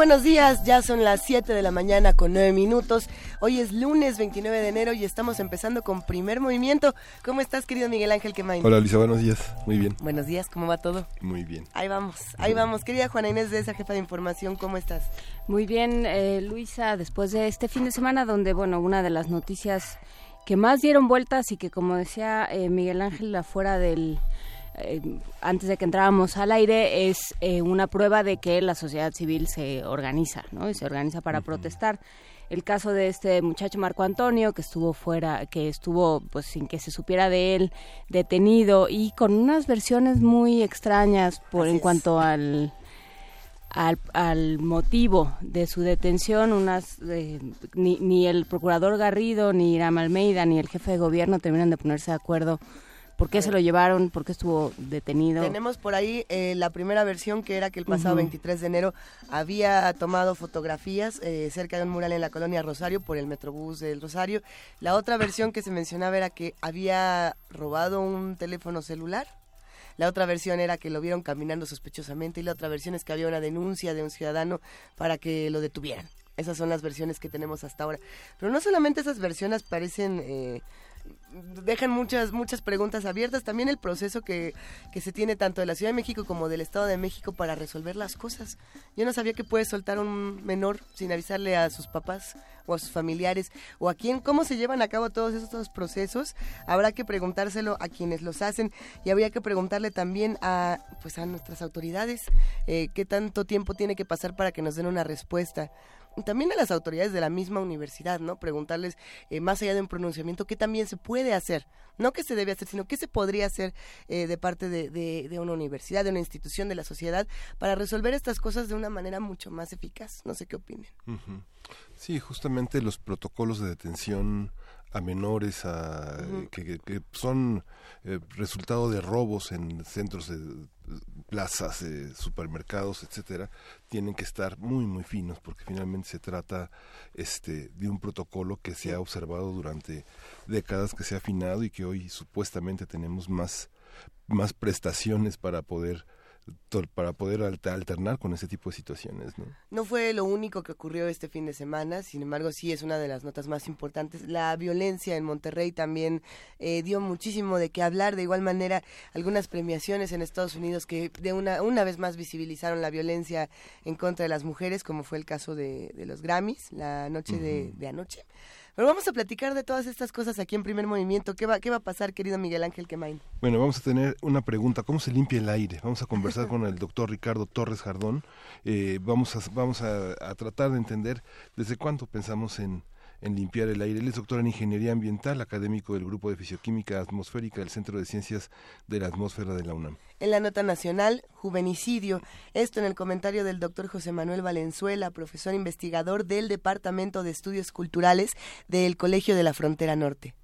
Buenos días, ya son las 7 de la mañana con 9 minutos. Hoy es lunes 29 de enero y estamos empezando con primer movimiento. ¿Cómo estás, querido Miguel Ángel Quemain? Hola, Lisa, buenos días. Muy bien. Buenos días, ¿cómo va todo? Muy bien. Ahí vamos, ahí vamos. Querida Juana Inés de esa jefa de información, ¿cómo estás? Muy bien, eh, Luisa, después de este fin de semana donde, bueno, una de las noticias que más dieron vueltas y que, como decía eh, Miguel Ángel, afuera del eh, antes de que entrábamos al aire, es eh, una prueba de que la sociedad civil se organiza, ¿no? Y se organiza para protestar. El caso de este muchacho Marco Antonio, que estuvo fuera, que estuvo, pues, sin que se supiera de él, detenido y con unas versiones muy extrañas por en cuanto al, al, motivo de su detención, unas eh, ni, ni el procurador Garrido, ni Iram Almeida, ni el jefe de gobierno terminan de ponerse de acuerdo ¿Por qué se lo llevaron? ¿Por qué estuvo detenido? Tenemos por ahí eh, la primera versión que era que el pasado 23 de enero había tomado fotografías eh, cerca de un mural en la colonia Rosario por el Metrobús del Rosario. La otra versión que se mencionaba era que había robado un teléfono celular. La otra versión era que lo vieron caminando sospechosamente y la otra versión es que había una denuncia de un ciudadano para que lo detuvieran. Esas son las versiones que tenemos hasta ahora. Pero no solamente esas versiones parecen... Eh, dejan muchas muchas preguntas abiertas también el proceso que, que, se tiene tanto de la Ciudad de México como del Estado de México para resolver las cosas. Yo no sabía que puede soltar un menor sin avisarle a sus papás o a sus familiares o a quién, cómo se llevan a cabo todos estos procesos. Habrá que preguntárselo a quienes los hacen y habría que preguntarle también a pues a nuestras autoridades eh, qué tanto tiempo tiene que pasar para que nos den una respuesta también a las autoridades de la misma universidad, ¿no? Preguntarles, eh, más allá de un pronunciamiento, qué también se puede hacer, no qué se debe hacer, sino qué se podría hacer eh, de parte de, de, una universidad, de una institución, de la sociedad, para resolver estas cosas de una manera mucho más eficaz. No sé qué opinen. Sí, justamente los protocolos de detención a menores a, que, son eh, resultado de robos en centros de plazas, supermercados, etcétera, tienen que estar muy muy finos porque finalmente se trata este de un protocolo que se ha observado durante décadas, que se ha afinado y que hoy supuestamente tenemos más más prestaciones para poder para poder alternar con ese tipo de situaciones. ¿no? no fue lo único que ocurrió este fin de semana, sin embargo sí es una de las notas más importantes. La violencia en Monterrey también eh, dio muchísimo de qué hablar, de igual manera algunas premiaciones en Estados Unidos que de una, una vez más visibilizaron la violencia en contra de las mujeres, como fue el caso de, los Grammys la noche de, de anoche. Pero vamos a platicar de todas estas cosas aquí en primer movimiento. ¿Qué va, qué va a pasar, querido Miguel Ángel Quemain? Bueno, vamos a tener una pregunta. ¿Cómo se limpia el aire? Vamos a conversar con el doctor Ricardo Torres Jardón. Eh, vamos a, vamos a, tratar de entender desde cuánto pensamos en, en limpiar el aire. Él es doctor en Ingeniería Ambiental, académico del Grupo de Fisioquímica Atmosférica del Centro de Ciencias de la Atmósfera de la UNAM. En la nota nacional, juvenicidio. Esto en el comentario del doctor José Manuel Valenzuela, profesor investigador del Departamento de Estudios Culturales del Colegio de la Frontera Norte.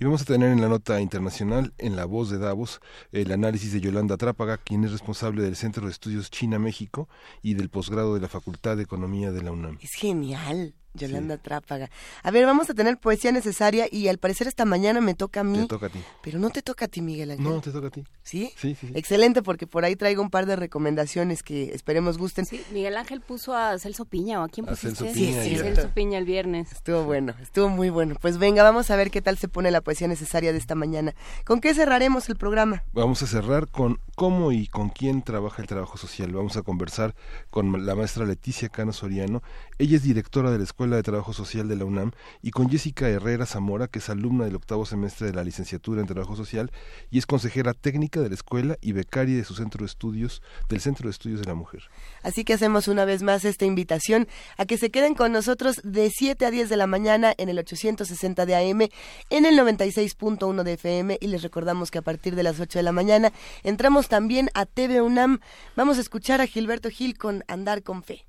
Y vamos a tener en la nota internacional, en la voz de Davos, el análisis de Yolanda Trápaga, quien es responsable del Centro de Estudios China-México y del posgrado de la Facultad de Economía de la UNAM. Es genial. Yolanda Trápaga. A ver, vamos a tener poesía necesaria y al parecer esta mañana me toca a mí. Te toca a ti. Pero no te toca a ti, Miguel Ángel. No, te toca a ti. ¿Sí? Sí, sí, Excelente, porque por ahí traigo un par de recomendaciones que esperemos gusten. Sí, Miguel Ángel puso a Celso Piña, ¿o a quién pusiste? A Celso Piña. Sí, Celso Piña el viernes. Estuvo bueno, estuvo muy bueno. Pues venga, vamos a ver qué tal se pone la poesía necesaria de esta mañana. ¿Con qué cerraremos el programa? Vamos a cerrar con cómo y con quién trabaja el trabajo social. Vamos a conversar con la maestra Leticia Cano Soriano. Ella es directora de la Escuela De Trabajo Social de la UNAM, y con Jessica Herrera Zamora, que es alumna del octavo semestre de la licenciatura en Trabajo Social y es consejera técnica de la escuela y becaria de su centro de estudios, del Centro de Estudios de la Mujer. Así que hacemos una vez más esta invitación a que se queden con nosotros de 7 a 10 de la mañana en el 860 de AM, en el 96.1 de FM, y les recordamos que a partir de las 8 de la mañana entramos también a TV UNAM. Vamos a escuchar a Gilberto Gil con Andar con Fe.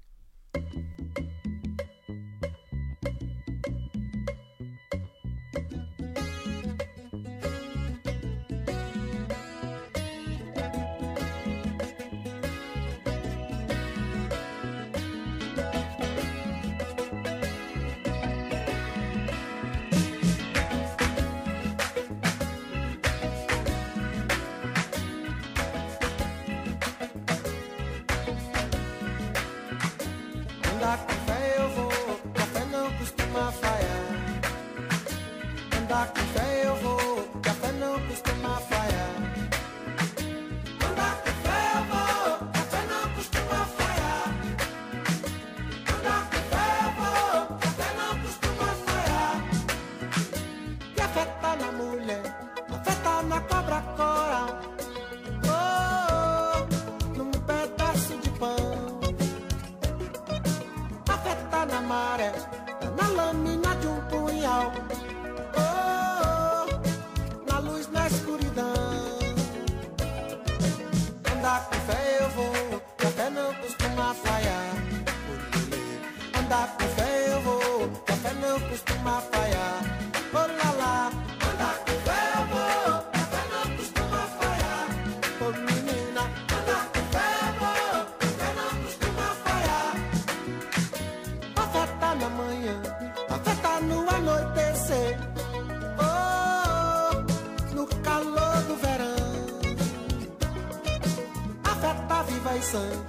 sun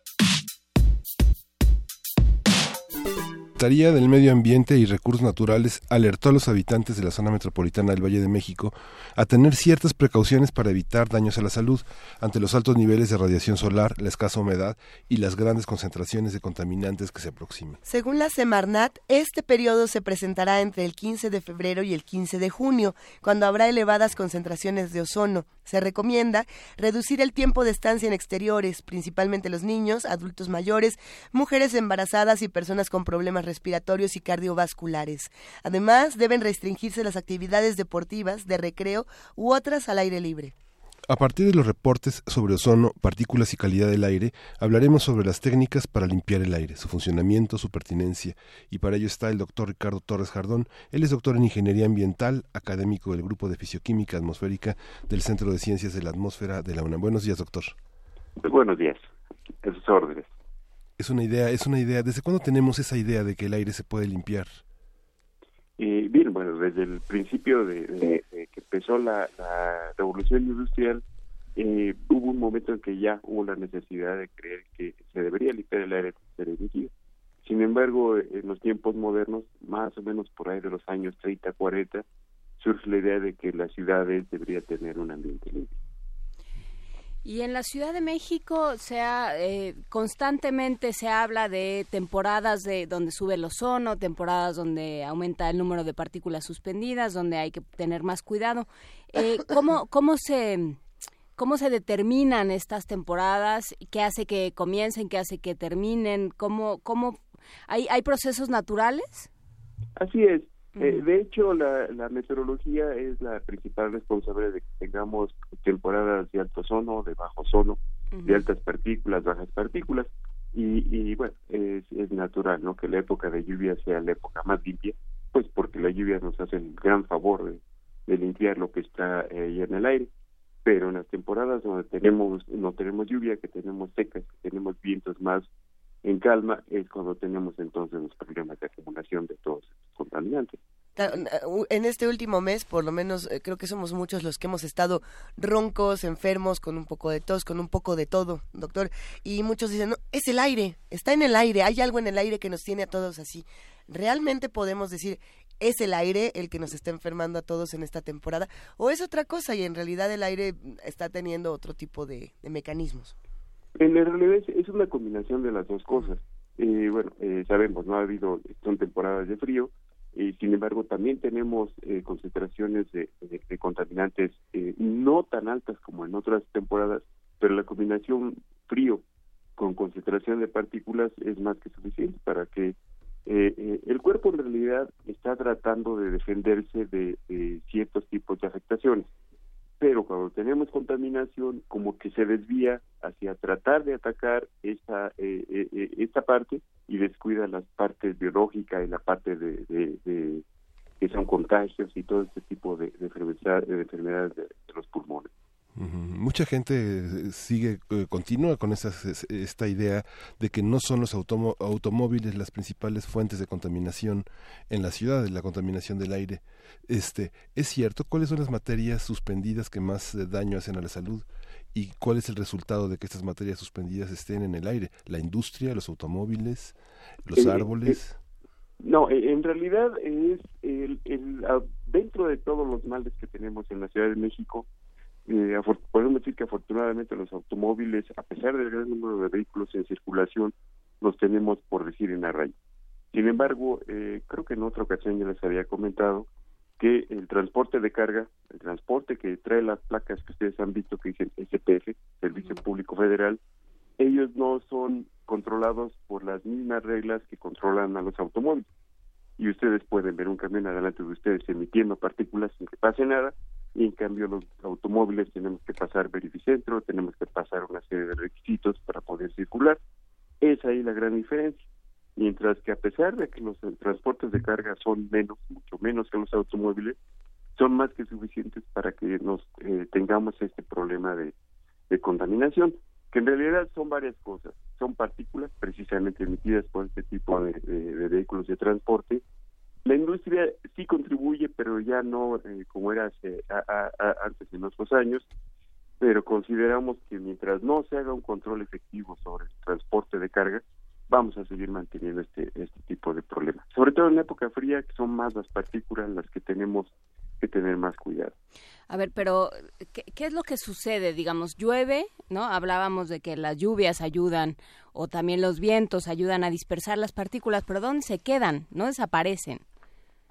Secretaría del Medio Ambiente y Recursos Naturales alertó a los habitantes de la zona metropolitana del Valle de México a tener ciertas precauciones para evitar daños a la salud ante los altos niveles de radiación solar, la escasa humedad y las grandes concentraciones de contaminantes que se aproximan. Según la Semarnat, este periodo se presentará entre el 15 de febrero y el 15 de junio, cuando habrá elevadas concentraciones de ozono. Se recomienda reducir el tiempo de estancia en exteriores, principalmente los niños, adultos mayores, mujeres embarazadas y personas con problemas respiratorios y cardiovasculares. Además, deben restringirse las actividades deportivas, de recreo u otras al aire libre. A partir de los reportes sobre ozono, partículas y calidad del aire, hablaremos sobre las técnicas para limpiar el aire, su funcionamiento, su pertinencia. Y para ello está el doctor Ricardo Torres Jardón. Él es doctor en Ingeniería Ambiental, académico del Grupo de Fisioquímica Atmosférica del Centro de Ciencias de la Atmósfera de la UNAM. Buenos días, doctor. Buenos días. Esos órdenes es una idea, es una idea. ¿Desde cuándo tenemos esa idea de que el aire se puede limpiar? Eh, bien, bueno, desde el principio de, empezó la, revolución industrial, eh, hubo un momento en que ya hubo la necesidad de creer que se debería limpiar el aire emitido. Sin embargo, en los tiempos modernos, más o menos por ahí de los años 30, 40, surge la idea de que las ciudades deberían tener un ambiente limpio. Y en la Ciudad de México se eh, constantemente se habla de temporadas de donde sube el ozono, temporadas donde aumenta el número de partículas suspendidas, donde hay que tener más cuidado. Eh, ¿cómo, cómo, se, ¿Cómo se determinan estas temporadas? ¿Qué hace que comiencen? ¿Qué hace que terminen? ¿Cómo, cómo, hay, ¿Hay procesos naturales? Así es. Eh, de hecho, la, la, meteorología es la principal responsable de que tengamos temporadas de alto ozono, de bajo ozono, de altas partículas, bajas partículas. Y, y bueno, es, es, natural ¿no? que la época de lluvia sea la época más limpia, pues porque la lluvia nos hace el gran favor de, de limpiar lo que está ahí en el aire. Pero en las temporadas donde tenemos no tenemos lluvia, que tenemos secas, que tenemos vientos más en calma es cuando tenemos entonces los problemas de acumulación de todos estos contaminantes. En este último mes, por lo menos, eh, creo que somos muchos los que hemos estado roncos, enfermos, con un poco de tos, con un poco de todo, doctor. Y muchos dicen, no, es el aire, está en el aire, hay algo en el aire que nos tiene a todos así. ¿Realmente podemos decir, es el aire el que nos está enfermando a todos en esta temporada? ¿O es otra cosa y en realidad el aire está teniendo otro tipo de mecanismos? En realidad es una combinación de las dos cosas. Eh, bueno, eh, sabemos, no ha habido, son temporadas de frío, y sin embargo también tenemos eh, concentraciones de, contaminantes no tan altas como en otras temporadas, pero la combinación frío con concentración de partículas es más que suficiente para que el cuerpo en realidad está tratando de defenderse de ciertos tipos de afectaciones pero cuando tenemos contaminación como que se desvía hacia tratar de atacar esta eh, eh, eh, esta parte y descuida las partes biológicas y la parte de, que son contagios y todo este tipo de, enfermedades de los pulmones. Mucha gente eh, sigue, eh, continúa con esta idea de que no son los automóviles las principales fuentes de contaminación en la ciudad, de la contaminación del aire. Este, ¿Es cierto? ¿Cuáles son las materias suspendidas que más eh, daño hacen a la salud? ¿Y cuál es el resultado de que estas materias suspendidas estén en el aire? ¿La industria, los automóviles, los árboles? no, en realidad es el, el, dentro de todos los males que tenemos en la Ciudad de México, eh, podemos decir que afortunadamente los automóviles, a pesar del gran número de vehículos en circulación, los tenemos por decir en raya. Sin embargo, eh, creo que en otra ocasión ya les había comentado que el transporte de carga, el transporte que trae las placas que ustedes han visto que dicen SPF, Servicio Público Federal, ellos no son controlados por las mismas reglas que controlan a los automóviles. Y ustedes pueden ver un camión adelante de ustedes emitiendo partículas sin que pase nada, y en cambio los automóviles tenemos que pasar verificentro, tenemos que pasar una serie de requisitos para poder circular. Es ahí la gran diferencia. Mientras que a pesar de que los transportes de carga son menos, mucho menos que los automóviles, son más que suficientes para que nos eh, tengamos este problema de, contaminación, que en realidad son varias cosas. Son partículas precisamente emitidas por este tipo de vehículos de transporte, la industria sí contribuye, pero ya no eh, como era hace, antes en otros años, pero consideramos que mientras no se haga un control efectivo sobre el transporte de carga, vamos a seguir manteniendo este, este tipo de problemas. Sobre todo en época fría, que son más las partículas las que tenemos que tener más cuidado. A ver, pero ¿qué, ¿qué, es lo que sucede? Digamos, llueve, ¿no? Hablábamos de que las lluvias ayudan o también los vientos ayudan a dispersar las partículas, pero ¿dónde se quedan? No desaparecen.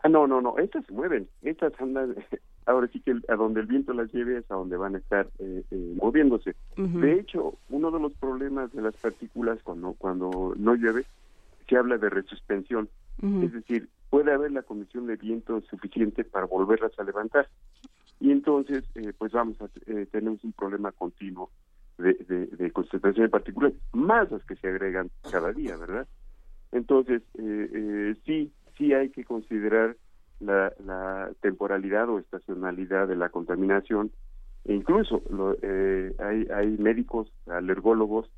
Ah, no, no, no, estas se mueven, estas andan, ahora sí que a donde el viento las lleve es a donde van a estar eh, eh, moviéndose. De hecho, uno de los problemas de las partículas cuando, cuando no llueve, se habla de resuspensión, es decir, puede haber la condición de viento suficiente para volverlas a levantar. Y entonces, eh, pues vamos a, tenemos un problema continuo de, de, de, concentración de partículas, más las que se agregan cada día, ¿verdad? Entonces, sí, sí hay que considerar la, temporalidad o estacionalidad de la contaminación e incluso eh, hay, hay médicos alergólogos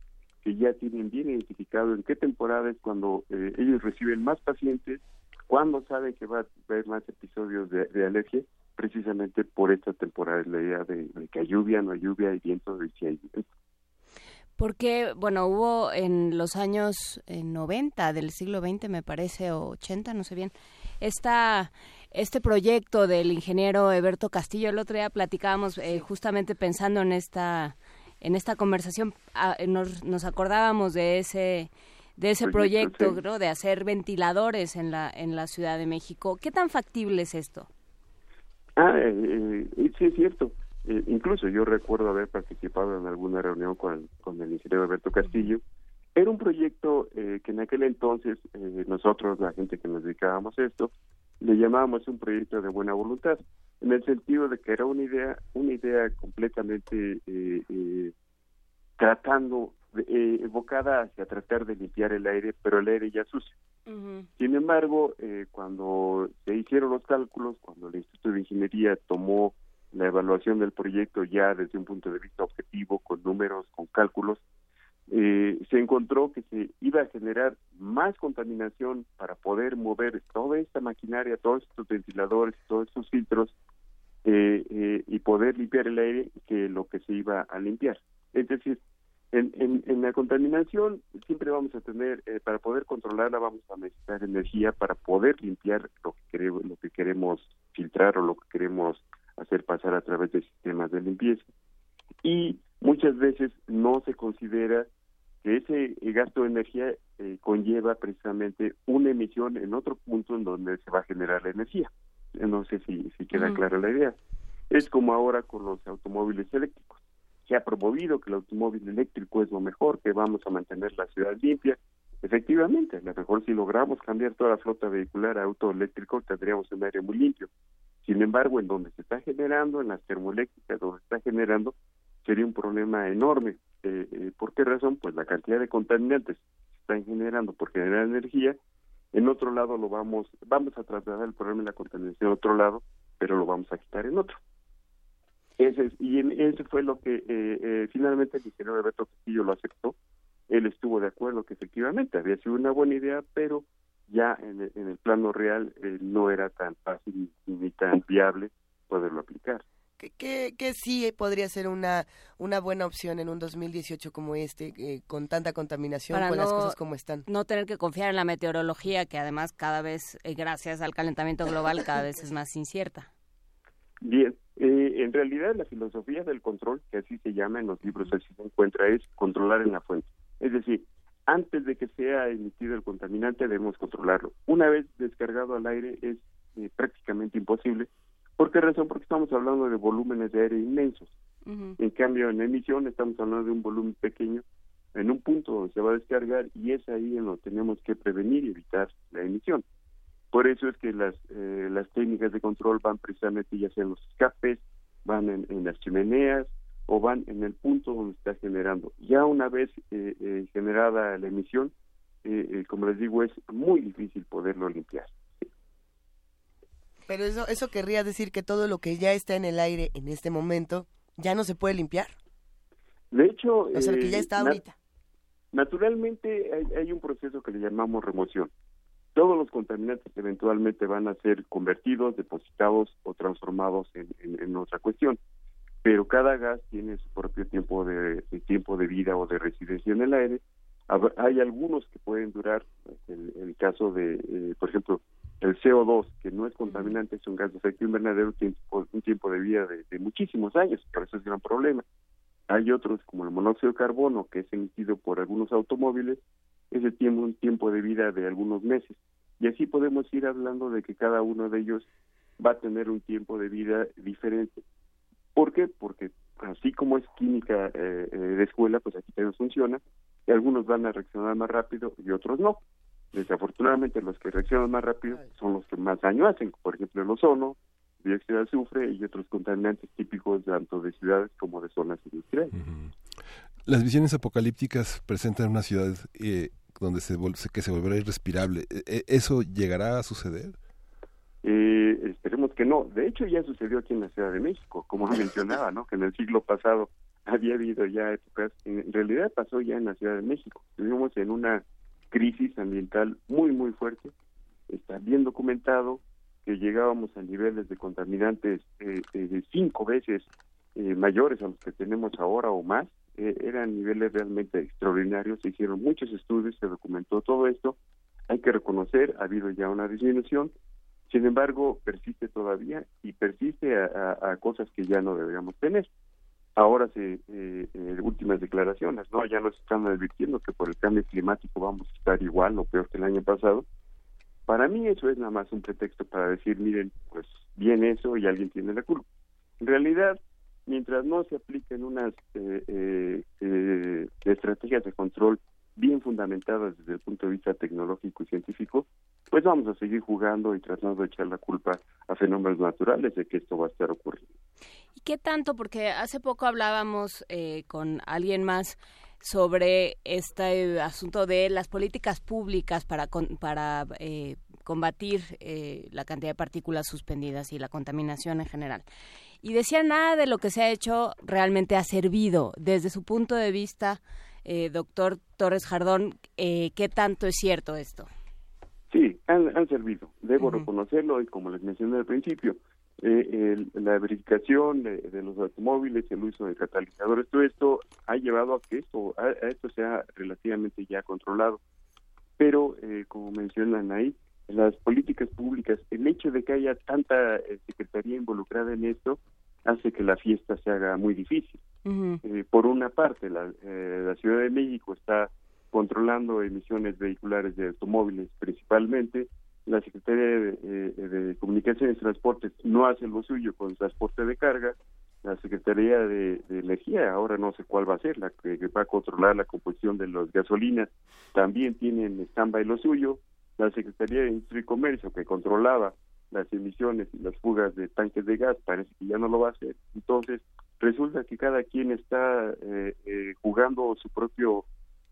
que ya tienen bien identificado en qué temporada es cuando eh, ellos reciben más pacientes ¿Cuándo sabe que va a haber más episodios de, alergia? Precisamente por esta temporalidad de, de que hay lluvia, no hay lluvia, hay viento, y si hay viento. Porque, bueno, hubo en los años 90 eh, del siglo XX, me parece, o 80, no sé bien, esta, este proyecto del ingeniero Eberto Castillo. El otro día platicábamos eh, justamente pensando en esta, en esta conversación, ah, nos, nos acordábamos de ese de ese proyecto, de hacer ventiladores en la en la Ciudad de México. ¿Qué tan factible es esto? Ah, eh, sí es cierto. Eh, incluso yo recuerdo haber participado en alguna reunión con, con el ingeniero Alberto Castillo. Era un proyecto eh, que en aquel entonces eh, nosotros, la gente que nos dedicábamos a esto, le llamábamos un proyecto de buena voluntad, en el sentido de que era una idea, una idea completamente tratando, evocada hacia tratar de limpiar el aire, pero el aire ya sucio. Sin embargo, cuando se hicieron los cálculos, cuando el Instituto de Ingeniería tomó la evaluación del proyecto ya desde un punto de vista objetivo, con números, con cálculos, eh, se encontró que se iba a generar más contaminación para poder mover toda esta maquinaria, todos estos ventiladores, todos estos filtros eh, eh, y poder limpiar el aire que lo que se iba a limpiar. Es decir, en, en, la contaminación siempre vamos a tener, para poder controlarla vamos a necesitar energía para poder limpiar lo que lo que queremos filtrar o lo que queremos hacer pasar a través de sistemas de limpieza. Y muchas veces no se considera que ese gasto de energía eh, conlleva precisamente una emisión en otro punto en donde se va a generar la energía. No sé si, si queda clara la idea. Es como ahora con los automóviles eléctricos. Se ha promovido que el automóvil eléctrico es lo mejor, que vamos a mantener la ciudad limpia. Efectivamente, a lo mejor si logramos cambiar toda la flota vehicular a auto eléctrico, tendríamos un aire muy limpio. Sin embargo, en donde se está generando, en las termoeléctricas donde se está generando, sería un problema enorme. Eh, eh, ¿Por qué razón? Pues la cantidad de contaminantes se están generando por generar energía. En otro lado lo vamos, vamos a trasladar el problema de la contaminación a otro lado, pero lo vamos a quitar en otro. Ese y ese fue lo que eh, eh, finalmente el ingeniero Alberto Castillo lo aceptó. Él estuvo de acuerdo que efectivamente había sido una buena idea, pero ya en el, plano real eh, no era tan fácil ni tan viable poderlo aplicar. ¿Qué, qué, sí podría ser una, una buena opción en un 2018 como este, eh, con tanta contaminación, con las cosas como están? No tener que confiar en la meteorología, que además cada vez, eh, gracias al calentamiento global, cada vez es más incierta. Bien, en realidad la filosofía del control, que así se llama en los libros, así se encuentra, es controlar en la fuente. Es decir, antes de que sea emitido el contaminante debemos controlarlo. Una vez descargado al aire es eh, prácticamente imposible. ¿Por qué razón? Porque estamos hablando de volúmenes de aire inmensos. En cambio, en emisión estamos hablando de un volumen pequeño en un punto donde se va a descargar y es ahí en donde tenemos que prevenir y evitar la emisión. Por eso es que las, eh, las técnicas de control van precisamente ya sea en los escapes, van en las chimeneas, o van en el punto donde está generando. Ya una vez eh, eh, generada la emisión, eh, como les digo, es muy difícil poderlo limpiar. Pero eso, eso querría decir que todo lo que ya está en el aire en este momento ya no se puede limpiar. De hecho, o sea, que ya está ahorita. Naturalmente hay, un proceso que le llamamos remoción. Todos los contaminantes eventualmente van a ser convertidos, depositados o transformados en otra cuestión pero cada gas tiene su propio tiempo de, tiempo de vida o de residencia en el aire. Hay algunos que pueden durar, en el caso de, eh, por ejemplo, el CO2, que no es contaminante, es un gas de efecto invernadero, tiene un tiempo de vida de, muchísimos años, por eso es gran problema. Hay otros, como el monóxido de carbono, que es emitido por algunos automóviles, ese tiene un tiempo de vida de algunos meses. Y así podemos ir hablando de que cada uno de ellos va a tener un tiempo de vida diferente. ¿Por qué? Porque así como es química eh, eh, de escuela, pues aquí también funciona, y algunos van a reaccionar más rápido y otros no. Desafortunadamente los que reaccionan más rápido son los que más daño hacen, por ejemplo el ozono, dióxido de azufre y otros contaminantes típicos tanto de ciudades como de zonas industriales. Las visiones apocalípticas presentan una ciudad eh, donde se, que se volverá irrespirable. ¿E, e, ¿Eso llegará a suceder? Eh, esperemos que no. De hecho, ya sucedió aquí en la Ciudad de México, como mencionaba, ¿no? Que en el siglo pasado había habido ya épocas, en realidad pasó ya en la Ciudad de México. Estuvimos en una crisis ambiental muy, muy fuerte. está bien documentado que llegábamos a niveles de contaminantes eh, de cinco veces eh, mayores a los que tenemos ahora o más. Eh, eran niveles realmente extraordinarios. Se hicieron muchos estudios, se documentó todo esto. Hay que reconocer, ha habido ya una disminución. Sin embargo, persiste todavía y persiste a, cosas que ya no deberíamos tener. Ahora, se, últimas declaraciones, no, ya nos están advirtiendo que por el cambio climático vamos a estar igual o peor que el año pasado para mí eso es nada más un pretexto para decir, miren, pues bien eso y alguien tiene la culpa. En realidad, mientras no se apliquen unas eh, eh, eh, estrategias de control bien fundamentadas desde el punto de vista tecnológico y científico, pues vamos a seguir jugando y tratando de echar la culpa a fenómenos naturales de que esto va a estar ocurriendo. ¿Y qué tanto? Porque hace poco hablábamos con alguien más sobre este asunto de las políticas públicas para, para eh, combatir eh, la cantidad de partículas suspendidas y la contaminación en general. Y decía, nada de lo que se ha hecho realmente ha servido. Desde su punto de vista, eh, doctor Torres Jardón, ¿qué tanto es cierto esto? Sí, han, servido. Debo reconocerlo y como les mencioné al principio, eh, la verificación de, los automóviles, el uso de catalizadores, todo esto ha llevado a que esto, a, esto sea relativamente ya controlado. Pero, eh, como mencionan ahí, las políticas públicas, el hecho de que haya tanta eh, secretaría involucrada en esto, hace que la fiesta se haga muy difícil. Eh, por una parte, la, la Ciudad de México está controlando emisiones vehiculares de automóviles principalmente, la Secretaría de, eh, Comunicaciones y Transportes no hace lo suyo con transporte de carga, la Secretaría de, Energía, ahora no sé cuál va a ser, la que, va a controlar la composición de las gasolinas, también tiene en stand-by lo suyo, la Secretaría de Industria y Comercio, que controlaba las emisiones y las fugas de tanques de gas, parece que ya no lo va a hacer. Entonces, resulta que cada quien está eh, eh, jugando su propio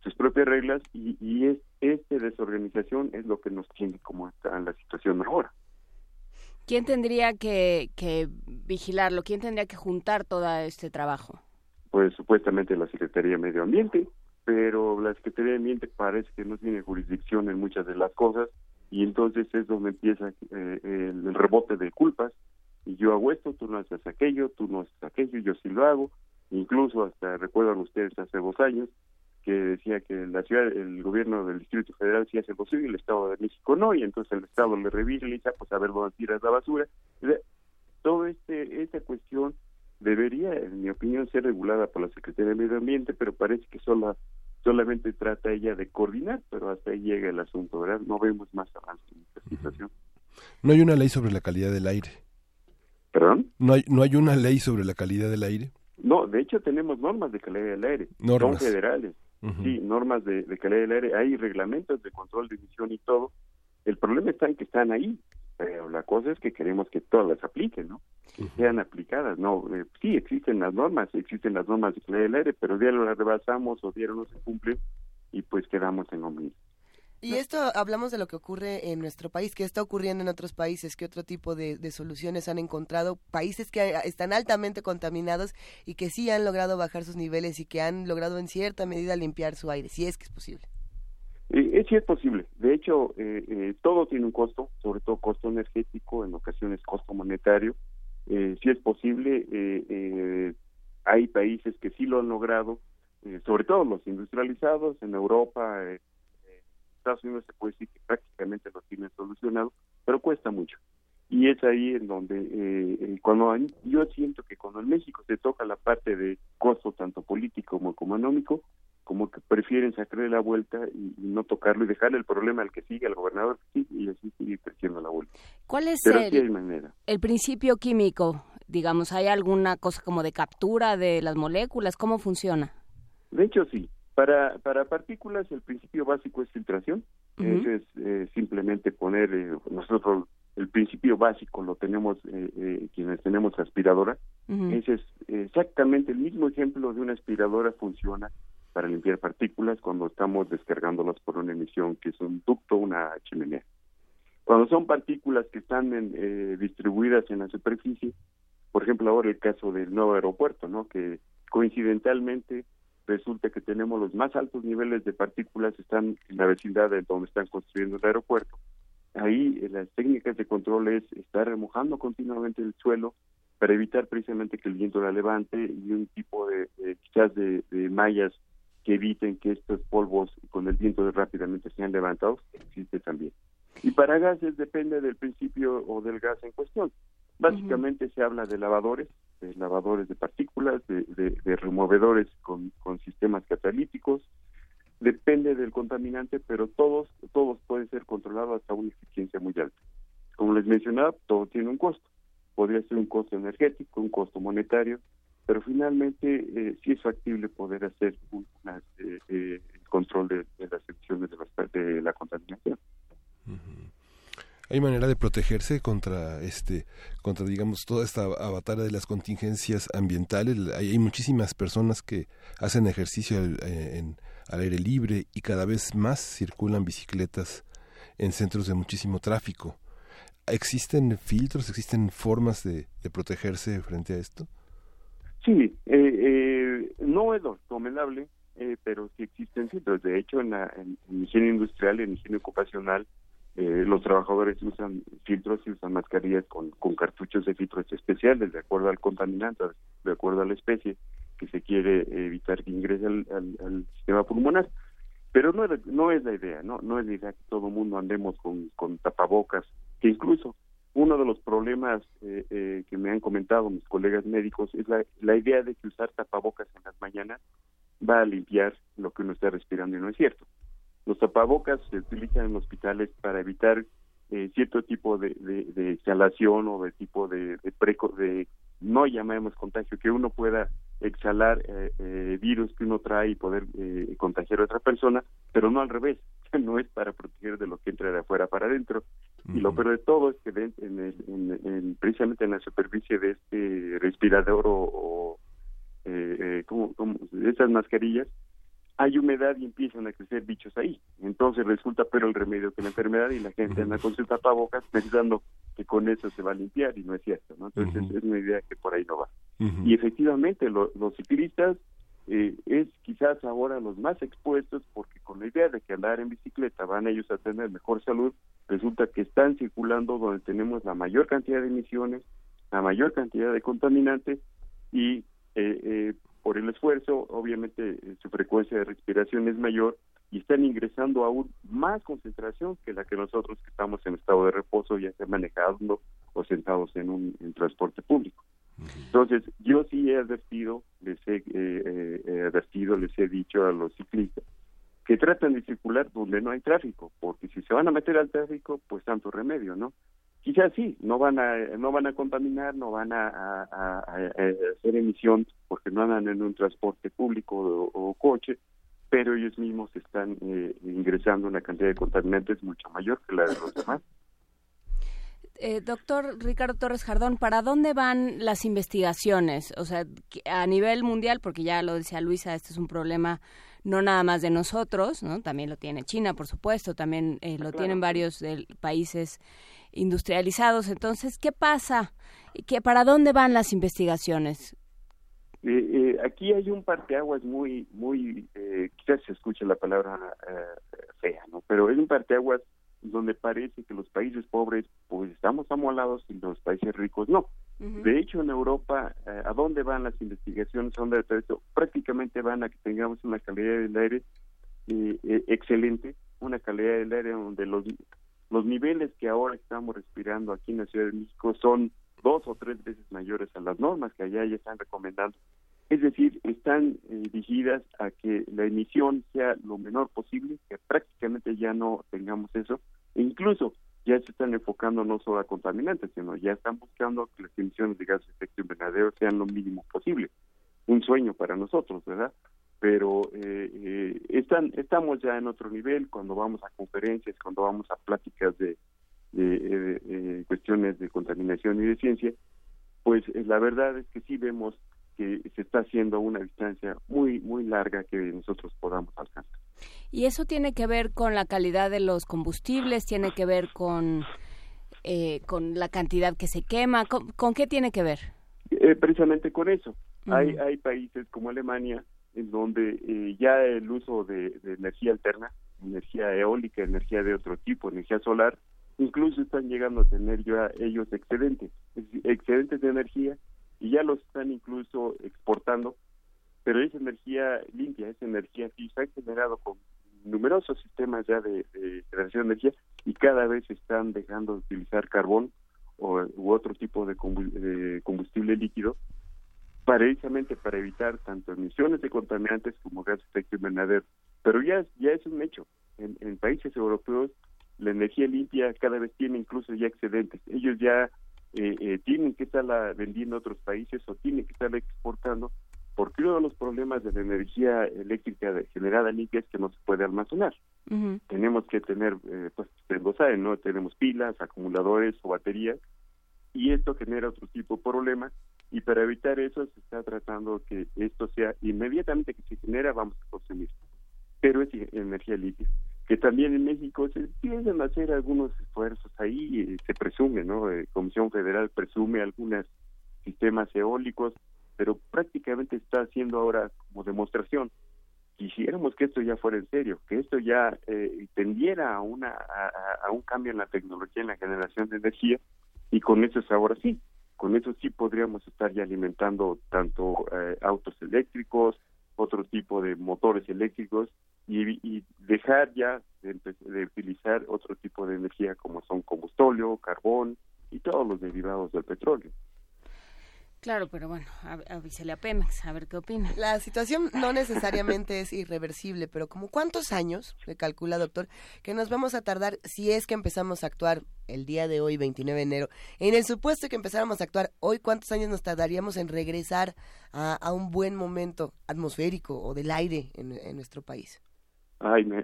sus propias reglas y, y es, esta desorganización es lo que nos tiene como está en la situación ahora. ¿Quién tendría que, que vigilarlo? ¿Quién tendría que juntar todo este trabajo? Pues supuestamente la Secretaría de Medio Ambiente, pero la Secretaría de Ambiente parece que no tiene jurisdicción en muchas de las cosas y entonces es donde empieza eh, el, rebote de culpas y yo hago esto, tú no haces aquello, tú no haces aquello, yo sí lo hago, incluso hasta recuerdan ustedes hace dos años que decía que la ciudad, el gobierno del Distrito Federal sí hace posible, el Estado de México no, y entonces el Estado le revisa y dice, ah, pues a ver dónde tiras la basura. Todo este esta cuestión debería, en mi opinión, ser regulada por la Secretaría de Medio Ambiente, pero parece que sola, solamente trata ella de coordinar, pero hasta ahí llega el asunto, ¿verdad? No vemos más avance en esta situación. ¿No hay una ley sobre la calidad del aire? ¿Perdón? ¿No hay, ¿No hay una ley sobre la calidad del aire? No, de hecho tenemos normas de calidad del aire, son federales. Sí, normas de, calidad del aire, hay reglamentos de control de emisión y todo. El problema está en que están ahí, pero la cosa es que queremos que todas las apliquen, ¿no? Que sean aplicadas, ¿no? Eh, sí, existen las normas, existen las normas de calidad del aire, pero día las rebasamos o día no se cumplen y pues quedamos en lo mismo. Y esto hablamos de lo que ocurre en nuestro país, ¿qué está ocurriendo en otros países? ¿Qué otro tipo de, soluciones han encontrado? Países que están altamente contaminados y que sí han logrado bajar sus niveles y que han logrado en cierta medida limpiar su aire, si es que es posible. Eh, sí es posible. De hecho, eh, eh, todo tiene un costo, sobre todo costo energético, en ocasiones costo monetario. Eh, sí es posible. hay países que sí lo han logrado, sobre todo los industrializados en Europa, Estados Unidos se puede decir que prácticamente lo tiene solucionado, pero cuesta mucho. Y es ahí en donde, eh, cuando yo siento que cuando en México se toca la parte de costo tanto político como económico, como que prefieren sacarle la vuelta y, no tocarlo y dejarle el problema al que sigue, al gobernador que sigue, y así sigue creciendo la vuelta. ¿Cuál es el, el principio químico? Digamos, ¿hay alguna cosa como de captura de las moléculas? ¿Cómo funciona? De hecho, sí. Para, para partículas el principio básico es filtración, es eh, simplemente poner, eh, nosotros el principio básico lo tenemos eh, quienes tenemos aspiradora, ese es exactamente el mismo ejemplo de una aspiradora funciona para limpiar partículas cuando estamos descargándolas por una emisión que es un ducto, una chimenea. Cuando son partículas que están distribuidas en la superficie, por ejemplo ahora el caso del nuevo aeropuerto, ¿no? que coincidentalmente resulta que tenemos los más altos niveles de partículas están en la vecindad de donde están construyendo el aeropuerto Ahí las técnicas de control es estar remojando continuamente el suelo para evitar precisamente que el viento la levante y un tipo de, quizás de, mallas que eviten que estos polvos con el viento rápidamente sean levantados, existe también. Y para gases depende del principio o del gas en cuestión. Básicamente se habla de lavadores, de lavadores de partículas, de, removedores con, sistemas catalíticos. Depende del contaminante, pero todos, todos pueden ser controlados hasta una eficiencia muy alta. Como les mencionaba, todo tiene un costo. Podría ser un costo energético, un costo monetario, pero finalmente eh, sí es factible poder hacer un eh, eh, control de, las emisiones de, de la contaminación. Hay manera de protegerse contra este contra digamos toda esta batalla de las contingencias ambientales hay, muchísimas personas que hacen ejercicio al, aire libre y cada vez más circulan bicicletas en centros de muchísimo tráfico. Existen filtros existen formas de, protegerse frente a esto sí eh, eh, no es lo recomendable eh, pero sí existen filtros de hecho en la en, en higiene industrial en higiene ocupacional eh, los trabajadores usan filtros y usan mascarillas con, con cartuchos de filtros especiales, de acuerdo al contaminante, de acuerdo a la especie que se quiere evitar que ingrese al, sistema pulmonar. Pero no no es la idea, no, no es la idea que todo el mundo andemos con, con tapabocas, que incluso uno de los problemas eh, eh, que me han comentado mis colegas médicos es la, idea de que usar tapabocas en las mañanas va a limpiar lo que uno está respirando y no es cierto. Los tapabocas se utilizan en hospitales para evitar eh, cierto tipo de, exhalación o de tipo de, preco, de no llamemos contagio, que uno pueda exhalar eh, eh, virus que uno trae y poder contagiar a otra persona, pero no al revés, no es para proteger de lo que entra de afuera para adentro. Y lo peor de todo es que en, el, en, precisamente en la superficie de este respirador o, o como, como esas mascarillas, hay humedad y empiezan a crecer bichos ahí. Entonces resulta pero el remedio que la enfermedad y la gente anda con sus tapabocas pensando que con eso se va a limpiar y no es cierto, ¿no? Entonces es una idea que por ahí no va. Y efectivamente los ciclistas eh, es quizás ahora los más expuestos porque con la idea de que andar en bicicleta van ellos a tener mejor salud, resulta que están circulando donde tenemos la mayor cantidad de emisiones, la mayor cantidad de contaminantes y eh, eh, por el esfuerzo, obviamente eh, su frecuencia de respiración es mayor y están ingresando aún más concentración que la que nosotros que estamos en estado de reposo ya sea manejando o sentados en un transporte público. Entonces, yo sí he advertido, les he eh, eh, advertido, les he dicho a los ciclistas que tratan de circular donde no hay tráfico, porque si se van a meter al tráfico, pues tanto remedio, ¿no? quizás sí, no van a no van a contaminar, no van a, hacer emisión porque no andan en un transporte público o, coche, pero ellos mismos están eh, ingresando una cantidad de contaminantes mucho mayor que la de los demás. Eh, doctor Ricardo Torres Jardón, ¿para dónde van las investigaciones? O sea, a nivel mundial, porque ya lo decía Luisa, este es un problema no nada más de nosotros, ¿no? También lo tiene China, por supuesto, también eh, lo tienen varios países industrializados. Entonces, ¿qué pasa? ¿Qué, ¿Para dónde van las investigaciones? Eh, eh, aquí hay un parteaguas muy, muy, eh, quizás se escuche la palabra fea, ¿no? Pero es un parteaguas donde parece que los países pobres pues estamos amolados y los países ricos no. De hecho, en Europa, ¿a dónde van las investigaciones? ¿A dónde Prácticamente van a que tengamos una calidad del aire excelente, una calidad del aire donde los los niveles que ahora estamos respirando aquí en la Ciudad de México son dos o tres veces mayores a las normas que allá ya están recomendando. Es decir, están eh, dirigidas a que la emisión sea lo menor posible, que prácticamente ya no tengamos eso, incluso ya se están enfocando no solo a contaminantes, sino ya están buscando que las emisiones de gases de efecto invernadero sean lo mínimo posible. Un sueño para nosotros, ¿verdad? pero eh, eh, están, estamos ya en otro nivel cuando vamos a conferencias, cuando vamos a pláticas de, de, eh, cuestiones de contaminación y de ciencia, pues la verdad es que sí vemos que se está haciendo una distancia muy muy larga que nosotros podamos alcanzar. Y eso tiene que ver con la calidad de los combustibles, tiene que ver con con la cantidad que se quema, ¿con, qué tiene que ver? precisamente con eso. Hay hay países como Alemania en donde eh, ya el uso de, energía alterna, energía eólica, energía de otro tipo, energía solar, incluso están llegando a tener ya ellos excedentes, excedentes de energía y ya los están incluso exportando, pero esa energía limpia, esa energía que se ha generado con numerosos sistemas ya de, generación de energía y cada vez están dejando de utilizar carbón o, u otro tipo de combustible líquido precisamente para evitar tanto emisiones de contaminantes como gases de efecto invernadero. Pero ya, ya es un hecho. En, países europeos la energía limpia cada vez tiene incluso ya excedentes. Ellos ya eh, eh, tienen que estarla vendiendo a otros países o tienen que estarla exportando porque uno de los problemas de la energía eléctrica generada limpia es que no se puede almacenar. Tenemos que tener, eh, pues, ¿no? Tenemos pilas, acumuladores o baterías y esto genera otro tipo de problema y para evitar eso se está tratando que esto sea inmediatamente que se genera vamos a consumir pero es energía limpia que también en México se empiezan a hacer algunos esfuerzos ahí se presume no eh, Comisión Federal presume algunos sistemas eólicos pero prácticamente está haciendo ahora como demostración. Quisiéramos que esto ya fuera en serio que esto ya eh, tendiera a una a, un cambio en la tecnología en la generación de energía y con eso es ahora sí. Con eso sí podríamos estar ya alimentando tanto eh, autos eléctricos, otro tipo de motores eléctricos y, dejar ya de, de, utilizar otro tipo de energía como son combustóleo, carbón y todos los derivados del petróleo. Claro, pero bueno, avísele a Pemex, a ver qué opina. La situación no necesariamente es irreversible, pero como cuántos años, le calcula doctor, que nos vamos a tardar si es que empezamos a actuar el día de hoy, 29 de enero, en el supuesto que empezáramos a actuar hoy, ¿cuántos años nos tardaríamos en regresar a, un buen momento atmosférico o del aire en nuestro país? Ay, me,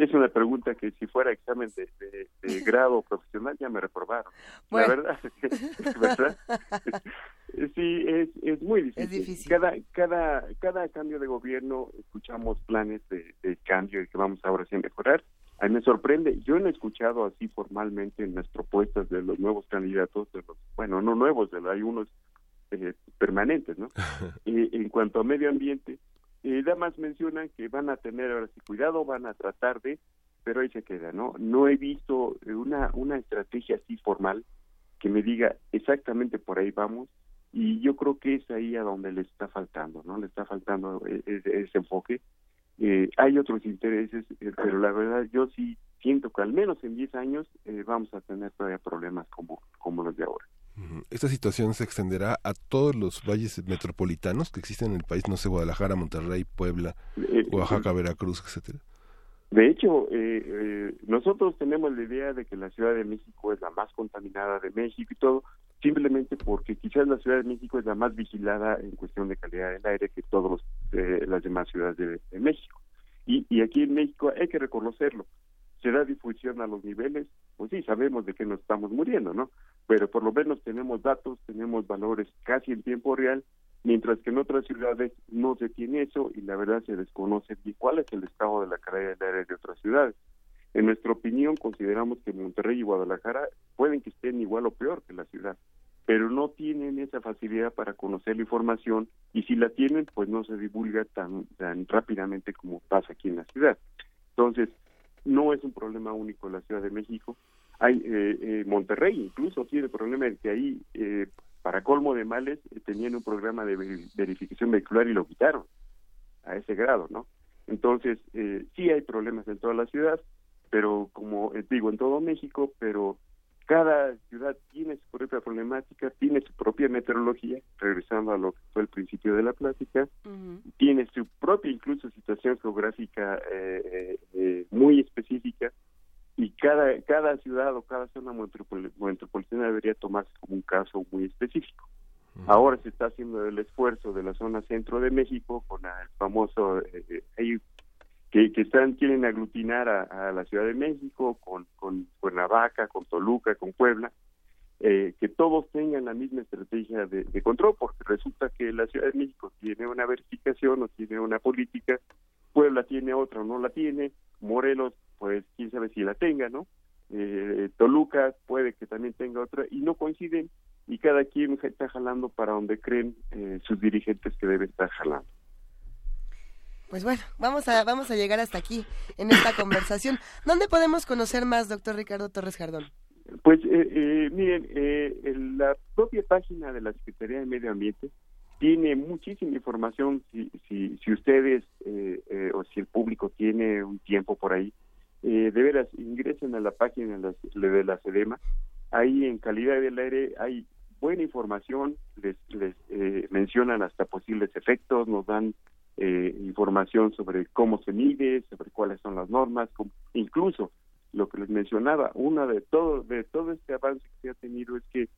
es una pregunta que si fuera examen de, grado profesional ya me reprobaron. La verdad, ¿verdad? sí, es, es muy difícil. Es difícil. Cada, cada, cada cambio de gobierno escuchamos planes de, cambio y que vamos ahora sí a mejorar. A mí me sorprende, yo no he escuchado así formalmente en las propuestas de los nuevos candidatos, de los, bueno, no nuevos, de hay unos eh, permanentes, ¿no? y en cuanto a medio ambiente, eh, damas mencionan que van a tener ahora sí cuidado, van a tratar de, pero ahí se queda, ¿no? No he visto una, una estrategia así formal que me diga exactamente por ahí vamos y yo creo que es ahí a donde le está faltando, ¿no? Le está faltando e, e, ese, enfoque. Eh, hay otros intereses, eh, pero la verdad yo sí siento que al menos en 10 años eh, vamos a tener todavía problemas como, como los de ahora. Esta situación se extenderá a todos los valles metropolitanos que existen en el país, no sé, Guadalajara, Monterrey, Puebla, eh, Oaxaca, eh, Veracruz, etcétera. De hecho, eh, nosotros tenemos la idea de que la Ciudad de México es la más contaminada de México y todo, simplemente porque quizás la Ciudad de México es la más vigilada en cuestión de calidad del aire que todas las demás ciudades de, México. Y, y aquí en México hay que reconocerlo, se da difusión a los niveles, pues sí, sabemos de qué nos estamos muriendo, ¿no? Pero por lo menos tenemos datos, tenemos valores casi en tiempo real, mientras que en otras ciudades no se tiene eso y la verdad se desconoce cuál es el estado de la calidad del aire de otras ciudades. En nuestra opinión, consideramos que Monterrey y Guadalajara pueden que estén igual o peor que la ciudad, pero no tienen esa facilidad para conocer la información y si la tienen, pues no se divulga tan, tan rápidamente como pasa aquí en la ciudad. Entonces, no es un problema único en la Ciudad de México. Hay eh, eh, Monterrey incluso tiene el problema de que ahí, eh, para colmo de males, tenían un programa de verificación vehicular y lo quitaron a ese grado, ¿no? Entonces, sí hay problemas en toda la ciudad, pero como digo, en todo México, pero cada ciudad tiene su propia problemática, tiene su propia meteorología, regresando a lo que fue el principio de la plática, tiene su propia incluso situación geográfica eh, eh, eh, muy específica y cada cada ciudad o cada zona metropolitana debería tomarse como un caso muy específico. Ahora se está haciendo el esfuerzo de la zona centro de México con el famoso que, que están quieren aglutinar a, la Ciudad de México con, con Cuernavaca, con Toluca, con Puebla, eh, que todos tengan la misma estrategia de, control, porque resulta que la Ciudad de México tiene una verificación o tiene una política, Puebla tiene otra o no la tiene, Morelos, pues quién sabe si la tenga, ¿no? Eh, Toluca puede que también tenga otra y no coinciden y cada quien está jalando para donde creen eh, sus dirigentes que debe estar jalando. Pues bueno, vamos a, vamos a llegar hasta aquí en esta conversación. ¿Dónde podemos conocer más, doctor Ricardo Torres Jardón? Pues eh, eh, miren, eh, la propia página de la Secretaría de Medio Ambiente tiene muchísima información. Si, si, si ustedes o si el público tiene un tiempo por ahí, de veras ingresen a la página de la SEDEMA. Ahí en calidad del aire hay buena información, les, les mencionan hasta posibles efectos, nos dan información sobre cómo se mide, sobre cuáles son las normas, incluso lo que les mencionaba, una de todo, de todo este avance que se ha tenido es que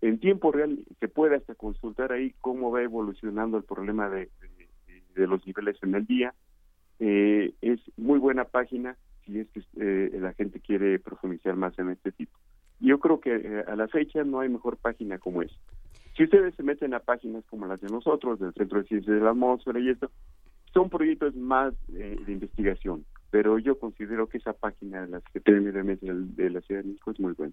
en tiempo real se puede hasta consultar ahí cómo va evolucionando el problema de, de, los niveles en el día. Eh, es muy buena página si es que eh, la gente quiere profundizar más en este tipo. Yo creo que eh, a la fecha no hay mejor página como esta. Si ustedes se meten a páginas como las de nosotros, del Centro de Ciencias de la Atmósfera y esto, son proyectos más de investigación pero yo considero que esa página de la Secretaría de Medio de la Ciudad de México es muy buena.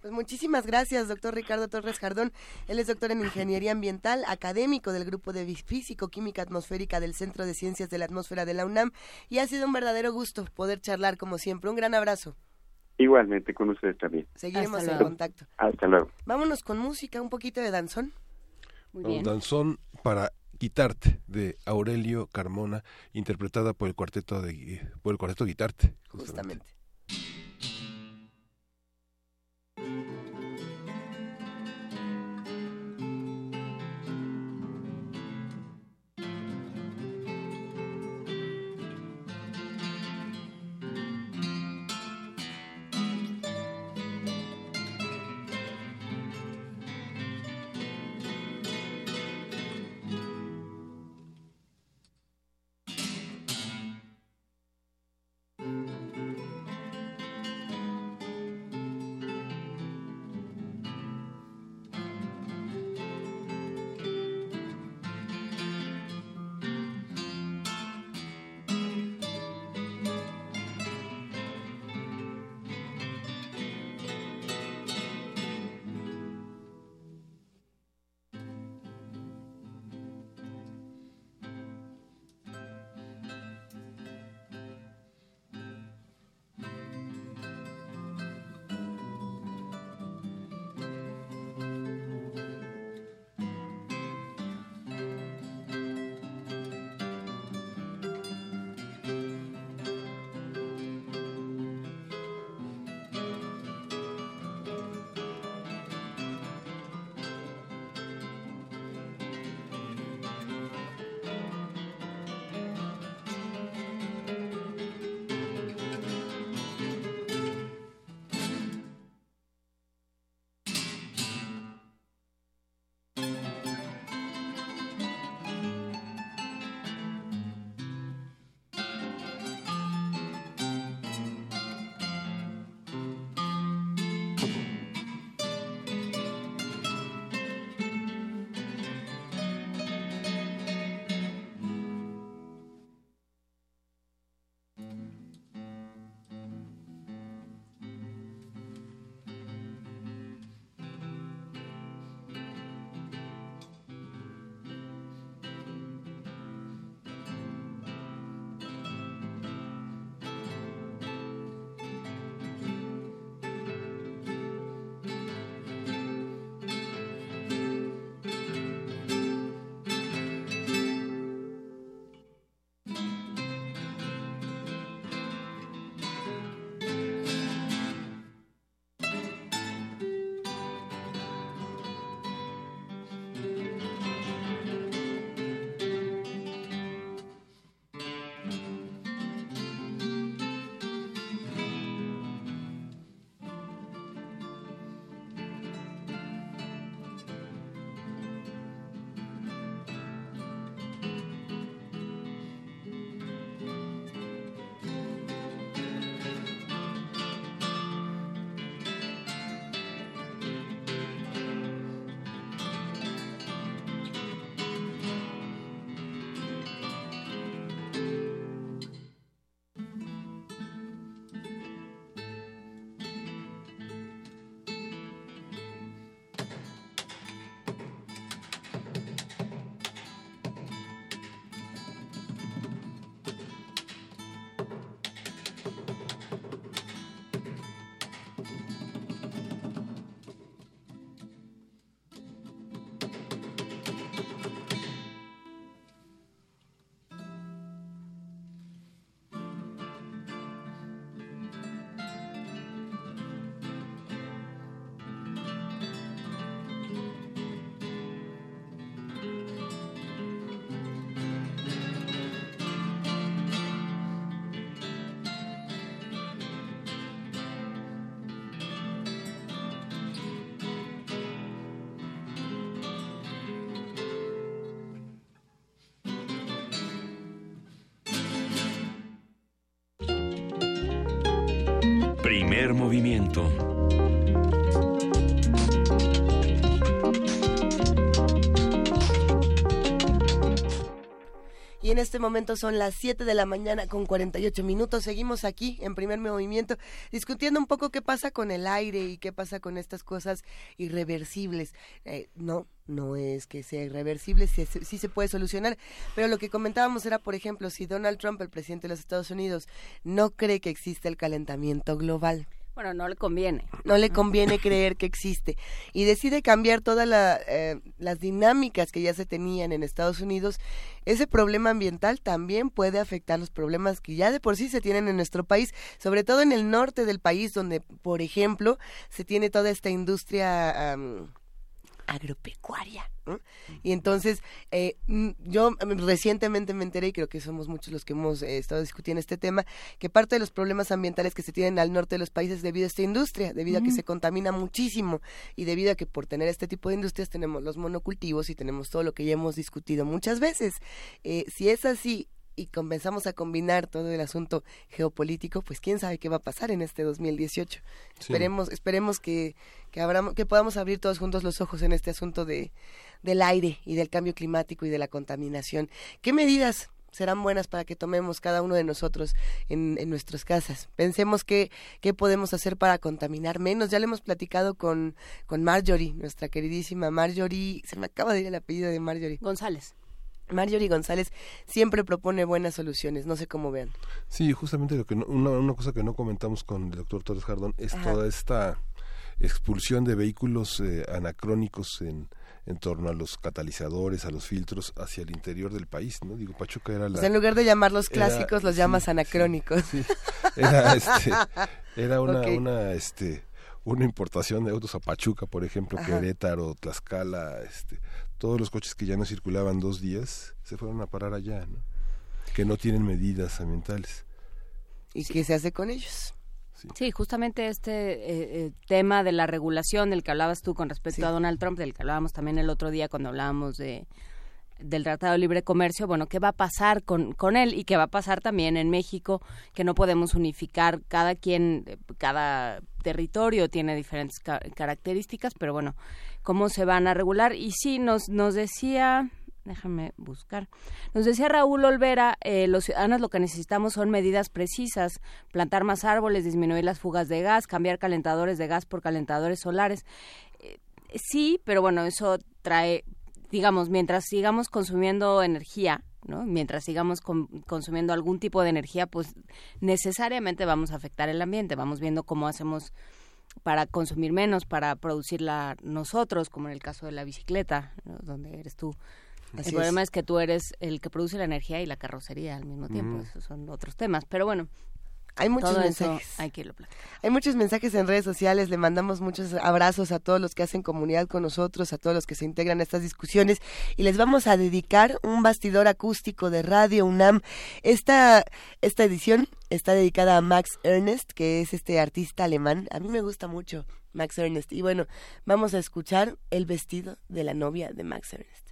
Pues muchísimas gracias, doctor Ricardo Torres Jardón. Él es doctor en Ingeniería Ambiental, académico del Grupo de Físico-Química Atmosférica del Centro de Ciencias de la Atmósfera de la UNAM y ha sido un verdadero gusto poder charlar como siempre. Un gran abrazo. Igualmente, con ustedes también. Seguiremos en contacto. Hasta luego. Vámonos con música, un poquito de danzón. Muy bien. danzón para Guitarte de Aurelio Carmona, interpretada por el cuarteto de por el cuarteto Guitarte. justamente. Primer movimiento. Y en este momento son las 7 de la mañana con 48 minutos. Seguimos aquí en primer movimiento discutiendo un poco qué pasa con el aire y qué pasa con estas cosas irreversibles. Eh, no, no es que sea irreversible, sí, sí, se puede solucionar, pero lo que comentábamos era, por ejemplo, si Donald Trump, el presidente de los Estados Unidos, no cree que existe el calentamiento global bueno, no le conviene. No le conviene creer que existe. Y decide cambiar todas eh, las dinámicas que ya se tenían en Estados Unidos. Ese problema ambiental también puede afectar los problemas que ya de por sí se tienen en nuestro país, sobre todo en el norte del país, donde, por ejemplo, se tiene toda esta industria agropecuaria. Y entonces, eh, mm, yo recientemente me enteré, y creo que somos muchos los que hemos eh, estado discutiendo este tema, que parte de los problemas ambientales que se tienen al norte de los países debido a esta industria, debido a que se contamina muchísimo y debido a que por tener este tipo de industrias tenemos los monocultivos y tenemos todo lo que ya hemos discutido muchas veces. Eh, si es así, y comenzamos a combinar todo el asunto geopolítico, pues quién sabe qué va a pasar en este 2018. Esperemos, esperemos que, que, que podamos abrir todos juntos los ojos en este asunto de, del aire y del cambio climático y de la contaminación. ¿Qué medidas serán buenas para que tomemos cada uno de nosotros en, en nuestras casas. Pensemos qué, qué podemos hacer para contaminar menos. Ya le hemos platicado con, con Marjorie, nuestra queridísima Marjorie, se me acaba de ir el apellido de Marjorie. González. Marjorie González siempre propone buenas soluciones, no sé cómo vean. Sí, justamente lo que una, una, cosa que no comentamos con el doctor Torres Jardón es toda esta expulsión de vehículos eh, anacrónicos en, en torno a los catalizadores, a los filtros hacia el interior del país, ¿no? Digo, Pachuca era la... en lugar de llamarlos clásicos, los llamas anacrónicos. era, este, era una, una, este, una importación de autos a Pachuca, por ejemplo, Querétaro, Tlaxcala, este, todos los coches que ya no circulaban dos días se fueron a parar allá, ¿no? que no tienen medidas ambientales. ¿Y qué se hace con ellos? Sí, justamente este eh, eh, tema de la regulación del que hablabas tú con respecto a Donald Trump, del que hablábamos también el otro día cuando hablábamos de del Tratado de Libre Comercio, bueno, ¿qué va a pasar con, con él y qué va a pasar también en México? Que no podemos unificar, cada quien, cada territorio tiene diferentes características, pero bueno, ¿cómo se van a regular? Y sí, nos, nos decía, déjame buscar. Nos decía Raúl Olvera, eh, los ciudadanos lo que necesitamos son medidas precisas, plantar más árboles, disminuir las fugas de gas, cambiar calentadores de gas por calentadores solares. Eh, sí, pero bueno, eso trae digamos, mientras sigamos consumiendo energía, ¿no? Mientras sigamos consumiendo algún tipo de energía, pues necesariamente vamos a afectar el ambiente. Vamos viendo cómo hacemos para consumir menos, para producirla nosotros, como en el caso de la bicicleta, donde eres tú. el problema es. que tú eres el que produce la energía y la carrocería al mismo tiempo. Esos son otros temas. Pero bueno, hay muchos mensajes. Hay que Hay muchos mensajes en redes sociales. Le mandamos muchos abrazos a todos los que hacen comunidad con nosotros, a todos los que se integran a estas discusiones. Y les vamos a dedicar un bastidor acústico de Radio UNAM. Esta, esta edición está dedicada a Max Ernest, que es este artista alemán. A mí me gusta mucho Max Ernest. Y bueno, vamos a escuchar el vestido de la novia de Max Ernest.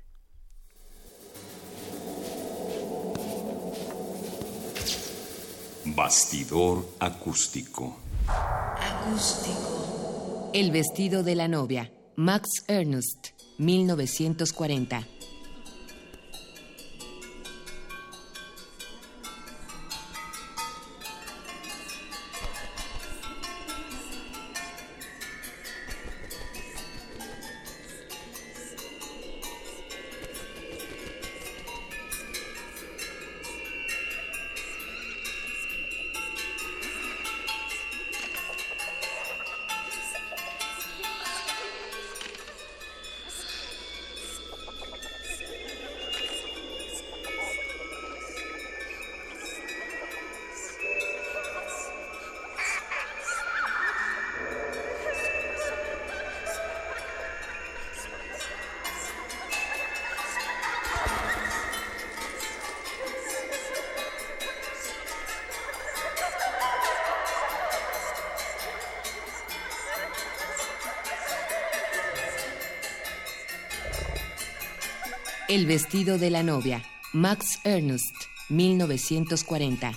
Bastidor acústico. Acústico. El vestido de la novia. Max Ernst, 1940. El vestido de la novia. Max Ernst, 1940.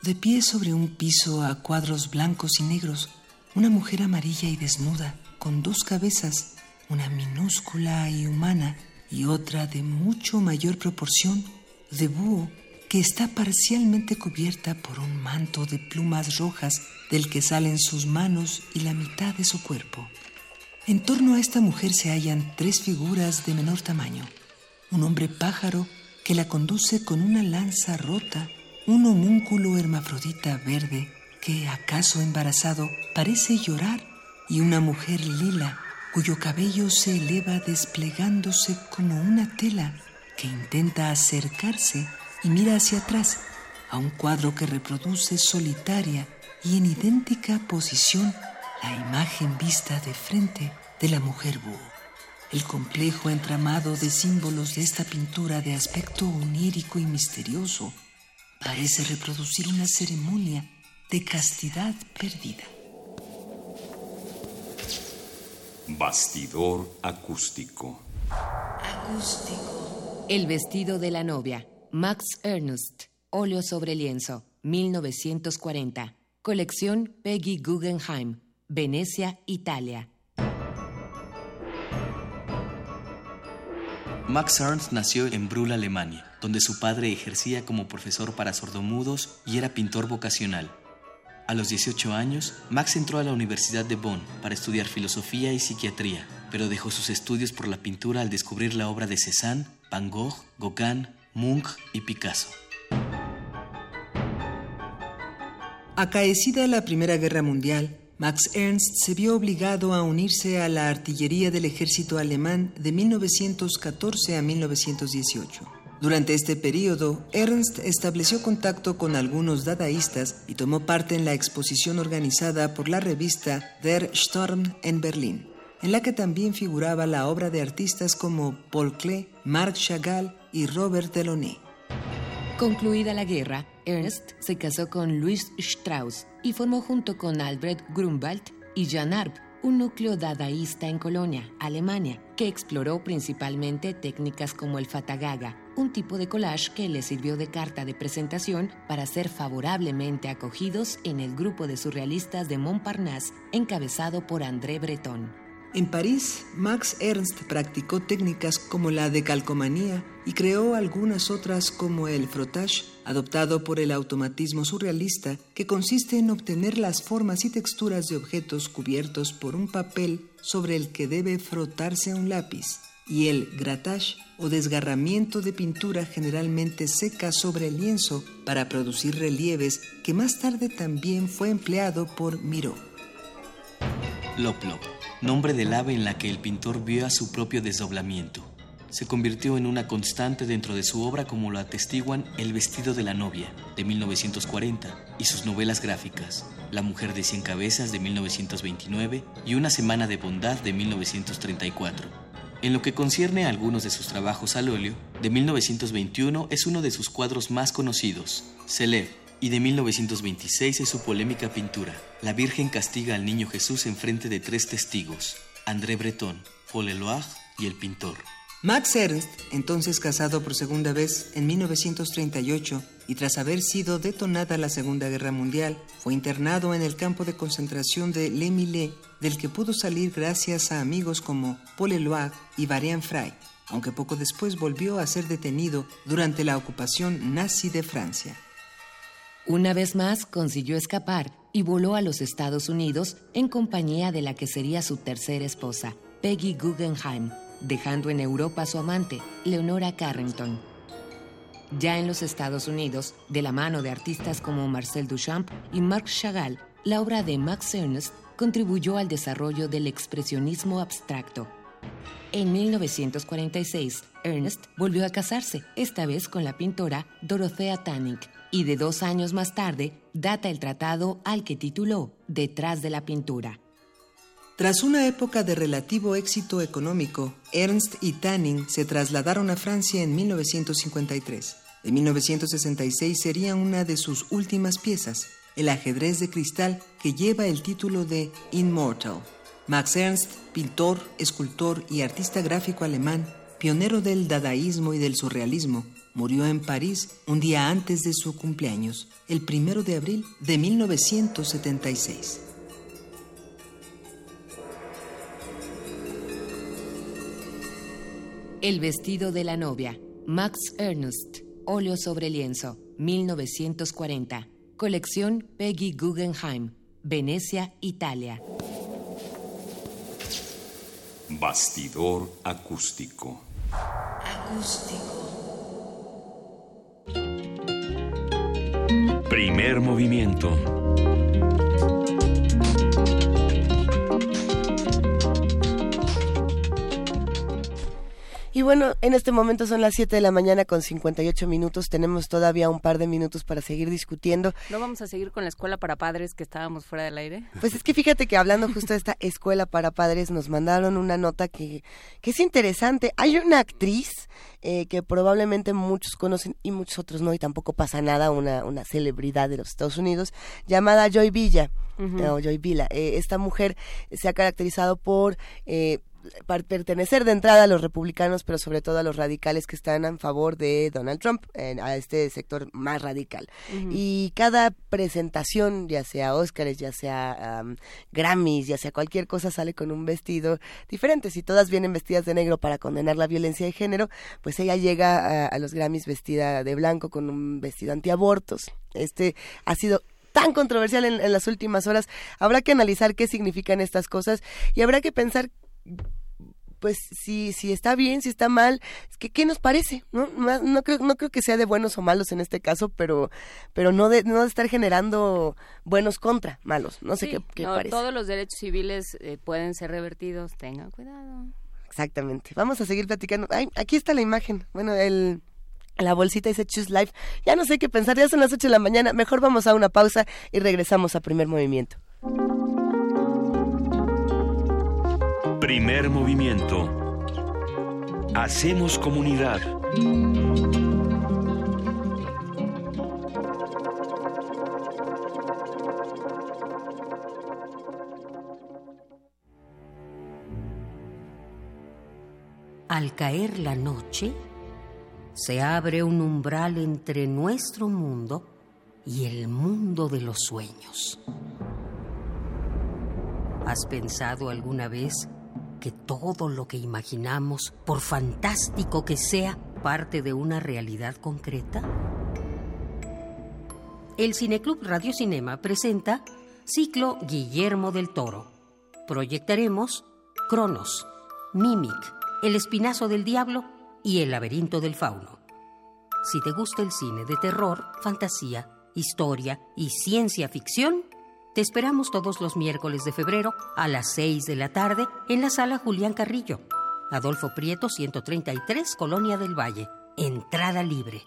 De pie sobre un piso a cuadros blancos y negros, una mujer amarilla y desnuda, con dos cabezas, una minúscula y humana y otra de mucho mayor proporción, de búho, que está parcialmente cubierta por un manto de plumas rojas del que salen sus manos y la mitad de su cuerpo. En torno a esta mujer se hallan tres figuras de menor tamaño. Un hombre pájaro que la conduce con una lanza rota, un homúnculo hermafrodita verde que, acaso embarazado, parece llorar, y una mujer lila cuyo cabello se eleva desplegándose como una tela que intenta acercarse y mira hacia atrás a un cuadro que reproduce solitaria y en idéntica posición la imagen vista de frente de la mujer búho. El complejo entramado de símbolos de esta pintura de aspecto onírico y misterioso parece reproducir una ceremonia de castidad perdida. Bastidor acústico. Acústico. El vestido de la novia. Max Ernst. Óleo sobre lienzo. 1940. Colección Peggy Guggenheim, Venecia, Italia. Max Ernst nació en Brühl, Alemania, donde su padre ejercía como profesor para sordomudos y era pintor vocacional. A los 18 años, Max entró a la Universidad de Bonn para estudiar filosofía y psiquiatría, pero dejó sus estudios por la pintura al descubrir la obra de Cézanne, Van Gogh, Gauguin, Munch y Picasso. Acaecida la Primera Guerra Mundial, Max Ernst se vio obligado a unirse a la artillería del ejército alemán de 1914 a 1918. Durante este periodo, Ernst estableció contacto con algunos dadaístas y tomó parte en la exposición organizada por la revista Der Sturm en Berlín, en la que también figuraba la obra de artistas como Paul Klee, Marc Chagall y Robert Delaunay. Concluida la guerra, Ernst se casó con Louis Strauss y formó junto con Albert Grunwald y Jan Arp un núcleo dadaísta en Colonia, Alemania, que exploró principalmente técnicas como el fatagaga, un tipo de collage que le sirvió de carta de presentación para ser favorablemente acogidos en el grupo de surrealistas de Montparnasse encabezado por André Breton. En París, Max Ernst practicó técnicas como la decalcomanía y creó algunas otras como el frottage, adoptado por el automatismo surrealista, que consiste en obtener las formas y texturas de objetos cubiertos por un papel sobre el que debe frotarse un lápiz, y el grattage o desgarramiento de pintura generalmente seca sobre el lienzo para producir relieves que más tarde también fue empleado por Miró. Lop nombre del ave en la que el pintor vio a su propio desdoblamiento. Se convirtió en una constante dentro de su obra como lo atestiguan El vestido de la novia, de 1940, y sus novelas gráficas, La mujer de cien cabezas, de 1929, y Una semana de bondad, de 1934. En lo que concierne a algunos de sus trabajos al óleo, de 1921 es uno de sus cuadros más conocidos, Celeb, y de 1926 es su polémica pintura, La Virgen castiga al niño Jesús en frente de tres testigos, André Breton, Paul Eluard y el pintor. Max Ernst, entonces casado por segunda vez en 1938 y tras haber sido detonada la Segunda Guerra Mundial, fue internado en el campo de concentración de Le del que pudo salir gracias a amigos como Paul Eluard y Varian Frey, aunque poco después volvió a ser detenido durante la ocupación nazi de Francia. Una vez más consiguió escapar y voló a los Estados Unidos en compañía de la que sería su tercera esposa, Peggy Guggenheim, dejando en Europa a su amante, Leonora Carrington. Ya en los Estados Unidos, de la mano de artistas como Marcel Duchamp y Marc Chagall, la obra de Max Ernst contribuyó al desarrollo del expresionismo abstracto. En 1946, Ernst volvió a casarse, esta vez con la pintora Dorothea Tannick, y de dos años más tarde data el tratado al que tituló Detrás de la pintura. Tras una época de relativo éxito económico, Ernst y Tanning se trasladaron a Francia en 1953. En 1966 sería una de sus últimas piezas, el ajedrez de cristal que lleva el título de Immortal. Max Ernst, pintor, escultor y artista gráfico alemán, pionero del dadaísmo y del surrealismo, Murió en París un día antes de su cumpleaños, el primero de abril de 1976. El vestido de la novia, Max Ernst, óleo sobre lienzo, 1940. Colección Peggy Guggenheim, Venecia, Italia. Bastidor acústico. Acústico. Primer movimiento. Y bueno, en este momento son las 7 de la mañana con 58 minutos. Tenemos todavía un par de minutos para seguir discutiendo. ¿No vamos a seguir con la escuela para padres que estábamos fuera del aire? Pues es que fíjate que hablando justo de esta escuela para padres, nos mandaron una nota que, que es interesante. Hay una actriz eh, que probablemente muchos conocen y muchos otros no, y tampoco pasa nada, una, una celebridad de los Estados Unidos, llamada Joy Villa, o Joy Villa. Eh, esta mujer se ha caracterizado por... Pertenecer de entrada a los republicanos, pero sobre todo a los radicales que están en favor de Donald Trump, en- a este sector más radical. Y cada presentación, ya sea Óscares, ya sea am, Grammys, ya sea cualquier cosa, sale con un vestido diferente. Si todas vienen vestidas de negro para condenar la violencia de género, pues ella llega a, a los Grammys vestida de blanco con un vestido antiabortos. Este ha sido tan controversial en, en las últimas horas. Habrá que analizar qué significan estas cosas y habrá que pensar pues si si está bien, si está mal, es que qué nos parece, ¿no? No, no creo no creo que sea de buenos o malos en este caso, pero pero no de no de estar generando buenos contra malos, no sé Sí, qué, qué no, parece. todos los derechos civiles eh, pueden ser revertidos. Tengan cuidado. Exactamente. Vamos a seguir platicando. Ay, aquí está la imagen. Bueno, el la bolsita dice Choose Life. Ya no sé qué pensar, ya son las 8 de la mañana. Mejor vamos a una pausa y regresamos a primer movimiento. Primer movimiento. Hacemos comunidad. Al caer la noche, se abre un umbral entre nuestro mundo y el mundo de los sueños. ¿Has pensado alguna vez que todo lo que imaginamos, por fantástico que sea, parte de una realidad concreta? El Cineclub Radio Cinema presenta Ciclo Guillermo del Toro. Proyectaremos Cronos, Mimic, El Espinazo del Diablo y El Laberinto del Fauno. Si te gusta el cine de terror, fantasía, historia y ciencia ficción, te esperamos todos los miércoles de febrero a las 6 de la tarde en la sala Julián Carrillo. Adolfo Prieto 133, Colonia del Valle. Entrada libre.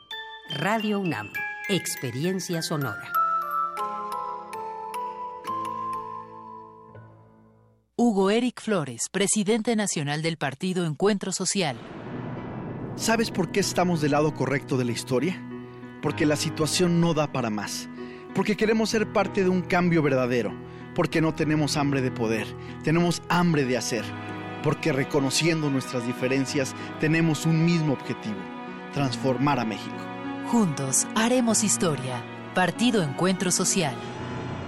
Radio UNAM. Experiencia sonora. Hugo Eric Flores, presidente nacional del partido Encuentro Social. ¿Sabes por qué estamos del lado correcto de la historia? Porque la situación no da para más. Porque queremos ser parte de un cambio verdadero. Porque no tenemos hambre de poder, tenemos hambre de hacer. Porque reconociendo nuestras diferencias tenemos un mismo objetivo, transformar a México. Juntos haremos historia. Partido Encuentro Social.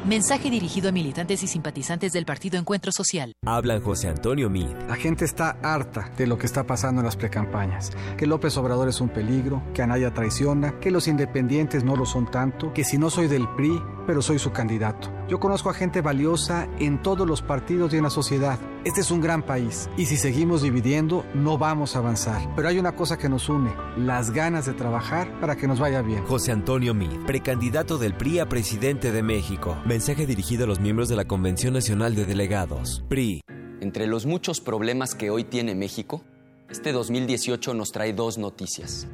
Mensaje dirigido a militantes y simpatizantes del Partido Encuentro Social. Hablan José Antonio Mid. La gente está harta de lo que está pasando en las precampañas. Que López Obrador es un peligro, que Anaya traiciona, que los independientes no lo son tanto, que si no soy del PRI, pero soy su candidato. Yo conozco a gente valiosa en todos los partidos y en la sociedad. Este es un gran país y si seguimos dividiendo no vamos a avanzar. Pero hay una cosa que nos une, las ganas de trabajar para que nos vaya bien. José Antonio Mid, precandidato del PRI a presidente de México. Mensaje dirigido a los miembros de la Convención Nacional de Delegados. PRI. Entre los muchos problemas que hoy tiene México, este 2018 nos trae dos noticias.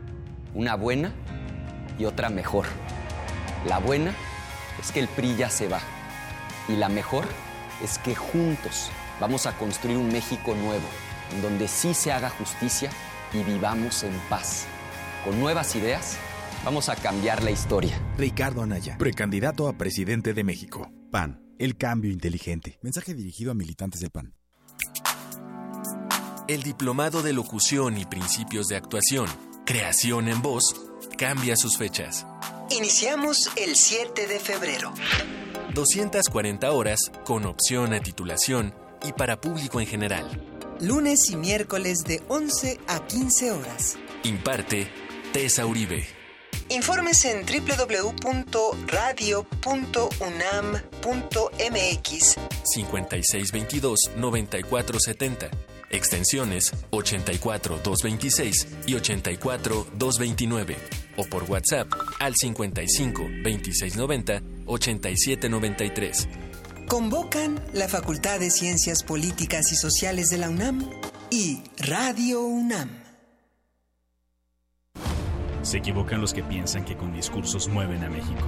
Una buena y otra mejor. La buena es que el PRI ya se va. Y la mejor es que juntos vamos a construir un México nuevo, en donde sí se haga justicia y vivamos en paz. Con nuevas ideas, vamos a cambiar la historia. Ricardo Anaya, precandidato a presidente de México. PAN, el cambio inteligente. Mensaje dirigido a militantes del PAN. El Diplomado de Locución y Principios de Actuación, Creación en Voz, cambia sus fechas. Iniciamos el 7 de febrero. 240 horas con opción a titulación y para público en general. lunes y miércoles de 11 a 15 horas. Imparte Tessa Uribe. Informes en www.radio.unam.mx 5622-9470, extensiones 84226 y 84229 o por WhatsApp al 55 2690 8793. Convocan la Facultad de Ciencias Políticas y Sociales de la UNAM y Radio UNAM. Se equivocan los que piensan que con discursos mueven a México.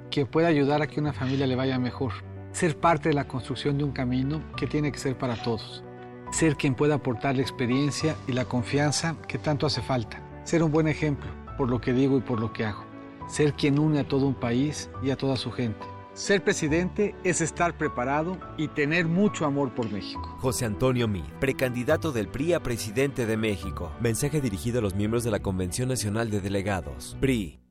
quien puede ayudar a que una familia le vaya mejor. Ser parte de la construcción de un camino que tiene que ser para todos. Ser quien pueda aportar la experiencia y la confianza que tanto hace falta. Ser un buen ejemplo por lo que digo y por lo que hago. Ser quien une a todo un país y a toda su gente. Ser presidente es estar preparado y tener mucho amor por México. José Antonio Mid, precandidato del PRI a presidente de México. Mensaje dirigido a los miembros de la Convención Nacional de Delegados. PRI.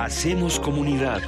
Hacemos comunidad.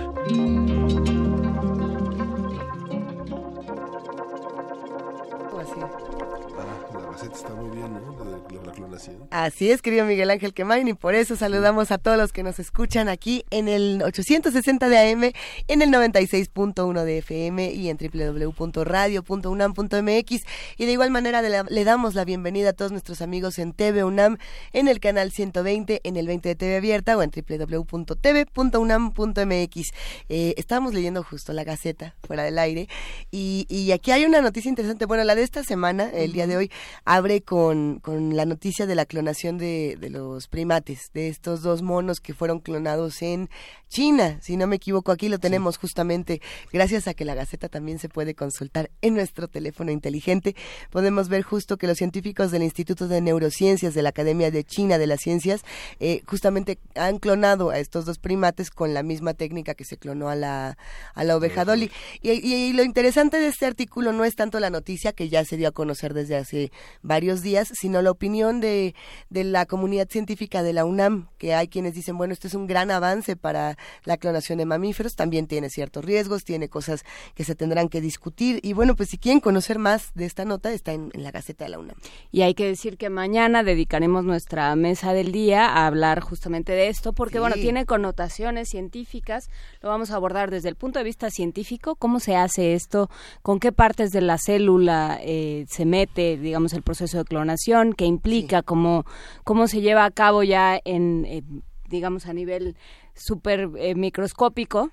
Está muy bien, ¿no? De la clonación. Así es, querido Miguel Ángel Quemain, y por eso saludamos a todos los que nos escuchan aquí en el 860 de AM, en el 96.1 de FM y en www.radio.unam.mx. Y de igual manera de la- le damos la bienvenida a todos nuestros amigos en TV UNAM, en el canal 120, en el 20 de TV Abierta o en www.tv.unam.mx. Eh, estábamos leyendo justo la Gaceta, fuera del aire, y, y aquí hay una noticia interesante. Bueno, la de esta semana, el día de hoy, abre con, con la noticia de la clonación de, de los primates, de estos dos monos que fueron clonados en China. Si no me equivoco, aquí lo tenemos justamente gracias a que la Gaceta también se puede consultar en nuestro teléfono inteligente. Podemos ver justo que los científicos del Instituto de Neurociencias de la Academia de China de las Ciencias eh, justamente han clonado a estos dos primates con la misma técnica que se clonó a la, a la oveja Dolly. Y, y- y lo interesante de este artículo no es tanto la noticia que ya se dio a conocer desde hace varios días, sino la opinión de, de la comunidad científica de la UNAM, que hay quienes dicen, bueno, esto es un gran avance para la clonación de mamíferos, también tiene ciertos riesgos, tiene cosas que se tendrán que discutir. Y bueno, pues si quieren conocer más de esta nota, está en, en la Gaceta de la UNAM. Y hay que decir que mañana dedicaremos nuestra mesa del día a hablar justamente de esto, porque Sí. bueno, tiene connotaciones científicas, lo vamos a abordar desde el punto de vista científico, cómo se hace esto, con qué partes de la célula eh, se mete, digamos, el proceso de clonación, qué implica, cómo, cómo se lleva a cabo ya en, eh, digamos, a nivel súper eh, microscópico.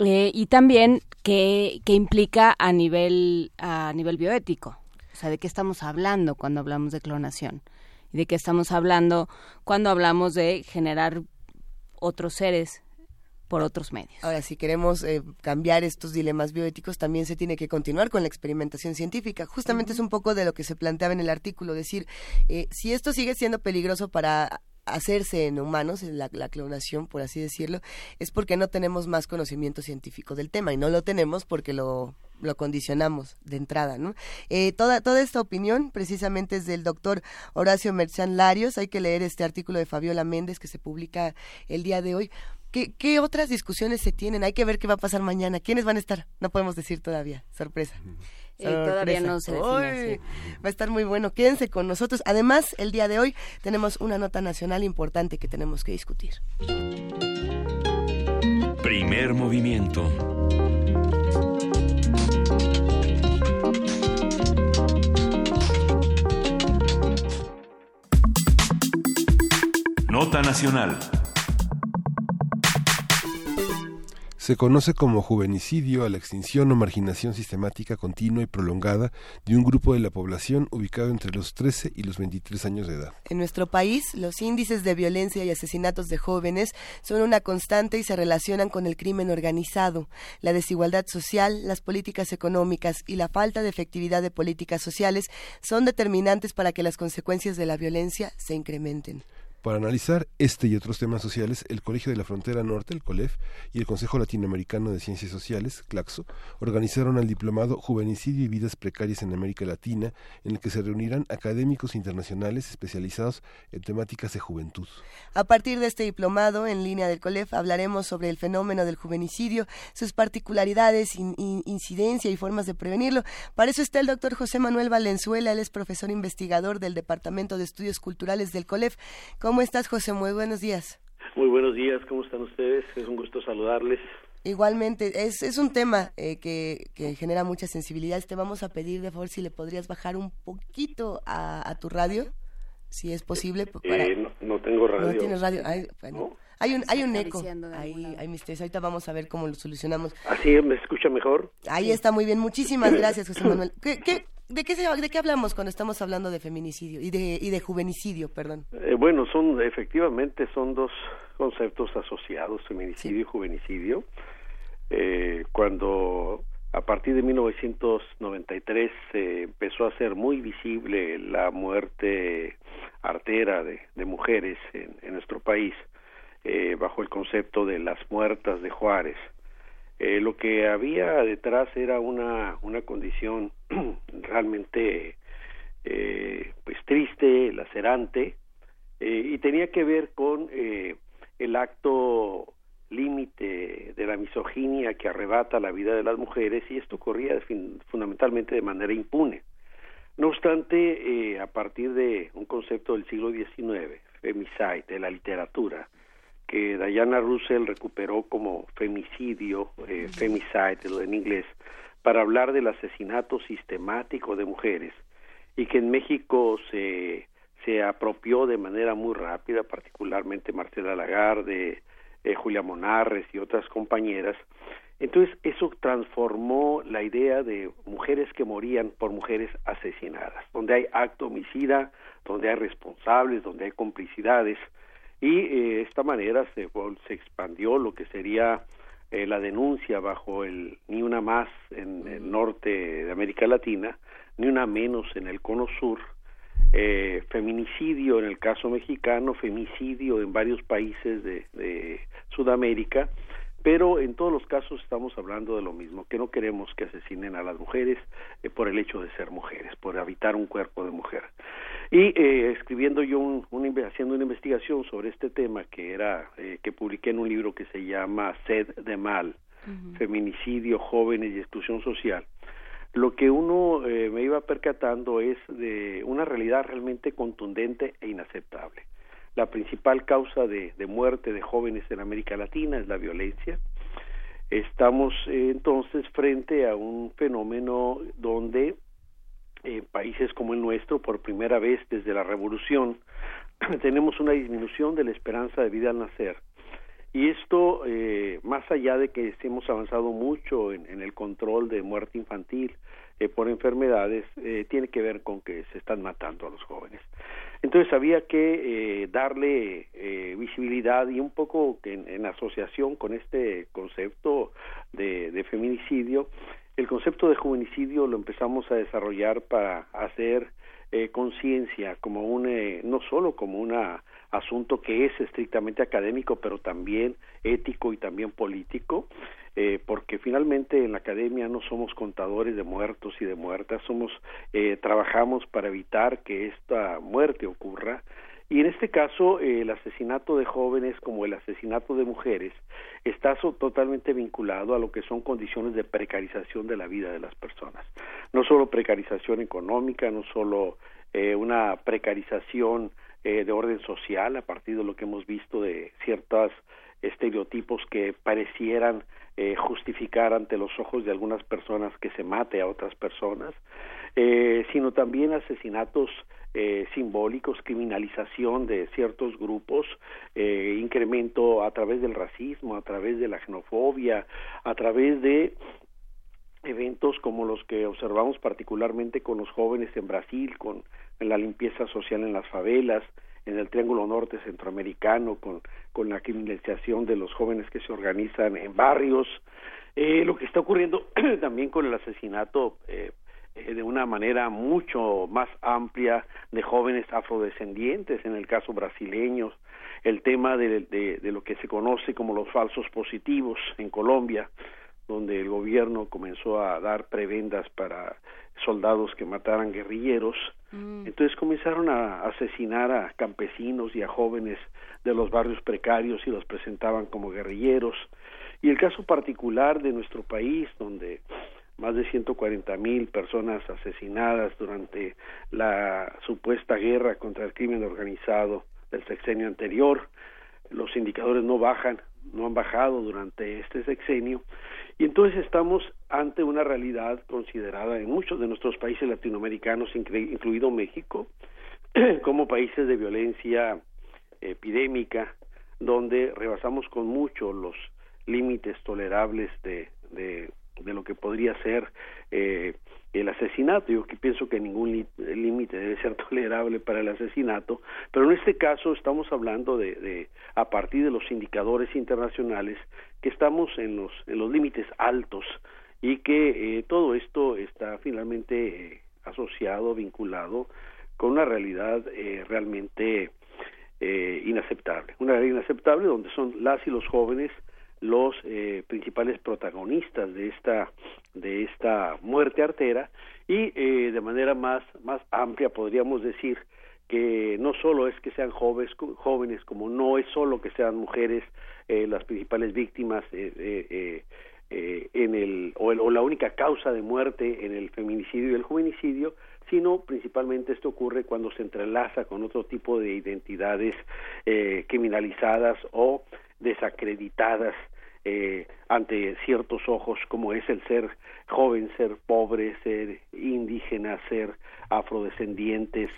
Eh, y también qué, qué implica a nivel a nivel bioético o sea de qué estamos hablando cuando hablamos de clonación y de qué estamos hablando cuando hablamos de generar otros seres por otros medios Ahora, si queremos eh, cambiar estos dilemas bioéticos, también se tiene que continuar con la experimentación científica. Justamente es un poco de lo que se planteaba en el artículo, decir, eh, si esto sigue siendo peligroso para hacerse en humanos, la, la clonación, por así decirlo, es porque no tenemos más conocimiento científico del tema y no lo tenemos porque lo lo condicionamos de entrada, ¿no? Eh, toda, toda esta opinión precisamente es del doctor Horacio Merchan Larios, hay que leer este artículo de Fabiola Méndez que se publica el día de hoy. ¿Qué, ¿Qué otras discusiones se tienen? Hay que ver qué va a pasar mañana. ¿Quiénes van a estar? No podemos decir todavía. Sorpresa. Eh, todavía no se define, Va a estar muy bueno. Quédense con nosotros. Además, el día de hoy tenemos una nota nacional importante que tenemos que discutir. Primer movimiento. Nota Nacional. Se conoce como juvenicidio a la extinción o marginación sistemática continua y prolongada de un grupo de la población ubicado entre los 13 y los 23 años de edad. En nuestro país, los índices de violencia y asesinatos de jóvenes son una constante y se relacionan con el crimen organizado, la desigualdad social, las políticas económicas y la falta de efectividad de políticas sociales son determinantes para que las consecuencias de la violencia se incrementen. Para analizar este y otros temas sociales, el Colegio de la Frontera Norte, el COLEF, y el Consejo Latinoamericano de Ciencias Sociales, CLACSO, organizaron el diplomado Juvenicidio y Vidas Precarias en América Latina, en el que se reunirán académicos internacionales especializados en temáticas de juventud. A partir de este diplomado, en línea del COLEF, hablaremos sobre el fenómeno del juvenicidio, sus particularidades, incidencia y formas de prevenirlo. Para eso está el doctor José Manuel Valenzuela, él es profesor investigador del Departamento de Estudios Culturales del COLEF. ¿Cómo estás, José? Muy buenos días. Muy buenos días, ¿cómo están ustedes? Es un gusto saludarles. Igualmente, es, es un tema eh, que, que, genera mucha sensibilidad. Te vamos a pedir, de favor, si le podrías bajar un poquito a, tu radio, si es posible. Eh, no, tengo radio. No tienes radio. Hay un, hay un eco. Ahí, hay misterios. Ahorita vamos a ver cómo lo solucionamos. ¿Así me escucha mejor? Ahí está muy bien. Muchísimas gracias, José Manuel. ¿Qué, qué, ¿De qué, ¿De qué hablamos cuando estamos hablando de feminicidio y de, y de juvenicidio, perdón? Eh, bueno, son efectivamente son dos conceptos asociados, feminicidio y juvenicidio. Eh, cuando a partir de 1993 se empezó a hacer muy visible la muerte artera de, mujeres en, nuestro país, eh, bajo el concepto de las muertas de Juárez. Eh, lo que había detrás era una, una condición realmente eh, pues triste, lacerante, eh, y tenía que ver con eh, el acto límite de la misoginia que arrebata la vida de las mujeres y esto ocurría fundamentalmente de manera impune. No obstante, a partir de un concepto del siglo XIX, femicide, de la literatura, que Diana Russell recuperó como femicidio, eh, femicide en inglés, para hablar del asesinato sistemático de mujeres y que en México se, se apropió de manera muy rápida, particularmente Marcela Lagarde, eh, Julia Monarres y otras compañeras. Entonces eso transformó la idea de mujeres que morían por mujeres asesinadas, donde hay acto homicida, donde hay responsables, donde hay complicidades, y eh, de esta manera se, se expandió lo que sería eh, la denuncia bajo el ni una más en el norte de América Latina, ni una menos en el cono sur, eh, feminicidio en el caso mexicano, femicidio en varios países de, de Sudamérica, pero en todos los casos estamos hablando de lo mismo, que no queremos que asesinen a las mujeres eh, por el hecho de ser mujeres, por habitar un cuerpo de mujer. Y eh, escribiendo yo, un, haciendo una investigación sobre este tema que era, eh, que publiqué en un libro que se llama Sed de Mal, Feminicidio, Jóvenes y Exclusión Social, lo que uno me iba percatando es de una realidad realmente contundente e inaceptable la principal causa de, muerte de jóvenes en América Latina es la violencia. Estamos eh, entonces frente a un fenómeno donde eh, países como el nuestro, por primera vez desde la revolución, tenemos una disminución de la esperanza de vida al nacer. Y esto, eh, más allá de que hemos avanzado mucho en, el control de muerte infantil por enfermedades, tiene que ver con que se están matando a los jóvenes. Entonces había que eh, darle eh, visibilidad y un poco en, asociación con este concepto de, feminicidio, el concepto de juvenicidio lo empezamos a desarrollar para hacer eh, conciencia como un no solo como una asunto que es estrictamente académico, pero también ético y también político, eh, porque finalmente en la academia no somos contadores de muertos y de muertas, somos eh, trabajamos para evitar que esta muerte ocurra. Y en este caso eh, el asesinato de jóvenes como el asesinato de mujeres está totalmente vinculado a lo que son condiciones de precarización de la vida de las personas, no solo precarización económica, no solo una precarización de orden social a partir de lo que hemos visto de ciertos estereotipos que parecieran eh, justificar ante los ojos de algunas personas que se mate a otras personas, eh, sino también asesinatos eh, simbólicos, criminalización de ciertos grupos, eh, incremento a través del racismo, a través de la xenofobia, a través de eventos como los que observamos particularmente con los jóvenes en Brasil, con la limpieza social en las favelas, en el Triángulo Norte Centroamericano, con, la criminalización de los jóvenes que se organizan en barrios, eh, lo que está ocurriendo también con el asesinato eh, eh, de una manera mucho más amplia de jóvenes afrodescendientes, en el caso brasileño, el tema de, de lo que se conoce como los falsos positivos en Colombia, donde el gobierno comenzó a dar prebendas para soldados que mataran guerrilleros. Mm. Entonces comenzaron a asesinar a campesinos y a jóvenes de los barrios precarios y los presentaban como guerrilleros. Y el caso particular de nuestro país, donde más de 140 mil personas asesinadas durante la supuesta guerra contra el crimen organizado del sexenio anterior, los indicadores no bajan, no han bajado durante este sexenio y entonces estamos ante una realidad considerada en muchos de nuestros países latinoamericanos, incluido México, como países de violencia epidémica, donde rebasamos con mucho los límites tolerables de, de, de lo que podría ser eh, el asesinato. Yo que pienso que ningún límite debe ser tolerable para el asesinato, pero en este caso estamos hablando de, de a partir de los indicadores internacionales que estamos en los en los límites altos y que eh, todo esto está finalmente eh, asociado, vinculado con una realidad eh, realmente eh, inaceptable, una realidad inaceptable donde son las y los jóvenes los eh, principales protagonistas de esta de esta muerte artera y de manera más más amplia podríamos decir que no solo es que sean jóvenes jóvenes como no es solo que sean mujeres eh, las principales víctimas en el o, el o la única causa de muerte en el feminicidio y el juvenicidio sino principalmente esto ocurre cuando se entrelaza con otro tipo de identidades criminalizadas o desacreditadas eh, ante ciertos ojos como es el ser joven, ser pobre, ser indígena, ser afrodescendiente,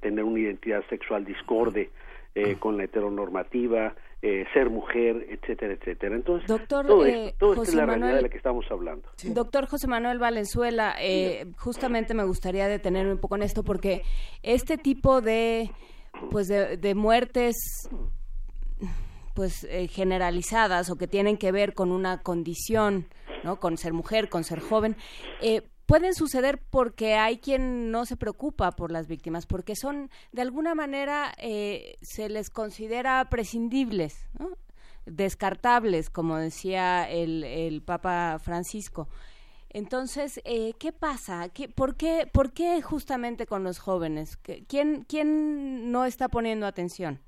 tener una identidad sexual discorde eh, con la heteronormativa, eh, ser mujer, etcétera, etcétera. Entonces, Doctor, todo, eh, esto, todo esto es la José realidad Manuel- de la que estamos hablando. Doctor José Manuel Valenzuela, eh, justamente me gustaría detenerme un poco en esto porque este tipo de, pues de, de muertes pues eh, generalizadas o que tienen que ver con una condición, ¿no? Con ser mujer, con ser joven, eh, pueden suceder porque hay quien no se preocupa por las víctimas, porque son de alguna manera eh, se les considera prescindibles, descartables, como decía el, el Papa Francisco. Entonces, eh, ¿qué pasa? ¿Qué, por, qué, ¿Por qué justamente con los jóvenes? ¿Qué- ¿Quién, ¿Quién no está poniendo atención?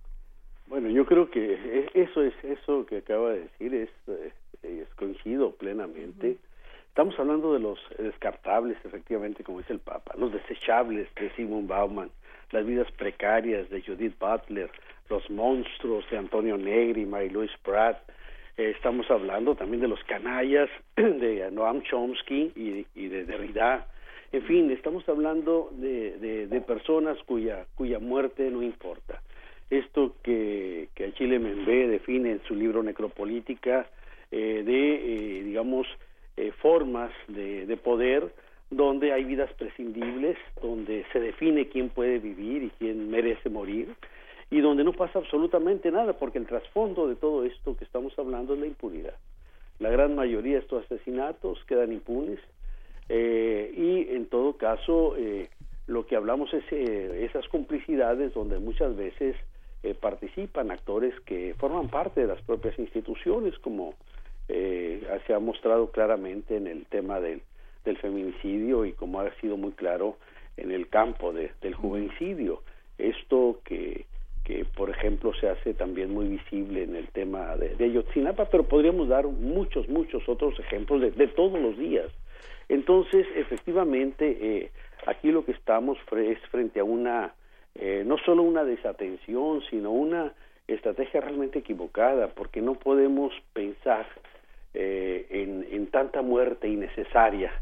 Bueno, yo creo que e- eso es eso que acaba de decir es, eh, es coincido plenamente. Estamos hablando de los descartables, efectivamente, como dice el Papa, los desechables de Simon Bauman, las vidas precarias de Judith Butler, los monstruos de Antonio Negri, Mary Louise Pratt. Eh, estamos hablando también de los canallas de Noam Chomsky y, y de Derrida. En fin, estamos hablando de, de, de personas cuya, cuya muerte no importa esto que, que Achille Membe define en su libro Necropolítica eh, de, eh, digamos, eh, formas de, de poder donde hay vidas prescindibles, donde se define quién puede vivir y quién merece morir, y donde no pasa absolutamente nada, porque el trasfondo de todo esto que estamos hablando es la impunidad. La gran mayoría de estos asesinatos quedan impunes eh, y en todo caso eh, lo que hablamos es eh, esas complicidades donde muchas veces eh, participan, actores que forman parte de las propias instituciones, como eh, se ha mostrado claramente en el tema del, del feminicidio y como ha sido muy claro en el campo de, del juvenicidio. Esto que, que, por ejemplo, se hace también muy visible en el tema de, de Ayotzinapa, pero podríamos dar muchos, muchos otros ejemplos de, de todos los días. Entonces, efectivamente, eh, aquí lo que estamos es frente a una eh, no solo una desatención, sino una estrategia realmente equivocada, porque no podemos pensar eh, en, en, tanta muerte innecesaria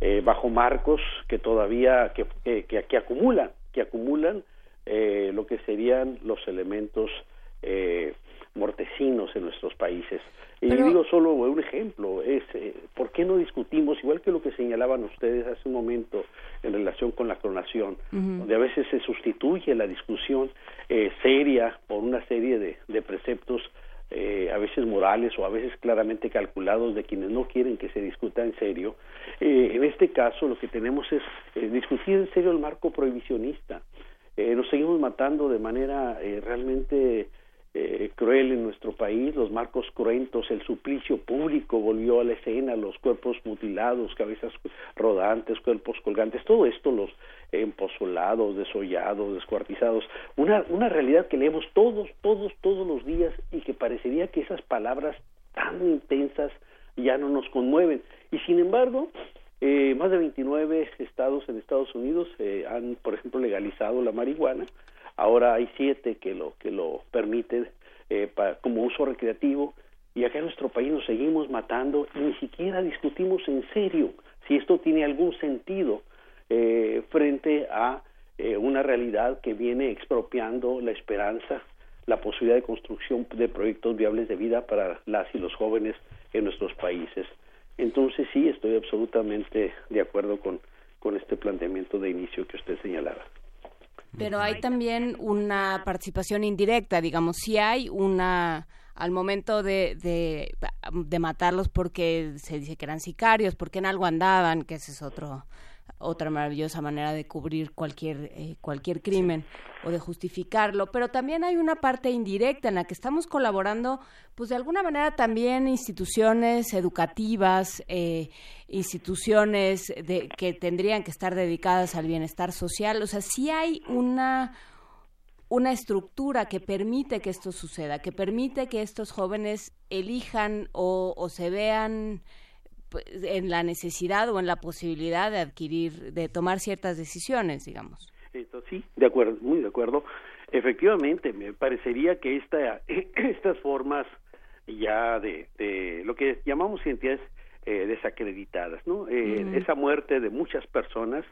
eh, bajo marcos que todavía que, que, que acumulan, que acumulan eh, lo que serían los elementos eh, mortecinos en nuestros países. Y digo solo un ejemplo, es eh, ¿por qué no discutimos, igual que lo que señalaban ustedes hace un momento en relación con la clonación, donde a veces se sustituye la discusión eh, seria por una serie de, de preceptos eh, a veces morales o a veces claramente calculados de quienes no quieren que se discuta en serio. Eh, en este caso lo que tenemos es eh, discutir en serio el marco prohibicionista. Eh, nos seguimos matando de manera eh, realmente eh, cruel en nuestro país, los marcos cruentos, el suplicio público volvió a la escena, los cuerpos mutilados, cabezas rodantes, cuerpos colgantes, todo esto, los empozolados, desollados, descuartizados, una, una realidad que leemos todos, todos, todos los días y que parecería que esas palabras tan intensas ya no nos conmueven. Y sin embargo, eh, más de 29 estados en Estados Unidos eh, han, por ejemplo, legalizado la marihuana, ahora hay siete que lo que lo permiten eh, como uso recreativo y acá en nuestro país nos seguimos matando y ni siquiera discutimos en serio si esto tiene algún sentido eh, frente a eh, una realidad que viene expropiando la esperanza, la posibilidad de construcción de proyectos viables de vida para las y los jóvenes en nuestros países. Entonces sí, estoy absolutamente de acuerdo con, con este planteamiento de inicio que usted señalaba. Pero hay también una participación indirecta, digamos, si hay una al momento de, de, de, matarlos porque se dice que eran sicarios, porque en algo andaban, que ese es otro otra maravillosa manera de cubrir cualquier eh, cualquier crimen o de justificarlo, pero también hay una parte indirecta en la que estamos colaborando, pues de alguna manera también instituciones educativas, eh, instituciones de, que tendrían que estar dedicadas al bienestar social, o sea, sí hay una una estructura que permite que esto suceda, que permite que estos jóvenes elijan o, o se vean en la necesidad o en la posibilidad de adquirir, de tomar ciertas decisiones, digamos. Entonces, sí, de acuerdo, muy de acuerdo. Efectivamente, me parecería que esta, estas formas ya de, de lo que llamamos identidades eh, desacreditadas, ¿no? Eh, mm. Esa muerte de muchas personas,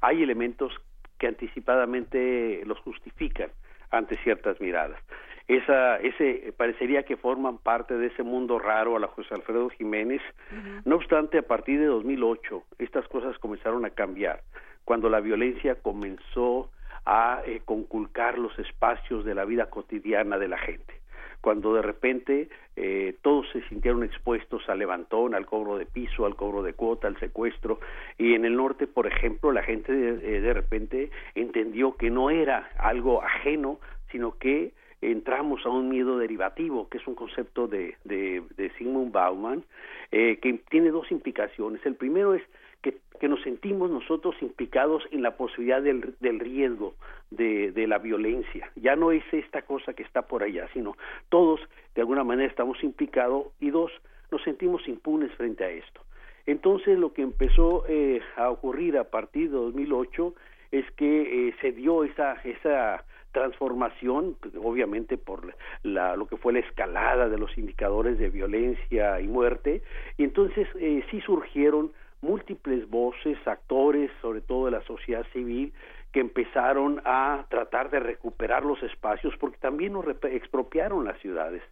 hay elementos que anticipadamente los justifican ante ciertas miradas. Esa, ese parecería que forman parte de ese mundo raro a la José Alfredo Jiménez. Uh -huh. No obstante, a partir de 2008 estas cosas comenzaron a cambiar cuando la violencia comenzó a eh, conculcar los espacios de la vida cotidiana de la gente cuando de repente eh, todos se sintieron expuestos al levantón, al cobro de piso, al cobro de cuota, al secuestro, y en el norte, por ejemplo, la gente de, eh, de repente entendió que no era algo ajeno, sino que entramos a un miedo derivativo, que es un concepto de, de, de Sigmund Bauman, eh, que tiene dos implicaciones. El primero es que, que, nos sentimos nosotros implicados en la posibilidad del, del riesgo de, de, la violencia. Ya no es esta cosa que está por allá, sino todos de alguna manera estamos implicados y dos, nos sentimos impunes frente a esto. Entonces lo que empezó eh, a ocurrir a partir de 2008 es que eh, se dio esa, esa transformación, obviamente por la, lo que fue la escalada de los indicadores de violencia y muerte, y entonces eh, sí surgieron múltiples voces, actores, sobre todo de la sociedad civil, que empezaron a tratar de recuperar los espacios porque también nos expropiaron las ciudades.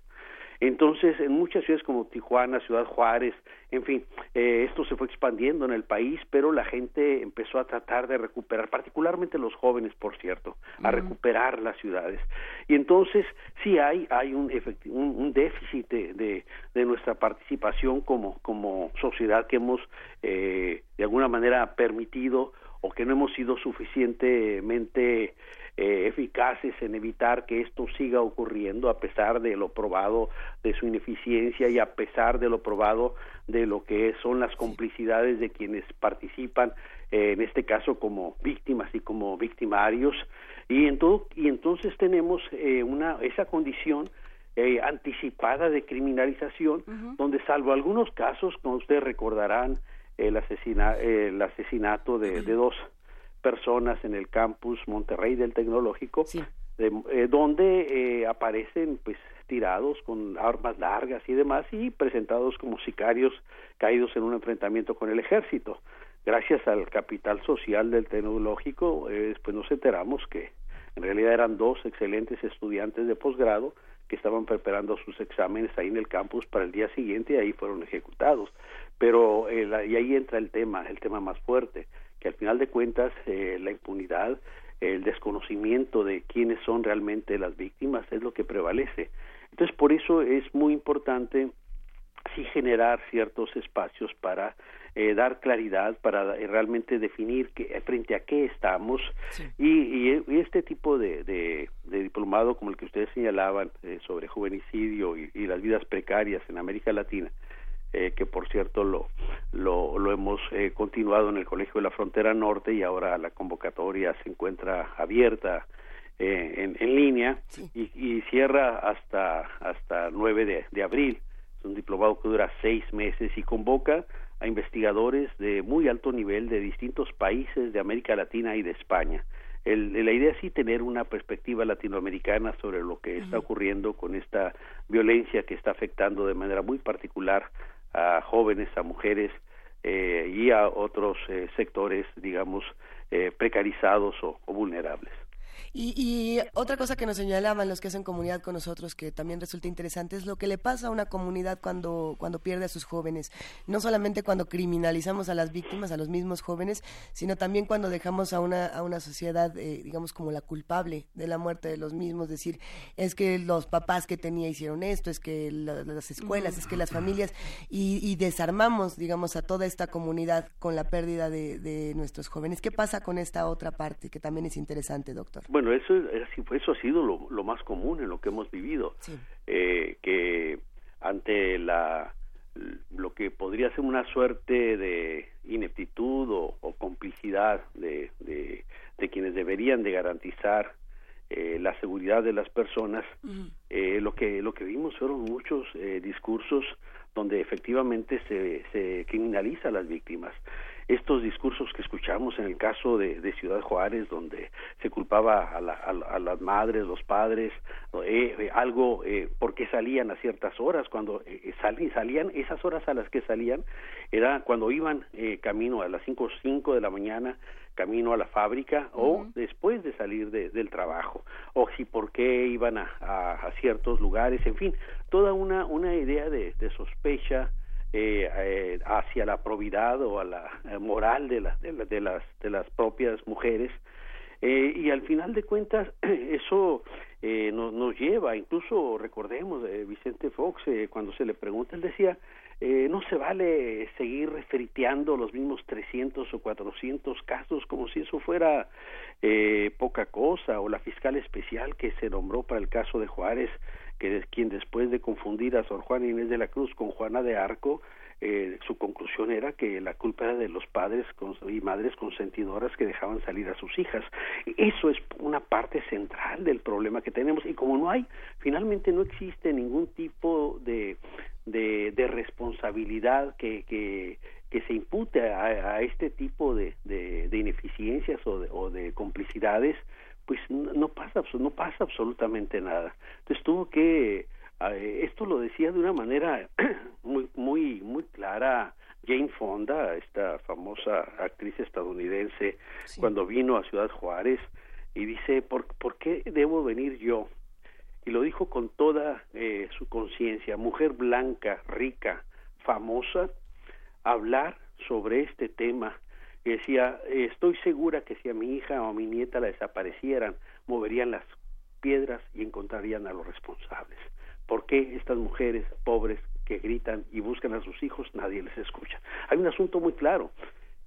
Entonces, en muchas ciudades como Tijuana, Ciudad Juárez, en fin, eh, esto se fue expandiendo en el país, pero la gente empezó a tratar de recuperar, particularmente los jóvenes, por cierto, a uh -huh. recuperar las ciudades. Y entonces, sí hay, hay un, un, un déficit de, de, de, nuestra participación como, como sociedad que hemos, eh, de alguna manera, permitido o que no hemos sido suficientemente eh, eficaces en evitar que esto siga ocurriendo a pesar de lo probado de su ineficiencia y a pesar de lo probado de lo que son las complicidades de quienes participan eh, en este caso como víctimas y como victimarios. Y en todo y entonces tenemos eh, una esa condición eh, anticipada de criminalización donde salvo algunos casos como ustedes recordarán el asesina el asesinato de, de dos personas en el campus Monterrey del Tecnológico, eh, donde eh, aparecen pues tirados con armas largas y demás y presentados como sicarios caídos en un enfrentamiento con el ejército. Gracias al capital social del tecnológico, eh, después nos enteramos que en realidad eran dos excelentes estudiantes de posgrado que estaban preparando sus exámenes ahí en el campus para el día siguiente y ahí fueron ejecutados. Pero y ahí entra el tema, el tema más fuerte que al final de cuentas eh, la impunidad, el desconocimiento de quiénes son realmente las víctimas es lo que prevalece. Entonces, por eso es muy importante sí generar ciertos espacios para eh, dar claridad, para eh, realmente definir que, frente a qué estamos y, y, este tipo de, de, diplomado como el que ustedes señalaban sobre juvenicidio y, y, las vidas precarias en América Latina eh, que por cierto lo, lo, lo hemos eh, continuado en el Colegio de la Frontera Norte y ahora la convocatoria se encuentra abierta eh, en, en, línea y, y, cierra hasta hasta 9 de, de abril. Es un diplomado que dura seis meses y convoca a investigadores de muy alto nivel de distintos países de América Latina y de España. El, la idea es sí tener una perspectiva latinoamericana sobre lo que está ocurriendo con esta violencia que está afectando de manera muy particular a jóvenes, a mujeres eh, y a otros eh, sectores, digamos, eh, precarizados o, vulnerables. Y, otra cosa que nos señalaban los que hacen comunidad con nosotros, que también resulta interesante, es lo que le pasa a una comunidad cuando, cuando pierde a sus jóvenes. No solamente cuando criminalizamos a las víctimas, a los mismos jóvenes, sino también cuando dejamos a una, a una sociedad, eh, digamos, como la culpable de la muerte de los mismos. Decir, es que los papás que tenía hicieron esto, es que las escuelas, es que las familias, y, desarmamos, digamos, a toda esta comunidad con la pérdida de, nuestros jóvenes. ¿Qué pasa con esta otra parte, que también es interesante, doctor? Eso, eso ha sido lo, más común en lo que hemos vivido, eh, que ante la lo que podría ser una suerte de ineptitud o, complicidad de, de, quienes deberían de garantizar eh, la seguridad de las personas, eh, lo que lo que vimos fueron muchos discursos donde efectivamente se, se criminaliza a las víctimas estos discursos que escuchamos en el caso de, de Ciudad Juárez, donde se culpaba a, la, a, las madres, los padres, eh, eh, algo eh, porque salían a ciertas horas, cuando eh, salían, esas horas a las que salían, era cuando iban camino a las cinco cinco de la mañana, camino a la fábrica o después de salir de, del trabajo, o si por qué iban a, a, a, ciertos lugares, en fin, toda una, una idea de, de sospecha, eh, eh, hacia la probidad o a la eh, moral de, la, de, de, las de las propias mujeres. Eh, y al final de cuentas eso eh, nos, nos lleva incluso recordemos Vicente Fox cuando se le pregunta él decía no se vale seguir referiteando los mismos 300 o 400 casos como si eso fuera poca cosa o la fiscal especial que se nombró para el caso de Juárez que quien después de confundir a Sor Juana Inés de la Cruz con Juana de Arco, eh, su conclusión era que la culpa era de los padres y madres consentidoras que dejaban salir a sus hijas. Eso es una parte central del problema que tenemos y como no hay, finalmente no existe ningún tipo de, de, responsabilidad que, que, que se impute a, a este tipo de, de, de ineficiencias o de, o de complicidades, pues no pasa no pasa absolutamente nada. Entonces tuvo que esto lo decía de una manera muy muy muy clara Jane Fonda esta famosa actriz estadounidense cuando vino a Ciudad Juárez y dice ¿por, ¿por qué debo venir yo? y lo dijo con toda eh, su conciencia mujer blanca rica famosa hablar sobre este tema y decía, estoy segura que si a mi hija o a mi nieta la desaparecieran, moverían las piedras y encontrarían a los responsables. ¿Por qué estas mujeres pobres que gritan y buscan a sus hijos nadie les escucha? Hay un asunto muy claro.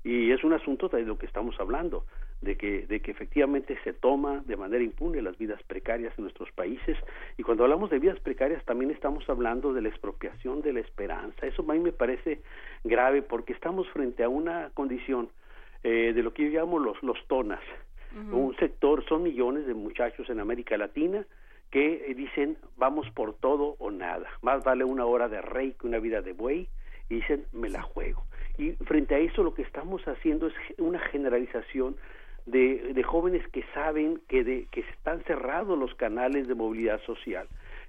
Y es un asunto de lo que estamos hablando, de que, de que efectivamente se toma de manera impune las vidas precarias en nuestros países. Y cuando hablamos de vidas precarias también estamos hablando de la expropiación de la esperanza. Eso a mí me parece grave porque estamos frente a una condición eh, de lo que yo llamo los, los tonas. Un sector, son millones de muchachos en América Latina que eh, dicen vamos por todo o nada. Más vale una hora de rey que una vida de buey y dicen me la juego. Y frente a eso lo que estamos haciendo es una generalización de, de jóvenes que saben que, de, que están cerrados los canales de movilidad social,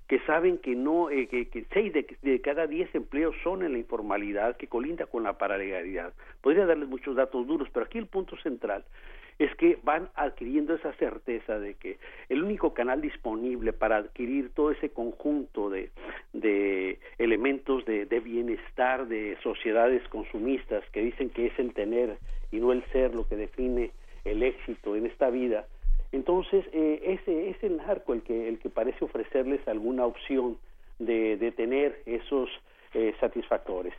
que saben que no eh, que, seis de, cada diez empleos son en la informalidad, que colinda con la paralegalidad. Podría darles muchos datos duros, pero aquí el punto central es que van adquiriendo esa certeza de que el único canal disponible para adquirir todo ese conjunto de, de elementos de, bienestar de sociedades consumistas que dicen que es el tener y no el ser lo que define el éxito en esta vida, entonces eh, ese es el narco el que, el que parece ofrecerles alguna opción de, de tener esos eh, satisfactores.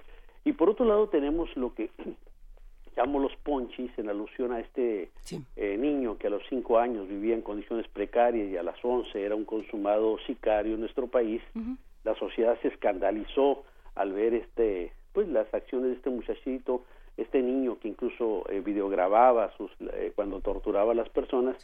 Y por otro lado tenemos lo que llamo los ponchis en alusión a este eh, niño que a los cinco años vivía en condiciones precarias y a las once era un consumado sicario en nuestro país. La sociedad se escandalizó al ver este, pues las acciones de este muchachito, este niño que incluso eh, videogrababa sus, eh, cuando torturaba a las personas.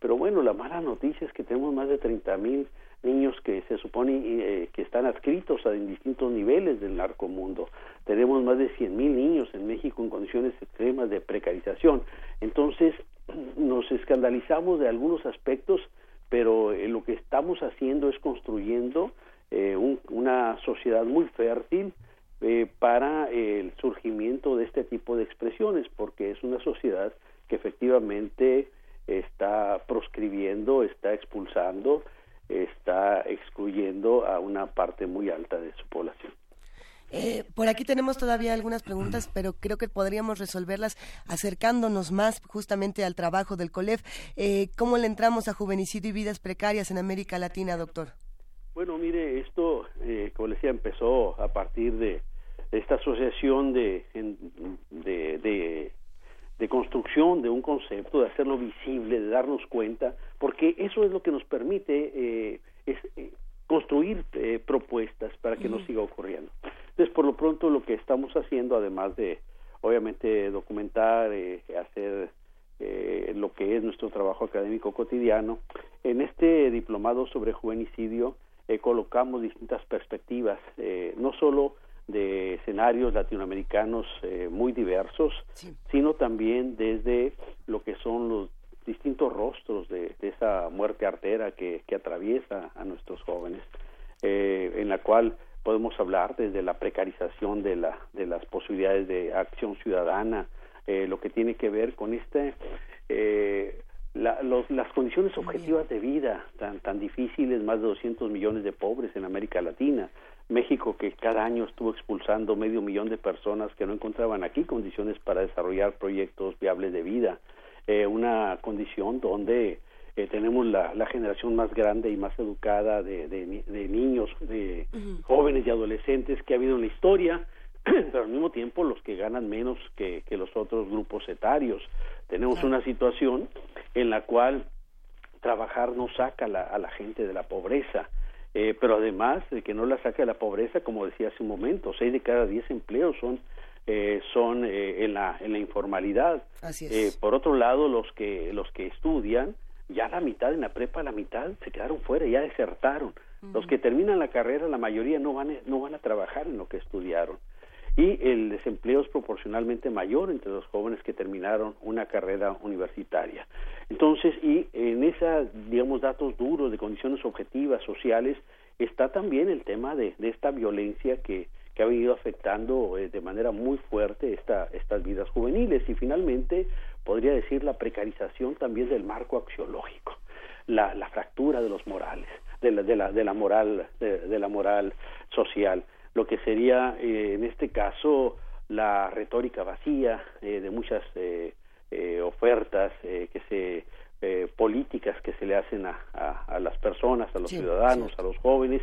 Pero bueno, la mala noticia es que tenemos más de treinta mil niños que se supone eh, que están adscritos a distintos niveles del narcomundo. Tenemos más de 100 mil niños en México en condiciones extremas de precarización. Entonces, nos escandalizamos de algunos aspectos, pero eh, lo que estamos haciendo es construyendo eh, un, una sociedad muy fértil eh, para el surgimiento de este tipo de expresiones, porque es una sociedad que efectivamente está proscribiendo, está expulsando, está excluyendo a una parte muy alta de su población. Eh, por aquí tenemos todavía algunas preguntas, pero creo que podríamos resolverlas acercándonos más justamente al trabajo del COLEF. Eh, ¿Cómo le entramos a juvenicidio y vidas precarias en América Latina, doctor? Bueno, mire, esto, eh, como le decía, empezó a partir de, esta asociación de, de, de, de construcción de un concepto, de hacerlo visible, de darnos cuenta, porque eso es lo que nos permite eh, es, eh, construir eh, propuestas para que no siga ocurriendo. Entonces, por lo pronto, lo que estamos haciendo, además de, obviamente, documentar, eh, hacer eh, lo que es nuestro trabajo académico cotidiano, en este diplomado sobre juvenicidio eh, colocamos distintas perspectivas, eh, no solo de escenarios latinoamericanos eh, muy diversos, sí. sino también desde lo que son los distintos rostros de, de esa muerte artera que, que, atraviesa a nuestros jóvenes, eh, en la cual podemos hablar desde la precarización de, la, de las posibilidades de acción ciudadana, eh, lo que tiene que ver con este eh, la, los, las condiciones objetivas de vida tan tan difíciles, más de 200 millones de pobres en América Latina, México que cada año estuvo expulsando medio millón de personas que no encontraban aquí condiciones para desarrollar proyectos viables de vida, eh, una condición donde eh, tenemos la, la, generación más grande y más educada de, de, de niños, de uh -huh. jóvenes y adolescentes que ha habido en la historia, pero al mismo tiempo los que ganan menos que, que los otros grupos etarios. Tenemos una situación en la cual trabajar no saca la, a la gente de la pobreza, eh, pero además de que no la saca de la pobreza, como decía hace un momento, seis de cada diez empleos son eh, son eh, en la en la informalidad. Eh, por otro lado, los que los que estudian ya la mitad en la prepa, la mitad se quedaron fuera, ya desertaron. Uh -huh. Los que terminan la carrera, la mayoría no van no van a trabajar en lo que estudiaron y el desempleo es proporcionalmente mayor entre los jóvenes que terminaron una carrera universitaria. Entonces, y en esas, digamos, datos duros de condiciones objetivas, sociales, está también el tema de, de esta violencia que, que ha venido afectando eh, de manera muy fuerte esta, estas vidas juveniles y finalmente podría decir la precarización también del marco axiológico, la, la fractura de los morales, de la, de la, de la moral, de, de la moral social lo que sería eh, en este caso la retórica vacía eh, de muchas eh, eh ofertas eh, que se políticas que se le hacen a, a, a las personas, a los sí, ciudadanos, sí. a los jóvenes,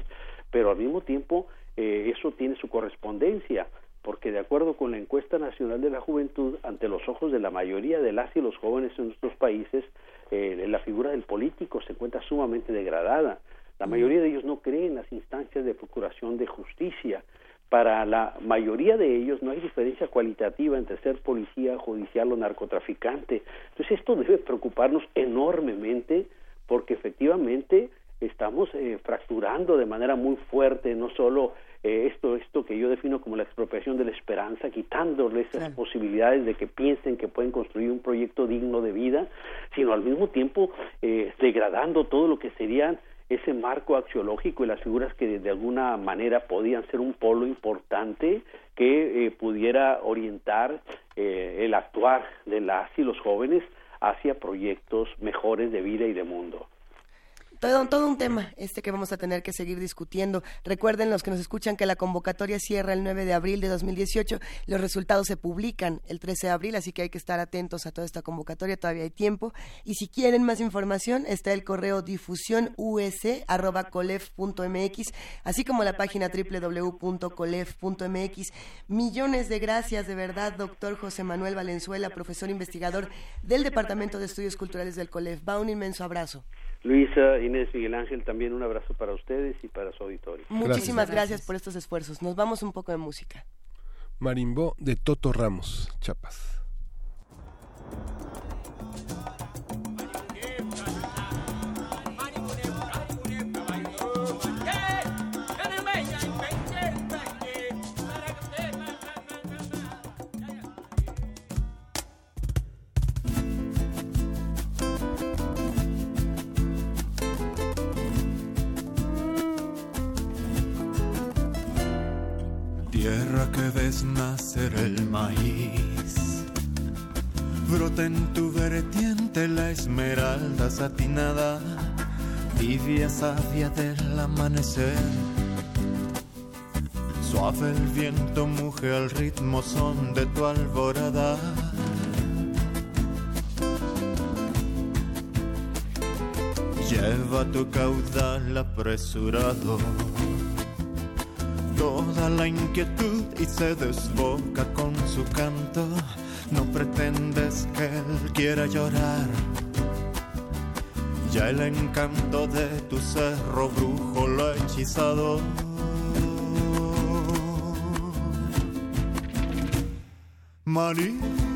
pero al mismo tiempo eso tiene su correspondencia porque de acuerdo acuerdo con la encuesta nacional de la juventud, ante los ojos de la mayoría de las y los jóvenes en nuestros países, eh, la figura del político se encuentra sumamente degradada. La mayoría de ellos no creen en las instancias de procuración de justicia. Para la mayoría de ellos no hay diferencia cualitativa entre ser policía, judicial o narcotraficante. Entonces esto debe preocuparnos enormemente porque efectivamente estamos eh, fracturando de manera muy fuerte no solo eh, esto esto que yo defino como la expropiación de la esperanza, quitándoles esas posibilidades de que piensen que pueden construir un proyecto digno de vida, sino al mismo tiempo eh, degradando todo lo que serían ese marco axiológico y las figuras que de alguna manera podían ser un polo importante que pudiera orientar el actuar de las y los jóvenes hacia proyectos mejores de vida y de mundo todo, un tema este que vamos a tener que seguir discutiendo. Recuerden los que nos escuchan que la convocatoria cierra el 9 de abril de 2018. Los resultados se publican el 13 de abril, así que hay que estar atentos a toda esta convocatoria. Todavía hay tiempo. Y si quieren más información, está el correo difusión así como la página www.colef.mx. Millones de gracias, de verdad, doctor José Manuel Valenzuela, profesor investigador del Departamento de Estudios Culturales del COLEF. Va un inmenso abrazo. Luisa, Inés, Miguel Ángel, también un abrazo para ustedes y para su auditorio. Muchísimas gracias. por estos esfuerzos. Nos vamos un poco de música. Marimbó de Toto Ramos, Chapas. Nacer el maíz. Brota en tu vertiente la esmeralda satinada, tibia savia del amanecer. Suave el viento muge al ritmo son de tu alborada. Lleva tu caudal apresurado toda la inquietud y se desboca con su canto. No pretendes que él quiera llorar. Ya el encanto de tu cerro brujo lo ha hechizado. María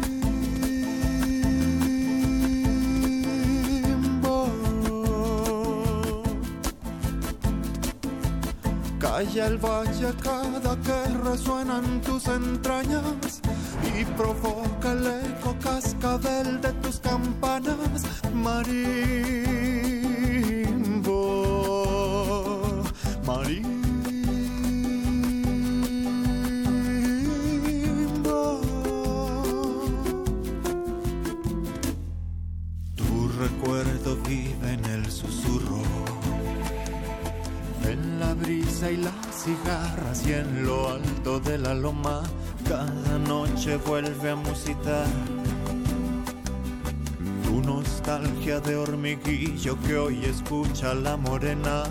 El valle cada que resuenan tus entrañas y provoca el eco cascabel de tus campanas, marimbo, marimbo. Tu recuerdo vive en el susurro en la brisa y las cigarras y en lo alto de la loma cada noche vuelve a musitar. Tu nostalgia de hormiguillo que hoy escucha la morena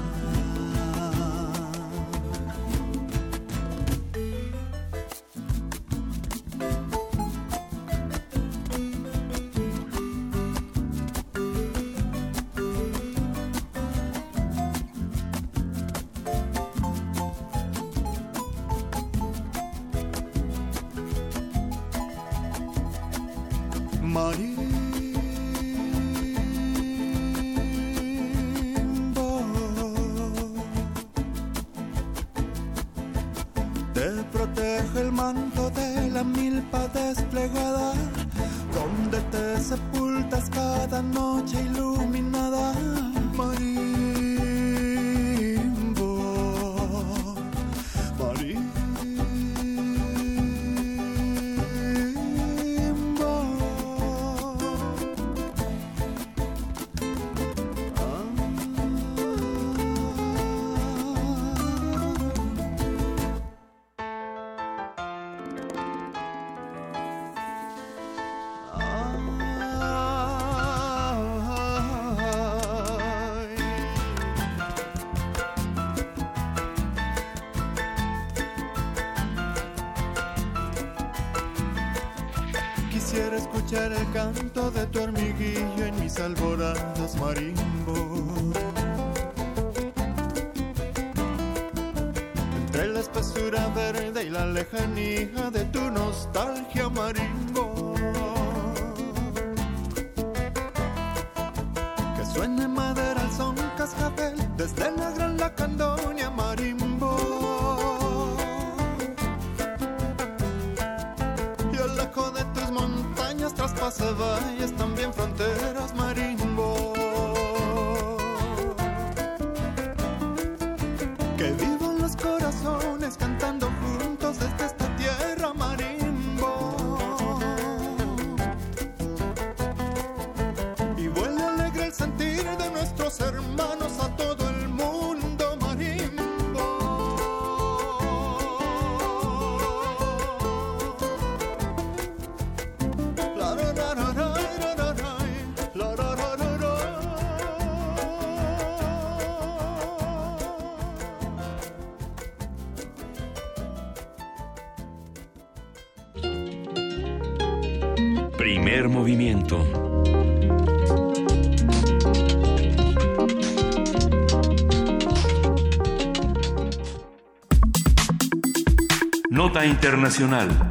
Internacional.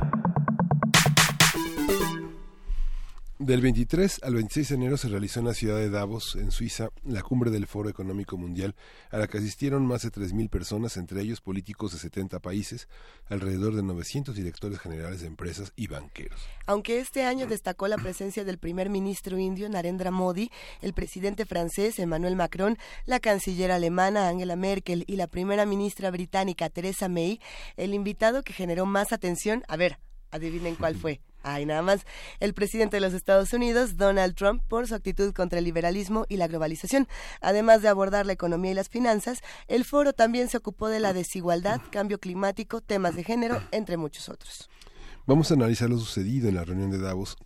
Del 23 al 26 de enero se realizó en la ciudad de Davos, en Suiza, la cumbre del Foro Económico Mundial, a la que asistieron más de 3.000 personas, entre ellos políticos de 70 países, alrededor de 900 directores generales de empresas y banqueros. Aunque este año destacó la presencia del primer ministro indio Narendra Modi, el presidente francés Emmanuel Macron, la canciller alemana Angela Merkel y la primera ministra británica Theresa May, el invitado que generó más atención, a ver, adivinen cuál fue. Ay, nada más. El presidente de los Estados Unidos, Donald Trump, por su actitud contra el liberalismo y la globalización. Además de abordar la economía y las finanzas, el foro también se ocupó de la desigualdad, cambio climático, temas de género, entre muchos otros. Vamos a analizar lo sucedido en la reunión de Davos.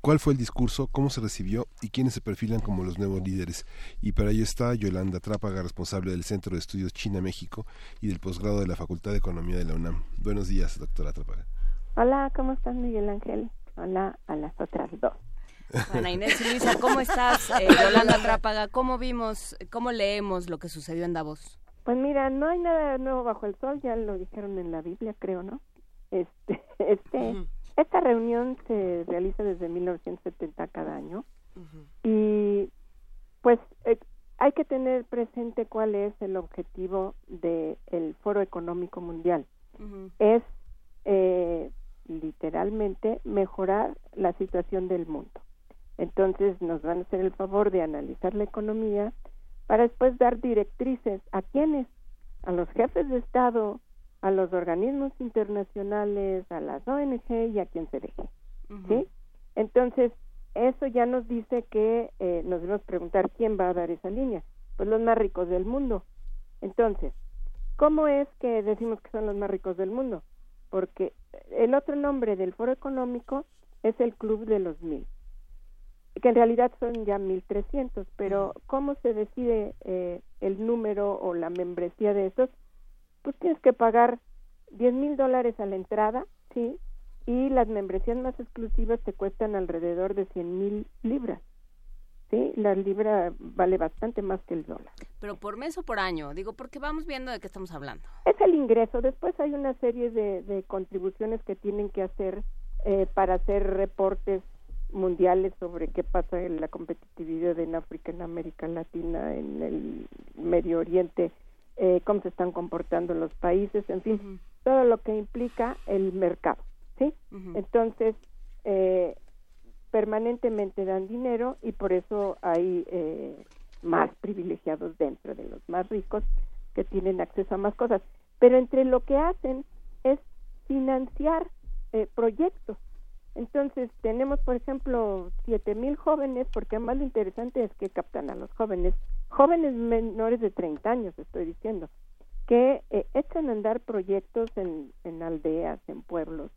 ¿Cuál fue el discurso? ¿Cómo se recibió? ¿Y quiénes se perfilan como los nuevos líderes? Y para ello está Yolanda Trápaga, responsable del Centro de Estudios China-México y del posgrado de la Facultad de Economía de la UNAM. Buenos días, doctora Trápaga. Hola, ¿cómo estás, Miguel Ángel? Hola a las otras dos. Ana Inés y Luisa, ¿cómo estás? Eh, Yolanda Trápaga, ¿cómo vimos, cómo leemos lo que sucedió en Davos? Pues mira, no hay nada nuevo bajo el sol, ya lo dijeron en la Biblia, creo, ¿no? Este, este, esta reunión se realiza desde 1970 cada año y pues eh, hay que tener presente cuál es el objetivo del Foro Económico Mundial. Es eh, literalmente mejorar la situación del mundo. Entonces nos van a hacer el favor de analizar la economía para después dar directrices a quienes, a los jefes de Estado, a los organismos internacionales, a las ONG y a quien se deje. ¿sí? Entonces, eso ya nos dice que eh, nos debemos preguntar quién va a dar esa línea. Pues los más ricos del mundo. Entonces, ¿cómo es que decimos que son los más ricos del mundo? Porque el otro nombre del foro económico es el Club de los Mil, que en realidad son ya 1.300, pero ¿cómo se decide eh, el número o la membresía de esos? Pues tienes que pagar 10 mil dólares a la entrada, ¿sí? Y las membresías más exclusivas te cuestan alrededor de 100 mil libras. ¿Sí? La libra vale bastante más que el dólar. ¿Pero por mes o por año? Digo, porque vamos viendo de qué estamos hablando. Es el ingreso. Después hay una serie de, de contribuciones que tienen que hacer eh, para hacer reportes mundiales sobre qué pasa en la competitividad en África, en América Latina, en el Medio Oriente, eh, cómo se están comportando los países, en fin, todo lo que implica el mercado, ¿sí? Entonces, eh, permanentemente dan dinero y por eso hay eh, más privilegiados dentro de los más ricos que tienen acceso a más cosas. Pero entre lo que hacen es financiar eh, proyectos. Entonces tenemos, por ejemplo, siete mil jóvenes, porque además lo interesante es que captan a los jóvenes, jóvenes menores de 30 años, estoy diciendo, que eh, echan a andar proyectos en, en aldeas, en pueblos,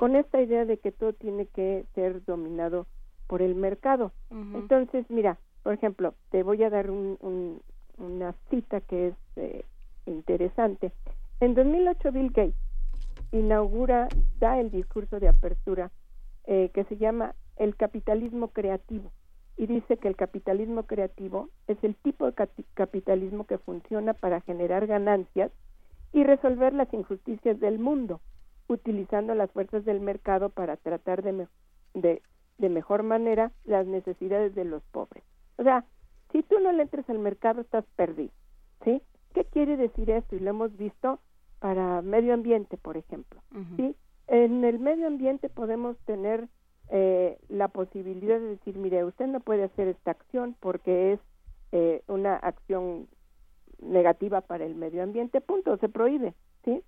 con esta idea de que todo tiene que ser dominado por el mercado. Entonces, mira, por ejemplo, te voy a dar un, un, una cita que es eh, interesante. En 2008 Bill Gates inaugura, da el discurso de apertura eh, que se llama el capitalismo creativo y dice que el capitalismo creativo es el tipo de capitalismo que funciona para generar ganancias y resolver las injusticias del mundo, utilizando las fuerzas del mercado para tratar de, de, de mejor manera las necesidades de los pobres. O sea, si tú no le entres al mercado estás perdido, ¿sí? ¿Qué quiere decir esto? Y lo hemos visto para medio ambiente, por ejemplo, ¿sí? En el medio ambiente podemos tener eh, la posibilidad de decir, mire, usted no puede hacer esta acción porque es eh, una acción negativa para el medio ambiente, punto, se prohíbe, ¿sí?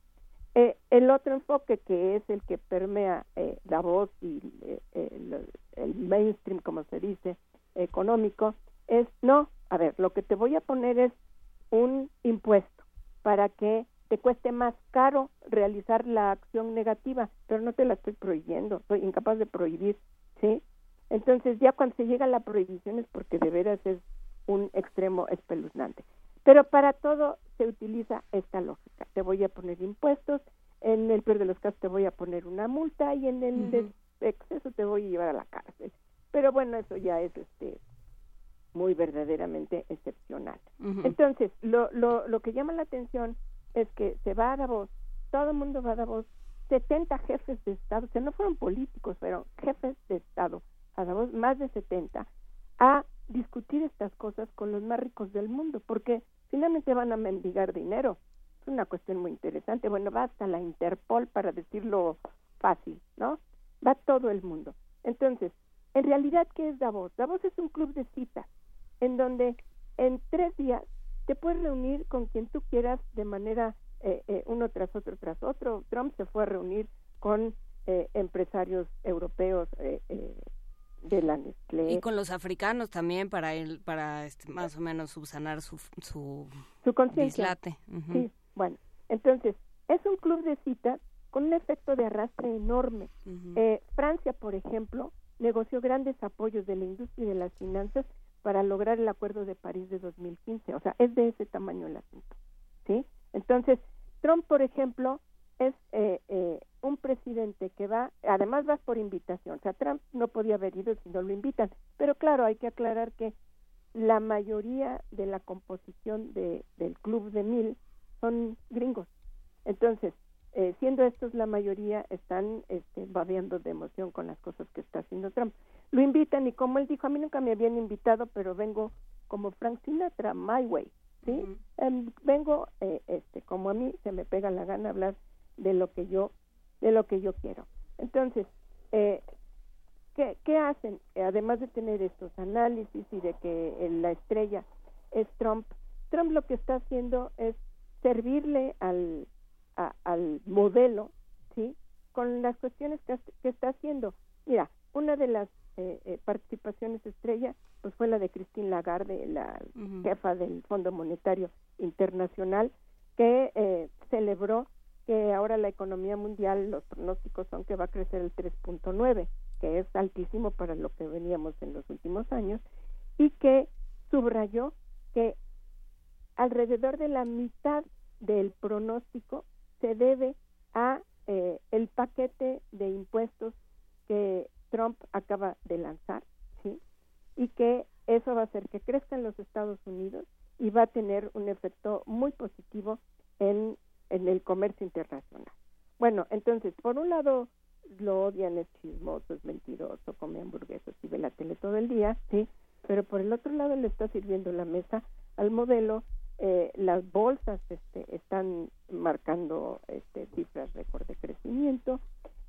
Eh, el otro enfoque que es el que permea eh, la voz y el, el, mainstream, como se dice, económico, es no, a ver, lo que te voy a poner es un impuesto para que te cueste más caro realizar la acción negativa, pero no te la estoy prohibiendo, soy incapaz de prohibir, ¿sí? Entonces ya cuando se llega a la prohibición es porque de veras es un extremo espeluznante. Pero para todo se utiliza esta lógica. Te voy a poner impuestos, en el peor de los casos te voy a poner una multa y en el exceso te voy a llevar a la cárcel. Pero bueno, eso ya es este muy verdaderamente excepcional. Entonces, lo, lo, lo que llama la atención es que se va a Davos, todo el mundo va a Davos, 70 jefes de Estado, o sea, no fueron políticos, fueron jefes de Estado, a Davos, más de 70, a discutir estas cosas con los más ricos del mundo, porque finalmente van a mendigar dinero. Es una cuestión muy interesante. Bueno, va hasta la Interpol para decirlo fácil, ¿no? Va todo el mundo. Entonces, en realidad, ¿qué es Davos? Davos es un club de citas en donde en tres días te puedes reunir con quien tú quieras de manera eh, eh, uno tras otro tras otro. Trump se fue a reunir con eh, empresarios europeos de la Nestlé. Y con los africanos también para él, para este, más o menos subsanar su su, su conciencia. Sí, bueno, entonces es un club de citas con un efecto de arrastre enorme. Francia, por ejemplo, negoció grandes apoyos de la industria y de las finanzas para lograr el Acuerdo de París de 2015. O sea, es de ese tamaño el asunto. ¿Sí? Entonces, Trump, por ejemplo, es eh, eh, un presidente que va, además vas por invitación. O sea, Trump no podía haber ido si no lo invitan. Pero claro, hay que aclarar que la mayoría de la composición de, del Club de Mil son gringos. Entonces, eh, siendo estos la mayoría, están este, babeando de emoción con las cosas que está haciendo Trump. Lo invitan y como él dijo, a mí nunca me habían invitado, pero vengo como Frank Sinatra, my way, ¿sí? Em, vengo, eh, este, como a mí se me pega la gana hablar de lo que yo, de lo que yo quiero. Entonces, eh, ¿qué, ¿qué hacen? además de tener estos análisis y de que la estrella es Trump, Trump lo que está haciendo es servirle al al modelo, ¿sí? Con las cuestiones que, está haciendo. Mira, una de las eh, eh, participaciones estrella pues fue la de Christine Lagarde, la jefa del Fondo Monetario Internacional, que eh, celebró que ahora la economía mundial, los pronósticos son que va a crecer el 3.9, que es altísimo para lo que veníamos en los últimos años, y que subrayó que alrededor de la mitad del pronóstico se debe a eh, el paquete de impuestos que Trump acaba de lanzar, ¿sí? Y que eso va a hacer que crezca los Estados Unidos y va a tener un efecto muy positivo en, en el comercio internacional. Bueno, entonces, por un lado lo odian, es chismoso, es mentiroso, come hamburguesas y ve la tele todo el día, ¿sí? Pero por el otro lado le está sirviendo la mesa al modelo eh, las bolsas este, están marcando este, cifras récord de crecimiento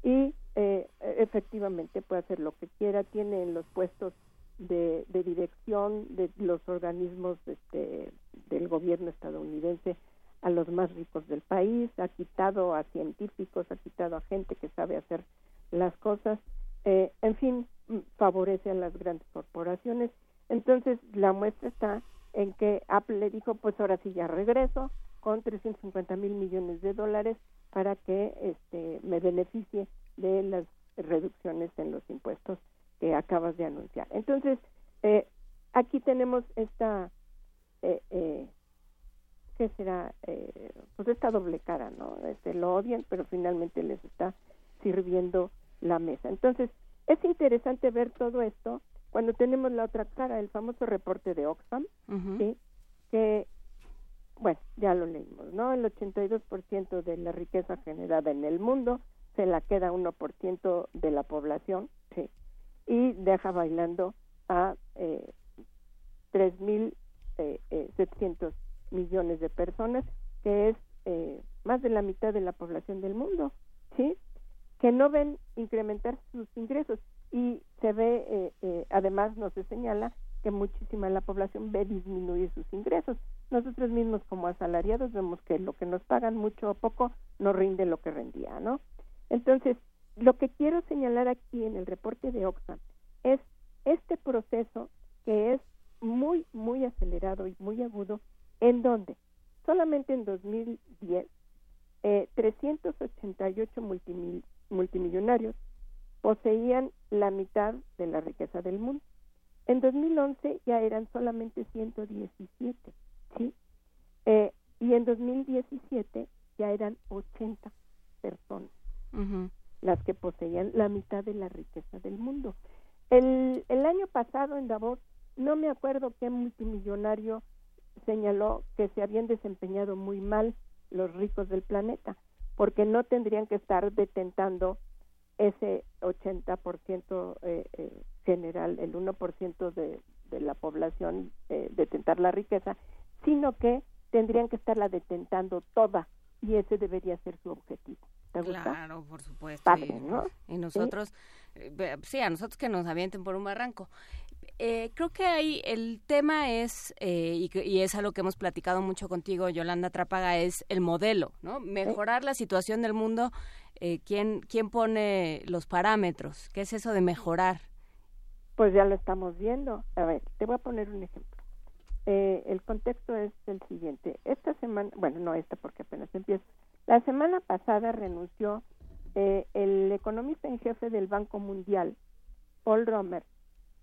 y eh, efectivamente puede hacer lo que quiera, tiene en los puestos de, dirección de los organismos este, del gobierno estadounidense a los más ricos del país, ha quitado a científicos, ha quitado a gente que sabe hacer las cosas, eh, en fin, favorece a las grandes corporaciones. Entonces, la muestra está en que Apple le dijo, pues ahora sí ya regreso con 350 mil millones de dólares para que este, me beneficie de las reducciones en los impuestos que acabas de anunciar. Entonces, eh, aquí tenemos esta, eh, ¿qué será? Eh, pues esta doble cara, ¿no? Este, lo odian, pero finalmente les está sirviendo la mesa. Entonces, es interesante ver todo esto cuando tenemos la otra cara, el famoso reporte de Oxfam, ¿sí? que, bueno, ya lo leímos, ¿no? El 82% de la riqueza generada en el mundo se la queda 1% de la población, ¿sí? Y deja bailando a eh, 3.700 eh, eh, millones de personas, que es eh, más de la mitad de la población del mundo, ¿sí? Que no ven incrementar sus ingresos y se ve, eh, eh, además nos se señala que muchísima la población ve disminuir sus ingresos. Nosotros mismos como asalariados vemos que lo que nos pagan mucho o poco no rinde lo que rendía, ¿no? Entonces, lo que quiero señalar aquí en el reporte de Oxfam es este proceso que es muy, muy acelerado y muy agudo, en donde solamente en 2010 eh, 388 multimillonarios poseían la mitad de la riqueza del mundo. En 2011 ya eran solamente 117, ¿sí? Eh, y en 2017 ya eran 80 personas las que poseían la mitad de la riqueza del mundo. El, el año pasado en Davos, no me acuerdo qué multimillonario señaló que se habían desempeñado muy mal los ricos del planeta, porque no tendrían que estar detentando ese 80% eh, eh, general, el 1% de, de la población eh, detentar la riqueza, sino que tendrían que estarla detentando toda y ese debería ser su objetivo. ¿Te gusta? Claro, por supuesto. y, ¿no? y nosotros, eh, sí, a nosotros que nos avienten por un barranco. Eh, creo que ahí el tema es, eh, y, y, es algo que hemos platicado mucho contigo, Yolanda Trápaga, es el modelo, ¿no? Mejorar la situación del mundo. Eh, ¿quién, ¿Quién pone los parámetros? ¿Qué es eso de mejorar? Pues ya lo estamos viendo. A ver, te voy a poner un ejemplo. Eh, el contexto es el siguiente. Esta semana, bueno, no esta porque apenas empieza. La semana pasada renunció eh, el economista en jefe del Banco Mundial, Paul Romer,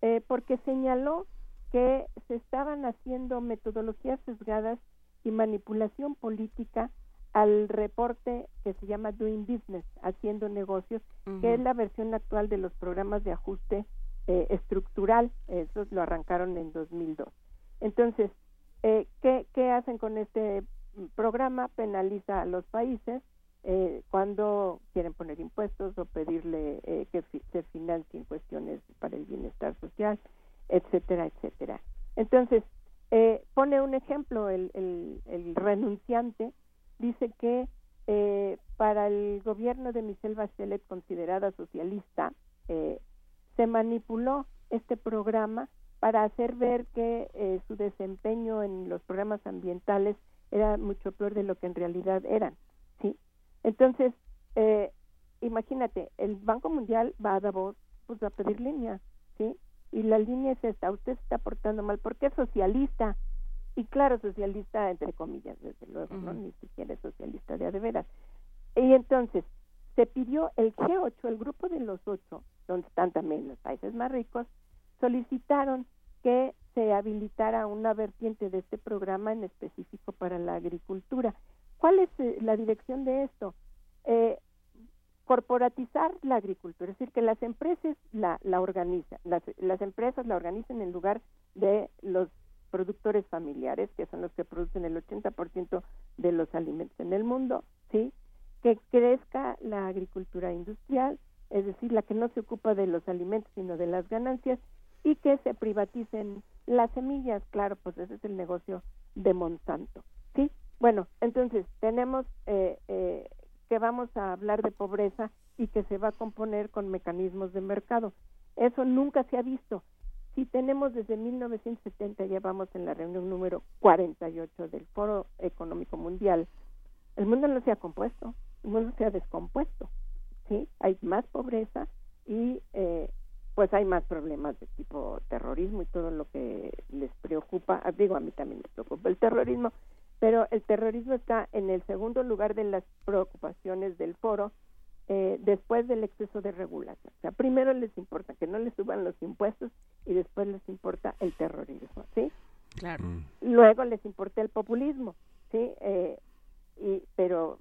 eh, porque señaló que se estaban haciendo metodologías sesgadas y manipulación política al reporte que se llama Doing Business, haciendo negocios, que es la versión actual de los programas de ajuste eh, estructural. Esos lo arrancaron en 2002. Entonces, eh, ¿qué, ¿qué hacen con este programa? Penaliza a los países eh, cuando quieren poner impuestos o pedirle eh, que fi se financien cuestiones para el bienestar social, etcétera, etcétera. Entonces, eh, pone un ejemplo, el, el, el renunciante dice que eh, para el gobierno de Michelle Bachelet, considerada socialista, eh, se manipuló este programa para hacer ver que eh, su desempeño en los programas ambientales era mucho peor de lo que en realidad eran, ¿sí? Entonces, eh, imagínate, el Banco Mundial va a Davos pues, a pedir línea, ¿sí? Y la línea es esta, usted se está portando mal porque es socialista, y claro, socialista entre comillas, desde luego, ¿no? Ni siquiera es socialista de a de veras. Y entonces, se pidió el G8, el grupo de los ocho, donde están también los países más ricos, solicitaron que se habilitara una vertiente de este programa en específico para la agricultura. ¿Cuál es eh, la dirección de esto? Eh, corporatizar la agricultura, es decir, que las empresas la, la organizan, las, las empresas la organizan en lugar de los productores familiares, que son los que producen el 80% de los alimentos en el mundo, ¿sí? Que crezca la agricultura industrial, es decir, la que no se ocupa de los alimentos, sino de las ganancias, y que se privaticen las semillas, claro, pues ese es el negocio de Monsanto, ¿sí? Bueno, entonces tenemos eh, eh, que vamos a hablar de pobreza y que se va a componer con mecanismos de mercado. Eso nunca se ha visto. Si tenemos desde 1970, ya vamos en la reunión número 48 del Foro Económico Mundial, el mundo no se ha compuesto, el mundo se ha descompuesto, ¿sí? Hay más pobreza y eh, pues hay más problemas de tipo terrorismo y todo lo que les preocupa, digo a mí también me preocupa el terrorismo, pero el terrorismo está en el segundo lugar de las preocupaciones del foro eh, después del exceso de regulación. O sea, primero les importa que no les suban los impuestos y después les importa el terrorismo, ¿sí? Claro. Luego les importa el populismo, ¿sí? Eh, y, pero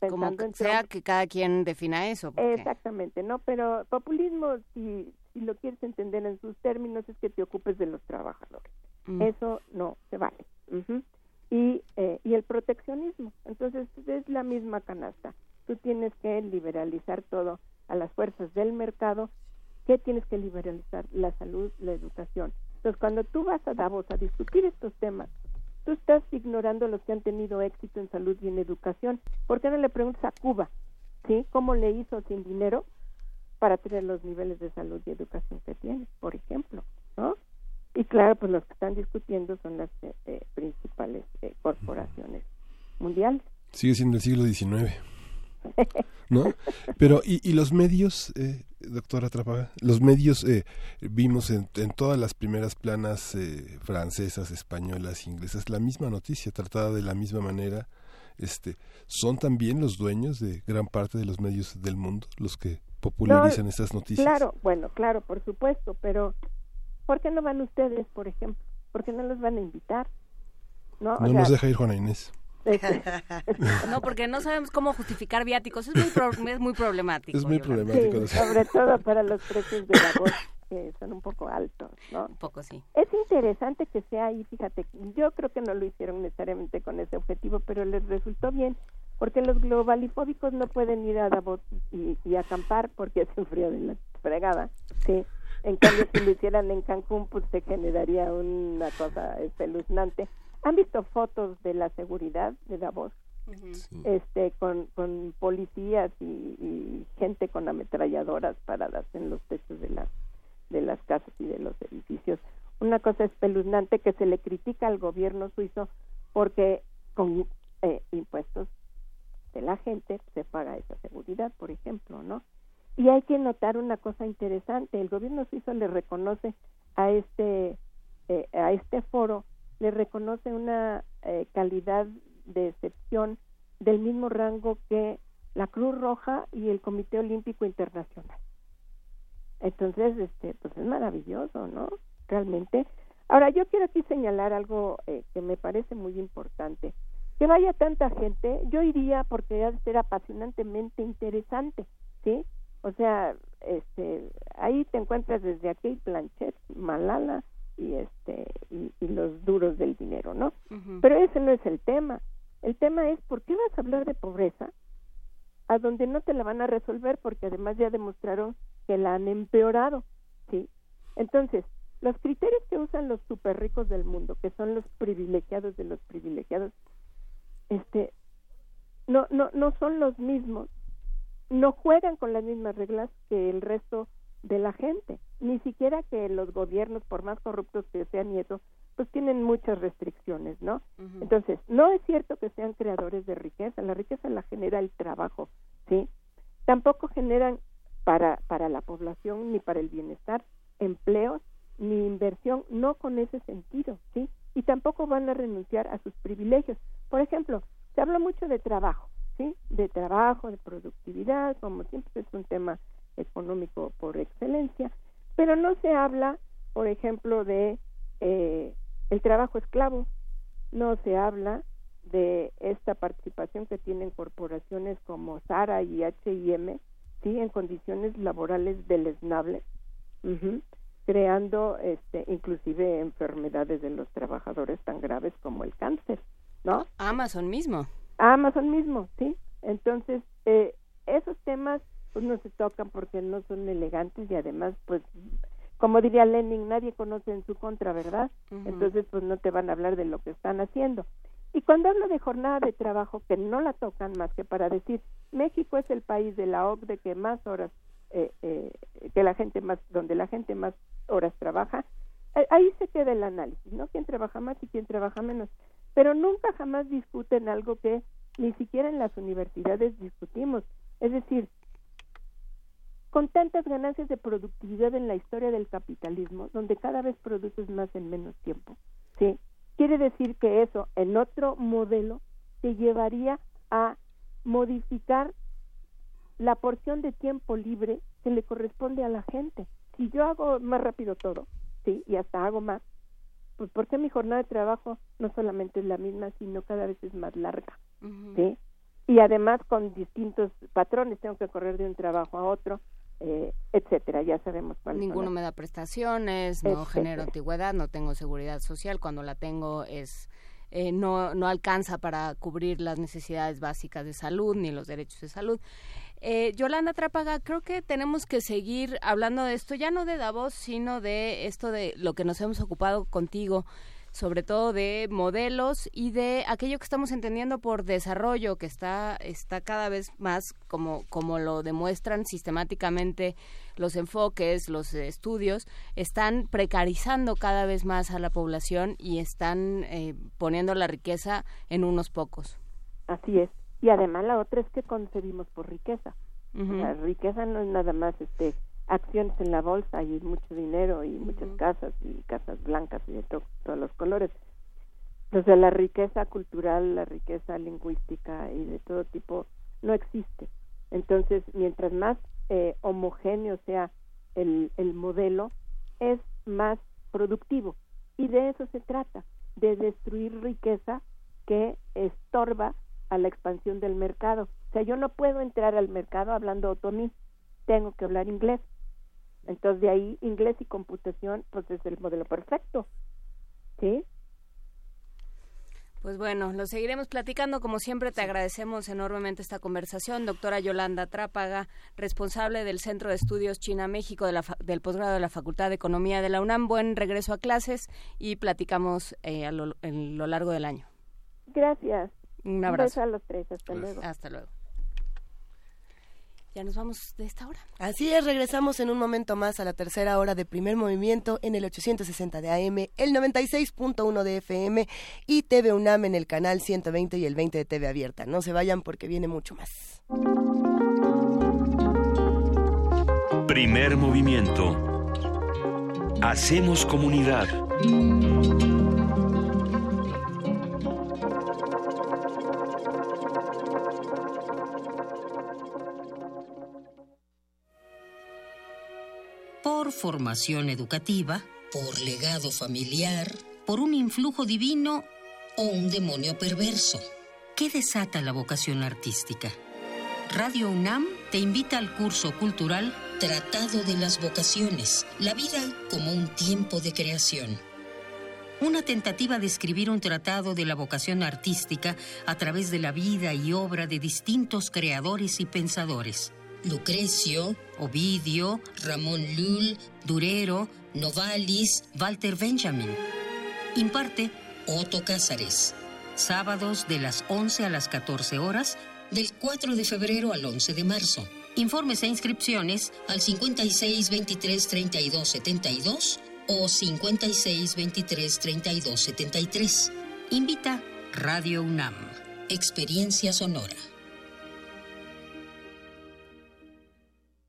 como en sea Trump. que cada quien defina eso. Exactamente, ¿no? Pero populismo, si, si lo quieres entender en sus términos, es que te ocupes de los trabajadores. Mm. Eso no se vale. Ujú. y, eh, y el proteccionismo. Entonces, es la misma canasta. Tú tienes que liberalizar todo a las fuerzas del mercado. ¿Qué tienes que liberalizar? La salud, la educación. Entonces, cuando tú vas a Davos a discutir estos temas, tú estás ignorando los que han tenido éxito en salud y en educación. ¿Por qué no le preguntas a Cuba, sí, cómo le hizo sin dinero para tener los niveles de salud y educación que tiene, por ejemplo, ¿no? Y claro, pues los que están discutiendo son las eh, eh, principales eh, corporaciones mundiales. Sigue siendo el siglo XIX. ¿No? Pero, ¿y, y los medios, eh, doctora Trapaga? Los medios, eh, vimos en, en todas las primeras planas eh, francesas, españolas, inglesas, la misma noticia, tratada de la misma manera. Este, ¿Son también los dueños de gran parte de los medios del mundo los que popularizan No, estas noticias? Claro, bueno, claro, por supuesto, pero ¿por qué no van ustedes, por ejemplo? ¿Por qué no los van a invitar? No, O No sea, nos deja ir Juana Inés. Este, No, porque no sabemos cómo justificar viáticos. Es muy, pro- es muy problemático. Es muy problemático. sí, sobre todo para los precios de la voz, que son un poco altos, ¿no? Un poco sí. Es interesante que sea ahí, fíjate, yo creo que no lo hicieron necesariamente con ese objetivo, pero les resultó bien, porque los globalifóbicos no pueden ir a Davos y, y acampar porque hace frío de la fregada, sí. En cambio, si lo hicieran en Cancún, pues se generaría una cosa espeluznante. ¿Han visto fotos de la seguridad de Davos? este con, con policías y, y gente con ametralladoras paradas en los techos de las de las casas y de los edificios. Una cosa espeluznante que se le critica al gobierno suizo porque con eh, impuestos de la gente se paga esa seguridad por ejemplo no y hay que notar una cosa interesante. El gobierno suizo le reconoce a este eh, a este foro le reconoce una eh, calidad de excepción del mismo rango que la Cruz Roja y el Comité Olímpico Internacional. Entonces, este, pues es maravilloso, ¿no? Realmente. Ahora, yo quiero aquí señalar algo eh, que me parece muy importante. Que vaya tanta gente, yo iría porque ha de ser apasionantemente interesante, ¿sí? O sea, este, ahí te encuentras desde aquí Planchet, Malala y este y, y los duros del dinero, ¿no? Pero ese no es el tema. El tema es ¿por qué vas a hablar de pobreza a donde no te la van a resolver porque además ya demostraron que la han empeorado, ¿sí? Entonces, los criterios que usan los super ricos del mundo, que son los privilegiados de los privilegiados, este no no no son los mismos, no juegan con las mismas reglas que el resto de la gente, ni siquiera que los gobiernos por más corruptos que sean y eso, pues tienen muchas restricciones, ¿no? Entonces, no es cierto que sean creadores de riqueza, la riqueza la genera el trabajo, ¿sí? Tampoco generan para, para la población ni para el bienestar empleos ni inversión, no con ese sentido, ¿sí? Y tampoco van a renunciar a sus privilegios. Por ejemplo, se habla mucho de trabajo, ¿sí? De trabajo, de productividad, como siempre es un tema económico por excelencia, pero no se habla, por ejemplo, de eh, el trabajo esclavo, no se habla de esta participación que tienen corporaciones como Sara y H&M, sí, en condiciones laborales deleznables, ujú, creando, este, inclusive enfermedades de los trabajadores tan graves como el cáncer, ¿no? Amazon mismo. Amazon mismo, sí. Entonces, eh, esos temas pues no se tocan porque no son elegantes y además, pues, como diría Lenin, nadie conoce en su contra, ¿verdad? Entonces, pues no te van a hablar de lo que están haciendo. Y cuando hablo de jornada de trabajo, que no la tocan más que para decir, México es el país de la OCDE que más horas, eh, eh, que la gente más, donde la gente más horas trabaja, eh, ahí se queda el análisis, ¿no? ¿Quién trabaja más y quién trabaja menos? Pero nunca jamás discuten algo que ni siquiera en las universidades discutimos. Es decir, con tantas ganancias de productividad en la historia del capitalismo, donde cada vez produces más en menos tiempo, ¿sí? Quiere decir que eso en otro modelo te llevaría a modificar la porción de tiempo libre que le corresponde a la gente. Si yo hago más rápido todo, sí, y hasta hago más, pues porque mi jornada de trabajo no solamente es la misma, sino cada vez es más larga, ¿sí? y además con distintos patrones, tengo que correr de un trabajo a otro, eh, etcétera, ya sabemos Ninguno me da prestaciones, no genero antigüedad, no tengo seguridad social, cuando la tengo es eh, no, no alcanza para cubrir las necesidades básicas de salud ni los derechos de salud. Eh, Yolanda Trápaga, creo que tenemos que seguir hablando de esto, ya no de Davos, sino de esto de lo que nos hemos ocupado contigo, sobre todo de modelos y de aquello que estamos entendiendo por desarrollo, que está, está cada vez más, como, como lo demuestran sistemáticamente los enfoques, los estudios, están precarizando cada vez más a la población y están eh, poniendo la riqueza en unos pocos. Así es. Y además la otra es que concebimos por riqueza. La riqueza no es nada más este acciones en la bolsa y mucho dinero y muchas casas y casas blancas y de todos los colores. De la riqueza cultural, la riqueza lingüística y de todo tipo no existe. Entonces, mientras más eh, homogéneo sea el, el modelo, es más productivo. Y de eso se trata, de destruir riqueza que estorba a la expansión del mercado. O sea, yo no puedo entrar al mercado hablando otomí, tengo que hablar inglés. Entonces de ahí inglés y computación pues es el modelo perfecto. ¿Sí? Pues bueno, lo seguiremos platicando. Como siempre, te agradecemos enormemente esta conversación. Doctora Yolanda Trápaga, responsable del Centro de Estudios China-México del posgrado de la Facultad de Economía de la UNAM. Buen regreso a clases y platicamos eh, a lo, lo largo del año. Gracias. Un abrazo. a los tres. Hasta luego. Hasta luego ya nos vamos de esta hora. Así es, regresamos en un momento más a la tercera hora de primer movimiento en el 860 de AM, el 96.1 de FM y TV UNAM en el canal 120 y el 20 de TV Abierta. No se vayan porque viene mucho más. Primer movimiento. Hacemos comunidad. Por formación educativa, por legado familiar, por un influjo divino o un demonio perverso. ¿Qué desata la vocación artística? Radio UNAM te invita al curso cultural Tratado de las Vocaciones, la vida como un tiempo de creación. Una tentativa de escribir un tratado de la vocación artística a través de la vida y obra de distintos creadores y pensadores Lucrecio, Ovidio, Ramón Lull, Durero, Novalis, Walter Benjamin. Imparte Otto Cázares. Sábados de las 11 a las 14 horas, del 4 de febrero al 11 de marzo. Informes e inscripciones al 56 23 32 72 o 56 23 32 73. Invita Radio UNAM. Experiencia sonora.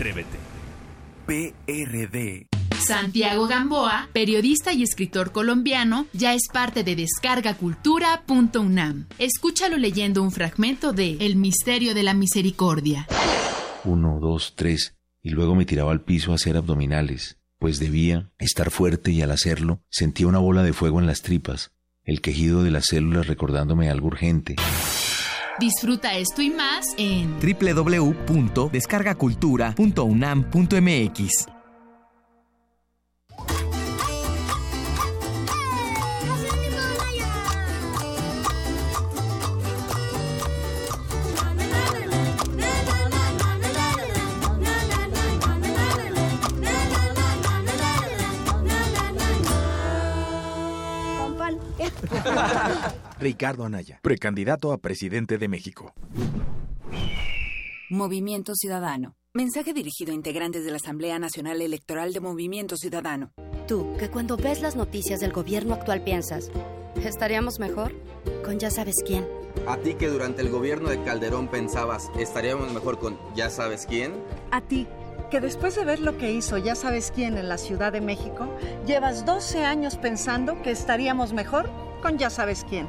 Atrévete. PRD. Santiago Gamboa, periodista y escritor colombiano, ya es parte de descargacultura.unam. Escúchalo leyendo un fragmento de El misterio de la misericordia. Uno, dos, tres, y luego me tiraba al piso a hacer abdominales, pues debía estar fuerte y al hacerlo sentía una bola de fuego en las tripas, el quejido de las células recordándome algo urgente. Disfruta esto y más en www.descargacultura.unam.mx. Ricardo Anaya, precandidato a presidente de México. Movimiento Ciudadano. Mensaje dirigido a integrantes de la Asamblea Nacional Electoral de Movimiento Ciudadano. Tú, que cuando ves las noticias del gobierno actual piensas, ¿estaríamos mejor? Con ya sabes quién. A ti que durante el gobierno de Calderón pensabas, ¿estaríamos mejor con ya sabes quién? A ti que después de ver lo que hizo ya sabes quién en la Ciudad de México, llevas 12 años pensando que estaríamos mejor con ya sabes quién.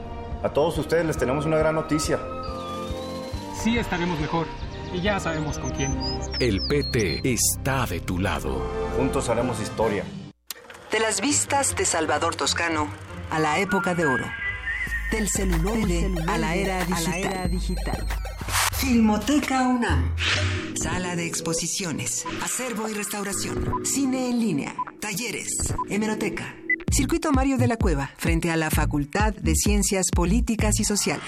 A todos ustedes les tenemos una gran noticia. Sí estaremos mejor y ya sabemos con quién. El PT está de tu lado. Juntos haremos historia. De las vistas de Salvador Toscano a la época de oro. Del celular a la era digital. Filmoteca UNAM. Sala de exposiciones, acervo y restauración, cine en línea, talleres, hemeroteca. Circuito Mario de la Cueva, frente a la Facultad de Ciencias Políticas y Sociales.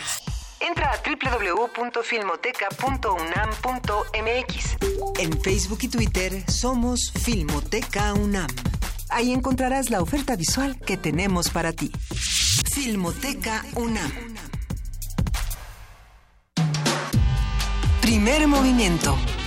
Entra a www.filmoteca.unam.mx. En Facebook y Twitter somos Filmoteca UNAM. Ahí encontrarás la oferta visual que tenemos para ti. Filmoteca UNAM. Primer movimiento.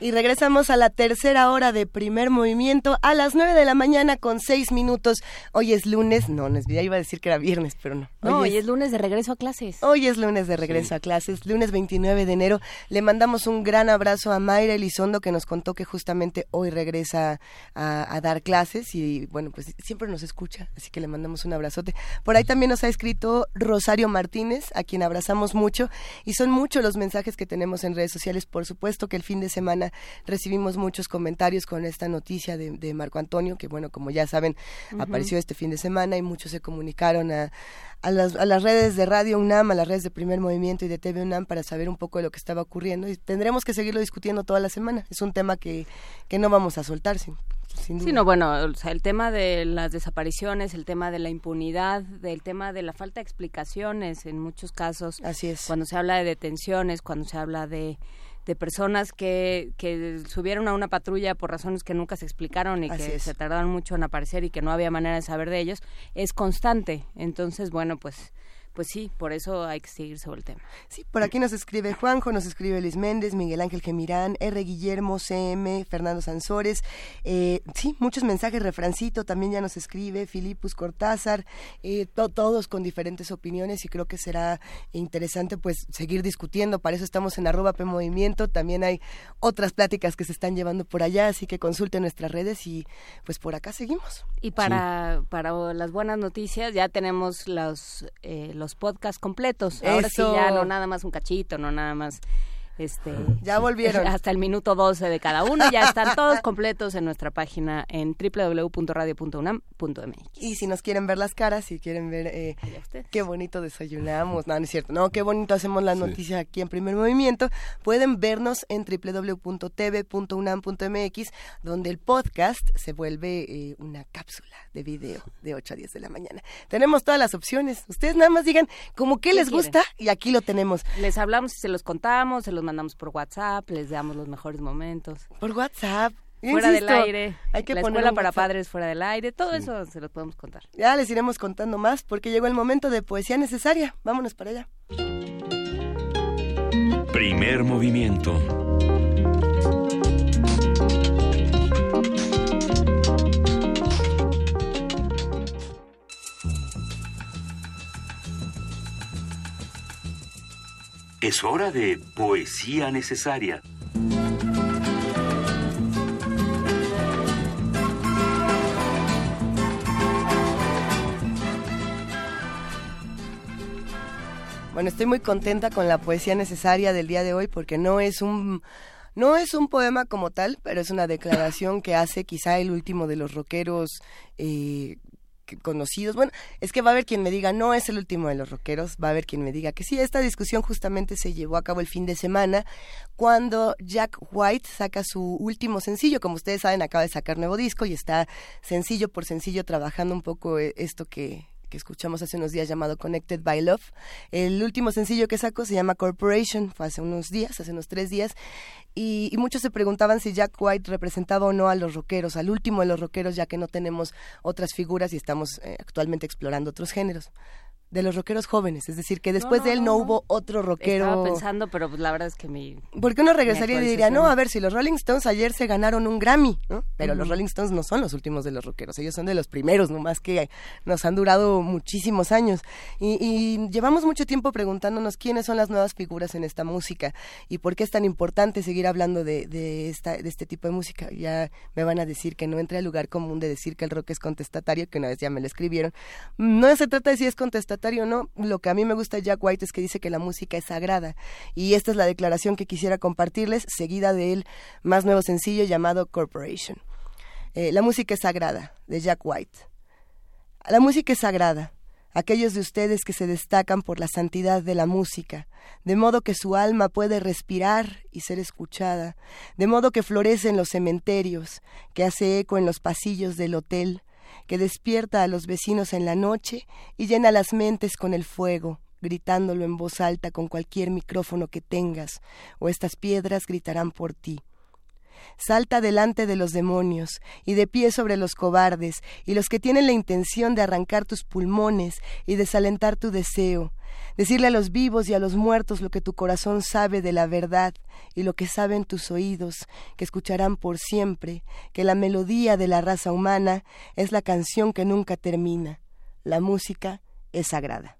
Y regresamos a la tercera hora de primer movimiento a las nueve de la mañana con seis minutos. Hoy es lunes, no, no es ya iba a decir que era viernes, pero no. Hoy, no, hoy es, lunes de regreso a clases. Hoy es lunes de regreso a clases, lunes 29 de enero. Le mandamos un gran abrazo a Mayra Elizondo que nos contó que justamente hoy regresa a, a, dar clases y bueno, pues siempre nos escucha, así que le mandamos un abrazote. Por ahí también nos ha escrito Rosario Martínez, a quien abrazamos mucho y son muchos los mensajes que tenemos en redes sociales. Por supuesto que el fin de semana recibimos muchos comentarios con esta noticia de, de Marco Antonio, que bueno, como ya saben, uh -huh. apareció este fin de semana y muchos se comunicaron a, a, las, a las redes de Radio UNAM, a las redes de Primer Movimiento y de TV UNAM para saber un poco de lo que estaba ocurriendo y tendremos que seguirlo discutiendo toda la semana. Es un tema que, que no vamos a soltar sin, sin duda. Sí, no, bueno, o sea, el tema de las desapariciones, el tema de la impunidad, del tema de la falta de explicaciones en muchos casos. Así es. Cuando se habla de detenciones, cuando se habla de de personas que, que subieron a una patrulla por razones que nunca se explicaron y Así que es. se tardaron mucho en aparecer y que no había manera de saber de ellos, es constante. Entonces, bueno, pues pues sí, por eso hay que seguir sobre el tema. Sí, por aquí nos escribe Juanjo, nos escribe Luis Méndez, Miguel Ángel Gemirán, R. Guillermo, CM, Fernando Sansores. Eh, sí, muchos mensajes, refrancito también ya nos escribe, Filipus Cortázar, eh, to todos con diferentes opiniones y creo que será interesante pues seguir discutiendo. Para eso estamos en arroba P Movimiento. También hay otras pláticas que se están llevando por allá, así que consulten nuestras redes y pues por acá seguimos. Y para, sí. para las buenas noticias ya tenemos los, eh, los podcasts completos. Ahora Eso. sí ya no nada más un cachito, no nada más Este, ya volvieron. Hasta el minuto 12 de cada uno. Ya están todos completos en nuestra página en www.radio.unam.mx. Y si nos quieren ver las caras, si quieren ver eh, qué bonito desayunamos, no, no es cierto, no, qué bonito hacemos las noticias aquí en Primer Movimiento, pueden vernos en www.tv.unam.mx, donde el podcast se vuelve eh, una cápsula de video de 8 a 10 de la mañana. Tenemos todas las opciones. Ustedes nada más digan como qué, les gusta y aquí lo tenemos. Les hablamos y se los contamos, se los mandamos por WhatsApp, les damos los mejores momentos. Por WhatsApp. fuera del aire, hay que la escuela para padres fuera del aire, todo eso se lo podemos contar. Ya les iremos contando más porque llegó el momento de poesía necesaria. Vámonos para allá. Primer movimiento. Es hora de poesía necesaria. Bueno, estoy muy contenta con la poesía necesaria del día de hoy porque no es un no es un poema como tal, pero es una declaración que hace quizá el último de los rockeros eh, conocidos. Bueno, es que va a haber quien me diga, no es el último de los rockeros, va a haber quien me diga que sí. Esta discusión justamente se llevó a cabo el fin de semana cuando Jack White saca su último sencillo. Como ustedes saben, acaba de sacar nuevo disco y está sencillo por sencillo trabajando un poco eh, esto que que escuchamos hace unos días llamado Connected by Love. El último sencillo que sacó se llama Corporation, fue hace unos días, hace unos tres días, y, muchos se preguntaban si Jack White representaba o no a los rockeros, al último de los rockeros, ya que no tenemos otras figuras y estamos eh, actualmente explorando otros géneros de los rockeros jóvenes, es decir, que después de él no, hubo otro rockero. Estaba pensando, pero pues la verdad es que mi. Porque uno regresaría y diría, no, a ver, si los Rolling Stones ayer se ganaron un Grammy, ¿no? Pero los Rolling Stones no son los últimos de los rockeros, ellos son de los primeros, nomás que nos han durado muchísimos años. Y, llevamos mucho tiempo preguntándonos quiénes son las nuevas figuras en esta música y por qué es tan importante seguir hablando de, de, esta, de este tipo de música. Ya me van a decir que no entre al lugar común de decir que el rock es contestatario, que una vez ya me lo escribieron. No se trata de si es contestatario no, lo que a mí me gusta de Jack White es que dice que la música es sagrada. Y esta es la declaración que quisiera compartirles, seguida de él más nuevo sencillo llamado Corporation. Eh, la música es sagrada, de Jack White. La música es sagrada. Aquellos de ustedes que se destacan por la santidad de la música, de modo que su alma puede respirar y ser escuchada, de modo que florece en los cementerios, que hace eco en los pasillos del hotel, que despierta a los vecinos en la noche y llena las mentes con el fuego, gritándolo en voz alta con cualquier micrófono que tengas, o estas piedras gritarán por ti. Salta delante de los demonios y de pie sobre los cobardes y los que tienen la intención de arrancar tus pulmones y desalentar tu deseo, decirle a los vivos y a los muertos lo que tu corazón sabe de la verdad y lo que saben tus oídos, que escucharán por siempre, que la melodía de la raza humana es la canción que nunca termina. La música es sagrada.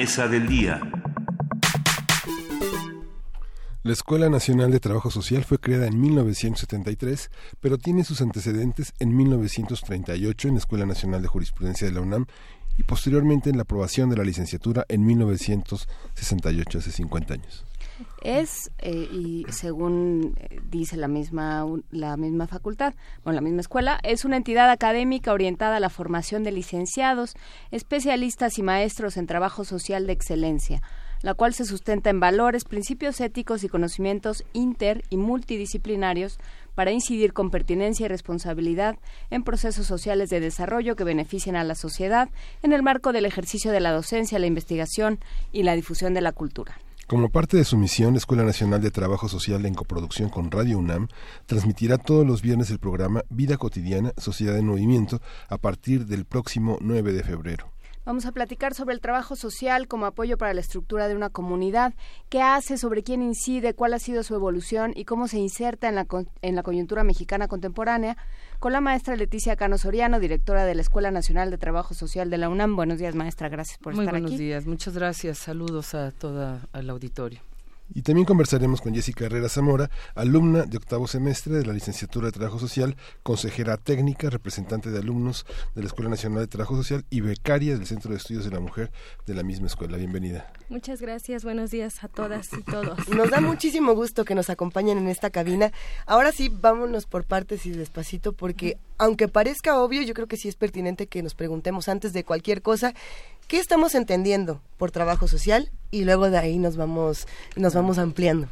Mesa del día. La Escuela Nacional de Trabajo Social fue creada en 1973, pero tiene sus antecedentes en 1938 en la Escuela Nacional de Jurisprudencia de la UNAM y posteriormente en la aprobación de la licenciatura en 1968, hace 50 años. Es, eh, y según eh, dice la misma, la misma facultad, bueno, la misma escuela, es una entidad académica orientada a la formación de licenciados, especialistas y maestros en trabajo social de excelencia, la cual se sustenta en valores, principios éticos y conocimientos inter y multidisciplinarios para incidir con pertinencia y responsabilidad en procesos sociales de desarrollo que beneficien a la sociedad en el marco del ejercicio de la docencia, la investigación y la difusión de la cultura. Como parte de su misión, la Escuela Nacional de Trabajo Social en coproducción con Radio UNAM transmitirá todos los viernes el programa Vida Cotidiana, Sociedad en Movimiento a partir del próximo 9 de febrero. Vamos a platicar sobre el trabajo social como apoyo para la estructura de una comunidad, qué hace, sobre quién incide, cuál ha sido su evolución y cómo se inserta en la, en la coyuntura mexicana contemporánea, con la maestra Leticia Cano Soriano, directora de la Escuela Nacional de Trabajo Social de la UNAM. Buenos días, maestra, gracias por Muy estar buenos aquí. días, muchas gracias. Saludos a toda el auditorio. Y también conversaremos con Jessica Herrera Zamora, alumna de octavo semestre de la licenciatura de Trabajo Social, consejera técnica, representante de alumnos de la Escuela Nacional de Trabajo Social y becaria del Centro de Estudios de la Mujer de la misma escuela. Bienvenida. Muchas gracias, buenos días a todas y todos. Nos da muchísimo gusto que nos acompañen en esta cabina. Ahora sí, vámonos por partes y despacito, porque aunque parezca obvio, yo creo que sí es pertinente que nos preguntemos antes de cualquier cosa, ¿qué estamos entendiendo por trabajo social? Y luego de ahí nos vamos, nos vamos ampliando.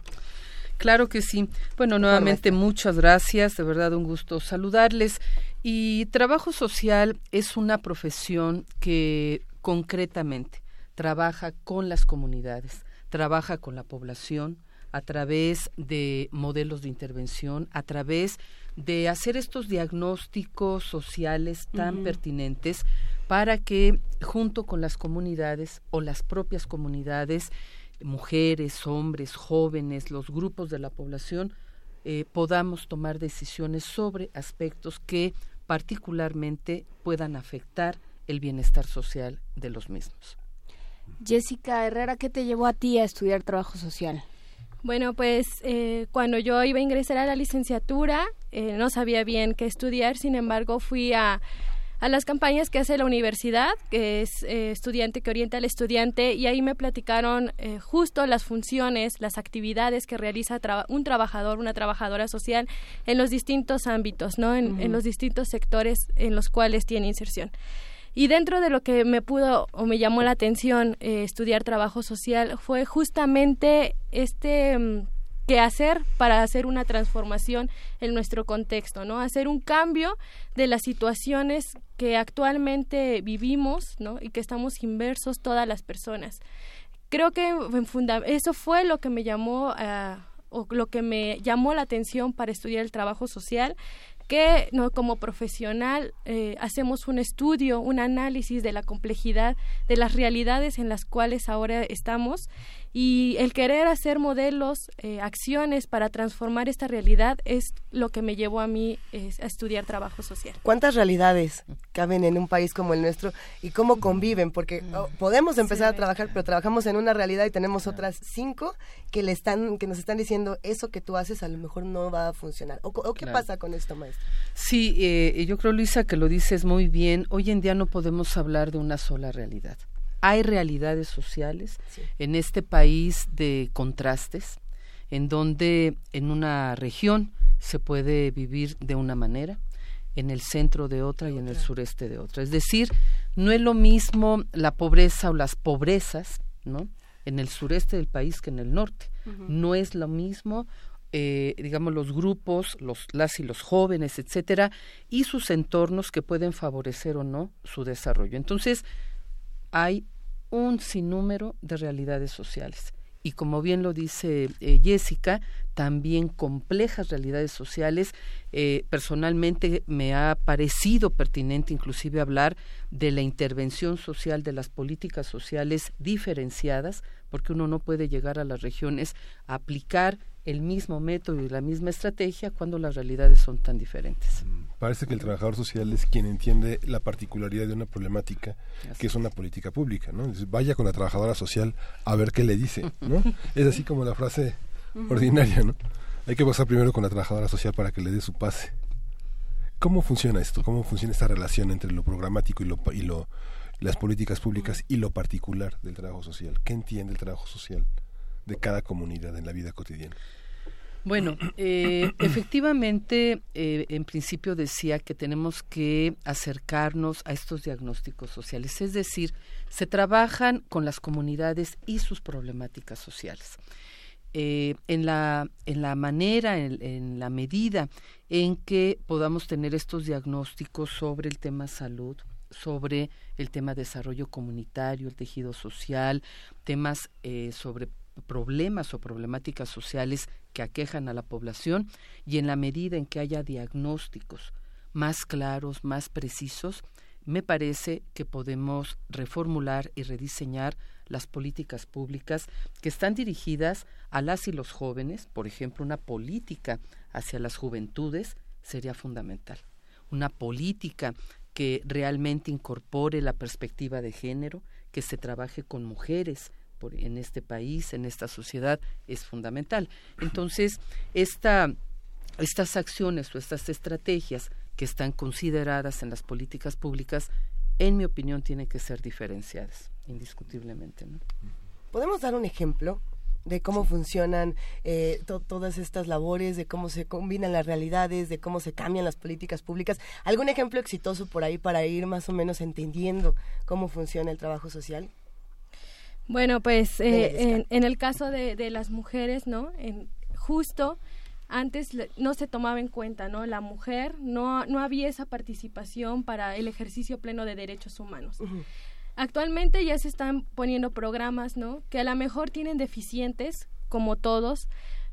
Claro que sí. Bueno, nuevamente muchas gracias, de verdad un gusto saludarles. Y trabajo social es una profesión que concretamente trabaja con las comunidades, trabaja con la población a través de modelos de intervención, a través de hacer estos diagnósticos sociales tan pertinentes para que junto con las comunidades o las propias comunidades, mujeres, hombres, jóvenes, los grupos de la población, eh, podamos tomar decisiones sobre aspectos que particularmente puedan afectar el bienestar social de los mismos. Jessica Herrera, ¿qué te llevó a ti a estudiar trabajo social? Bueno, pues eh, cuando yo iba a ingresar a la licenciatura, eh, no sabía bien qué estudiar, sin embargo fui a, a las campañas que hace la universidad, que es eh, estudiante que orienta al estudiante, y ahí me platicaron eh, justo las funciones, las actividades que realiza un trabajador, una trabajadora social en los distintos ámbitos, ¿no? En, en los distintos sectores en los cuales tiene inserción. Y dentro de lo que me pudo o me llamó la atención eh, estudiar trabajo social fue justamente este mm, qué hacer para hacer una transformación en nuestro contexto, ¿no? Hacer un cambio de las situaciones que actualmente vivimos, ¿no? Y que estamos inversos todas las personas. Creo que eso fue lo que me llamó o lo que me llamó la atención para estudiar el trabajo social que no como profesional eh, hacemos un estudio, un análisis de la complejidad de las realidades en las cuales ahora estamos Y el querer hacer modelos, eh, acciones para transformar esta realidad es lo que me llevó a mí eh, a estudiar trabajo social. ¿Cuántas realidades caben en un país como el nuestro y cómo conviven? Porque oh, podemos empezar a trabajar, pero trabajamos en una realidad y tenemos otras cinco que le están, que nos están diciendo eso que tú haces a lo mejor no va a funcionar. ¿O, o qué pasa con esto, maestro? Sí, eh, yo creo, Luisa, que lo dices muy bien. Hoy en día no podemos hablar de una sola realidad. Hay realidades sociales en este país de contrastes, en donde en una región se puede vivir de una manera, en el centro de otra y en el sureste de otra. Es decir, no es lo mismo la pobreza o las pobrezas, ¿no? En el sureste del país que en el norte. No es lo mismo eh, digamos, los grupos, los, las y los jóvenes, etcétera, y sus entornos que pueden favorecer o no su desarrollo. Entonces, hay un sinnúmero de realidades sociales. Y como bien lo dice eh, Jessica, también complejas realidades sociales. Eh, personalmente me ha parecido pertinente inclusive hablar de la intervención social, de las políticas sociales diferenciadas, porque uno no puede llegar a las regiones a aplicar el mismo método y la misma estrategia cuando las realidades son tan diferentes. Parece que el trabajador social es quien entiende la particularidad de una problemática que es una política pública, ¿no? vaya con la trabajadora social a ver qué le dice, ¿no? es así como la frase ordinaria, ¿no? Hay que pasar primero con la trabajadora social para que le dé su pase. ¿Cómo funciona esto? ¿Cómo funciona esta relación entre lo programático y lo, y lo las políticas públicas y lo particular del trabajo social? ¿Qué entiende el trabajo social de cada comunidad en la vida cotidiana? Bueno, eh, efectivamente, eh, en principio decía que tenemos que acercarnos a estos diagnósticos sociales, es decir, se trabajan con las comunidades y sus problemáticas sociales. Eh, en, la, en la manera, en, en, la medida en que podamos tener estos diagnósticos sobre el tema salud, sobre el tema desarrollo comunitario, el tejido social, temas sobre problemas o problemáticas sociales que aquejan a la población y en la medida en que haya diagnósticos más claros, más precisos, me parece que podemos reformular y rediseñar las políticas públicas que están dirigidas a las y los jóvenes, por ejemplo, una política hacia las juventudes sería fundamental. Una política que realmente incorpore la perspectiva de género, que se trabaje con mujeres, en este país, en esta sociedad, es fundamental. Entonces, esta, estas acciones o estas estrategias que están consideradas en las políticas públicas, en mi opinión, tienen que ser diferenciadas, indiscutiblemente. ¿Podemos dar un ejemplo de cómo funcionan eh, todas estas labores, de cómo se combinan las realidades, de cómo se cambian las políticas públicas. ¿Algún ejemplo exitoso por ahí para ir más o menos entendiendo cómo funciona el trabajo social? Bueno, pues eh, en, el caso de, las mujeres, ¿no? En, justo antes no se tomaba en cuenta, ¿no? La mujer no, no había esa participación para el ejercicio pleno de derechos humanos. Actualmente ya se están poniendo programas, ¿no? Que a lo mejor tienen deficientes, como todos,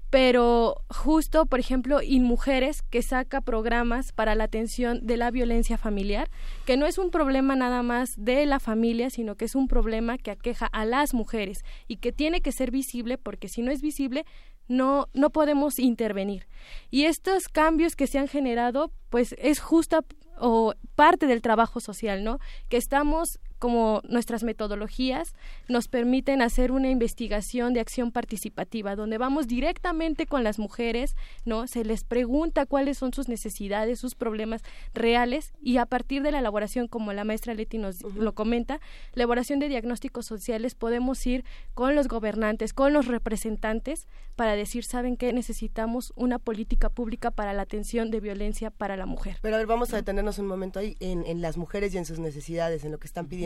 pero justo, por ejemplo, InMujeres, que saca programas para la atención de la violencia familiar, que no es un problema nada más de la familia, sino que es un problema que aqueja a las mujeres y que tiene que ser visible, porque si no es visible, no, no podemos intervenir. Y estos cambios que se han generado, pues es justa o parte del trabajo social, ¿no? Que estamos como nuestras metodologías nos permiten hacer una investigación de acción participativa donde vamos directamente con las mujeres, ¿no? Se les pregunta cuáles son sus necesidades, sus problemas reales y a partir de la elaboración, como la maestra Leti nos lo comenta, la elaboración de diagnósticos sociales podemos ir con los gobernantes, con los representantes para decir, ¿saben qué? Necesitamos una política pública para la atención de violencia para la mujer. Pero a ver, vamos a detenernos un momento ahí en, en las mujeres y en sus necesidades, en lo que están pidiendo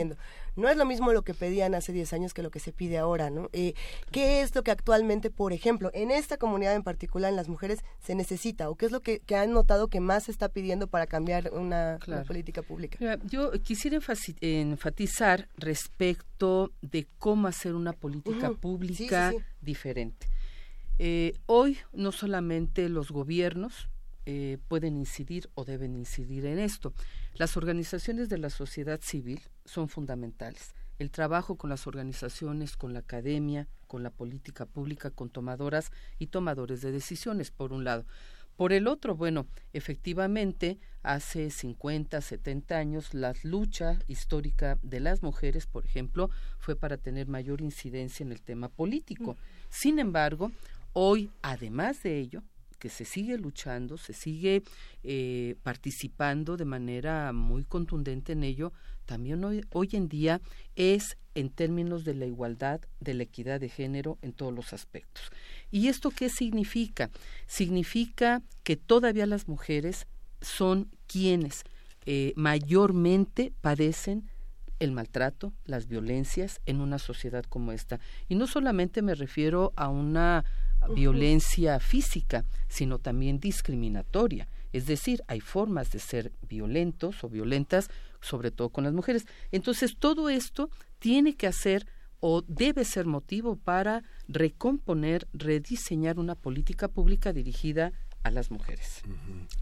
no es lo mismo lo que pedían hace 10 años que lo que se pide ahora, ¿no? Eh, ¿Qué es lo que actualmente, por ejemplo, en esta comunidad en particular, en las mujeres, se necesita? ¿O qué es lo que, han notado que más se está pidiendo para cambiar una, política pública? yo quisiera enfatizar respecto de cómo hacer una política pública diferente. Eh, hoy no solamente los gobiernos, eh, pueden incidir o deben incidir en esto. Las organizaciones de la sociedad civil son fundamentales. El trabajo con las organizaciones, con la academia, con la política pública, con tomadoras y tomadores de decisiones, por un lado. Por el otro, bueno, efectivamente, hace 50, 70 años, la lucha histórica de las mujeres, por ejemplo, fue para tener mayor incidencia en el tema político. Sin embargo, hoy, además de ello, que se sigue luchando, se sigue eh, participando de manera muy contundente en ello, también hoy, en día es en términos de la igualdad, de la equidad de género en todos los aspectos. ¿Y esto qué significa? Significa que todavía las mujeres son quienes eh, mayormente padecen el maltrato, las violencias en una sociedad como esta. Y no solamente me refiero a una violencia física, sino también discriminatoria. Es decir, hay formas de ser violentos o violentas, sobre todo con las mujeres. Entonces, todo esto tiene que hacer o debe ser motivo para recomponer, rediseñar una política pública dirigida a las mujeres.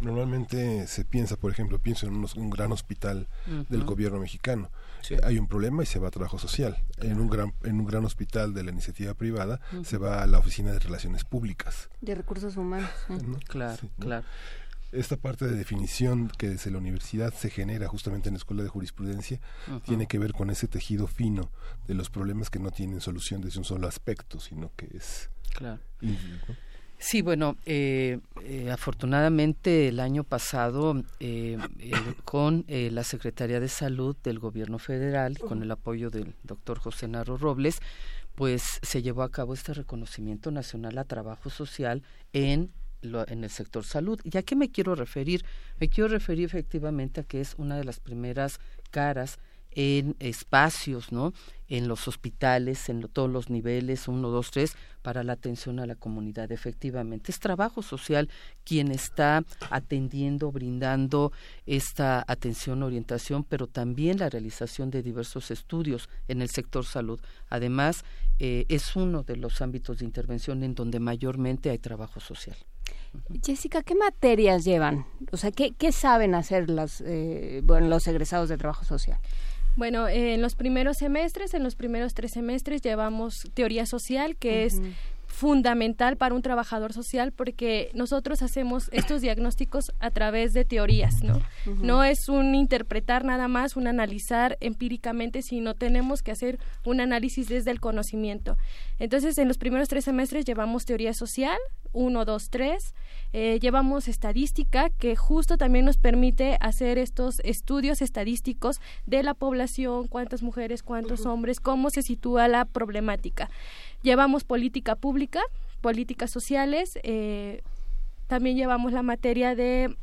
Normalmente se piensa, por ejemplo, pienso en un gran hospital del gobierno mexicano. Hay un problema y se va a trabajo social. En un gran en un gran hospital de la iniciativa privada se va a la oficina de relaciones públicas. De recursos humanos. Claro, claro. Esta parte de definición que desde la universidad se genera justamente en la escuela de jurisprudencia tiene que ver con ese tejido fino de los problemas que no tienen solución desde un solo aspecto, sino que es Claro. Sí, bueno, eh, eh, afortunadamente el año pasado eh, con la Secretaría de Salud del Gobierno Federal, con el apoyo del doctor José Narro Robles, pues se llevó a cabo este reconocimiento nacional a trabajo social en en el sector salud. ¿Y a qué me quiero referir? Me quiero referir efectivamente a que es una de las primeras caras en espacios, ¿no? En los hospitales, en todos los niveles, uno, dos, tres, para la atención a la comunidad. Efectivamente, es trabajo social quien está atendiendo, brindando esta atención, orientación, pero también la realización de diversos estudios en el sector salud. Además, eh, es uno de los ámbitos de intervención en donde mayormente hay trabajo social. Jessica, ¿qué materias llevan? O sea, ¿qué, qué saben hacer las, eh, bueno, los egresados de trabajo social? Bueno, eh, en los primeros semestres, en los primeros tres semestres llevamos teoría social, que es fundamental para un trabajador social porque nosotros hacemos estos diagnósticos a través de teorías, ¿no? No es un interpretar nada más, un analizar empíricamente, sino tenemos que hacer un análisis desde el conocimiento. Entonces, en los primeros tres semestres llevamos teoría social, uno, dos, tres, eh, llevamos estadística, que justo también nos permite hacer estos estudios estadísticos de la población, cuántas mujeres, cuántos hombres, cómo se sitúa la problemática. Llevamos política pública, políticas sociales, eh, también llevamos la materia de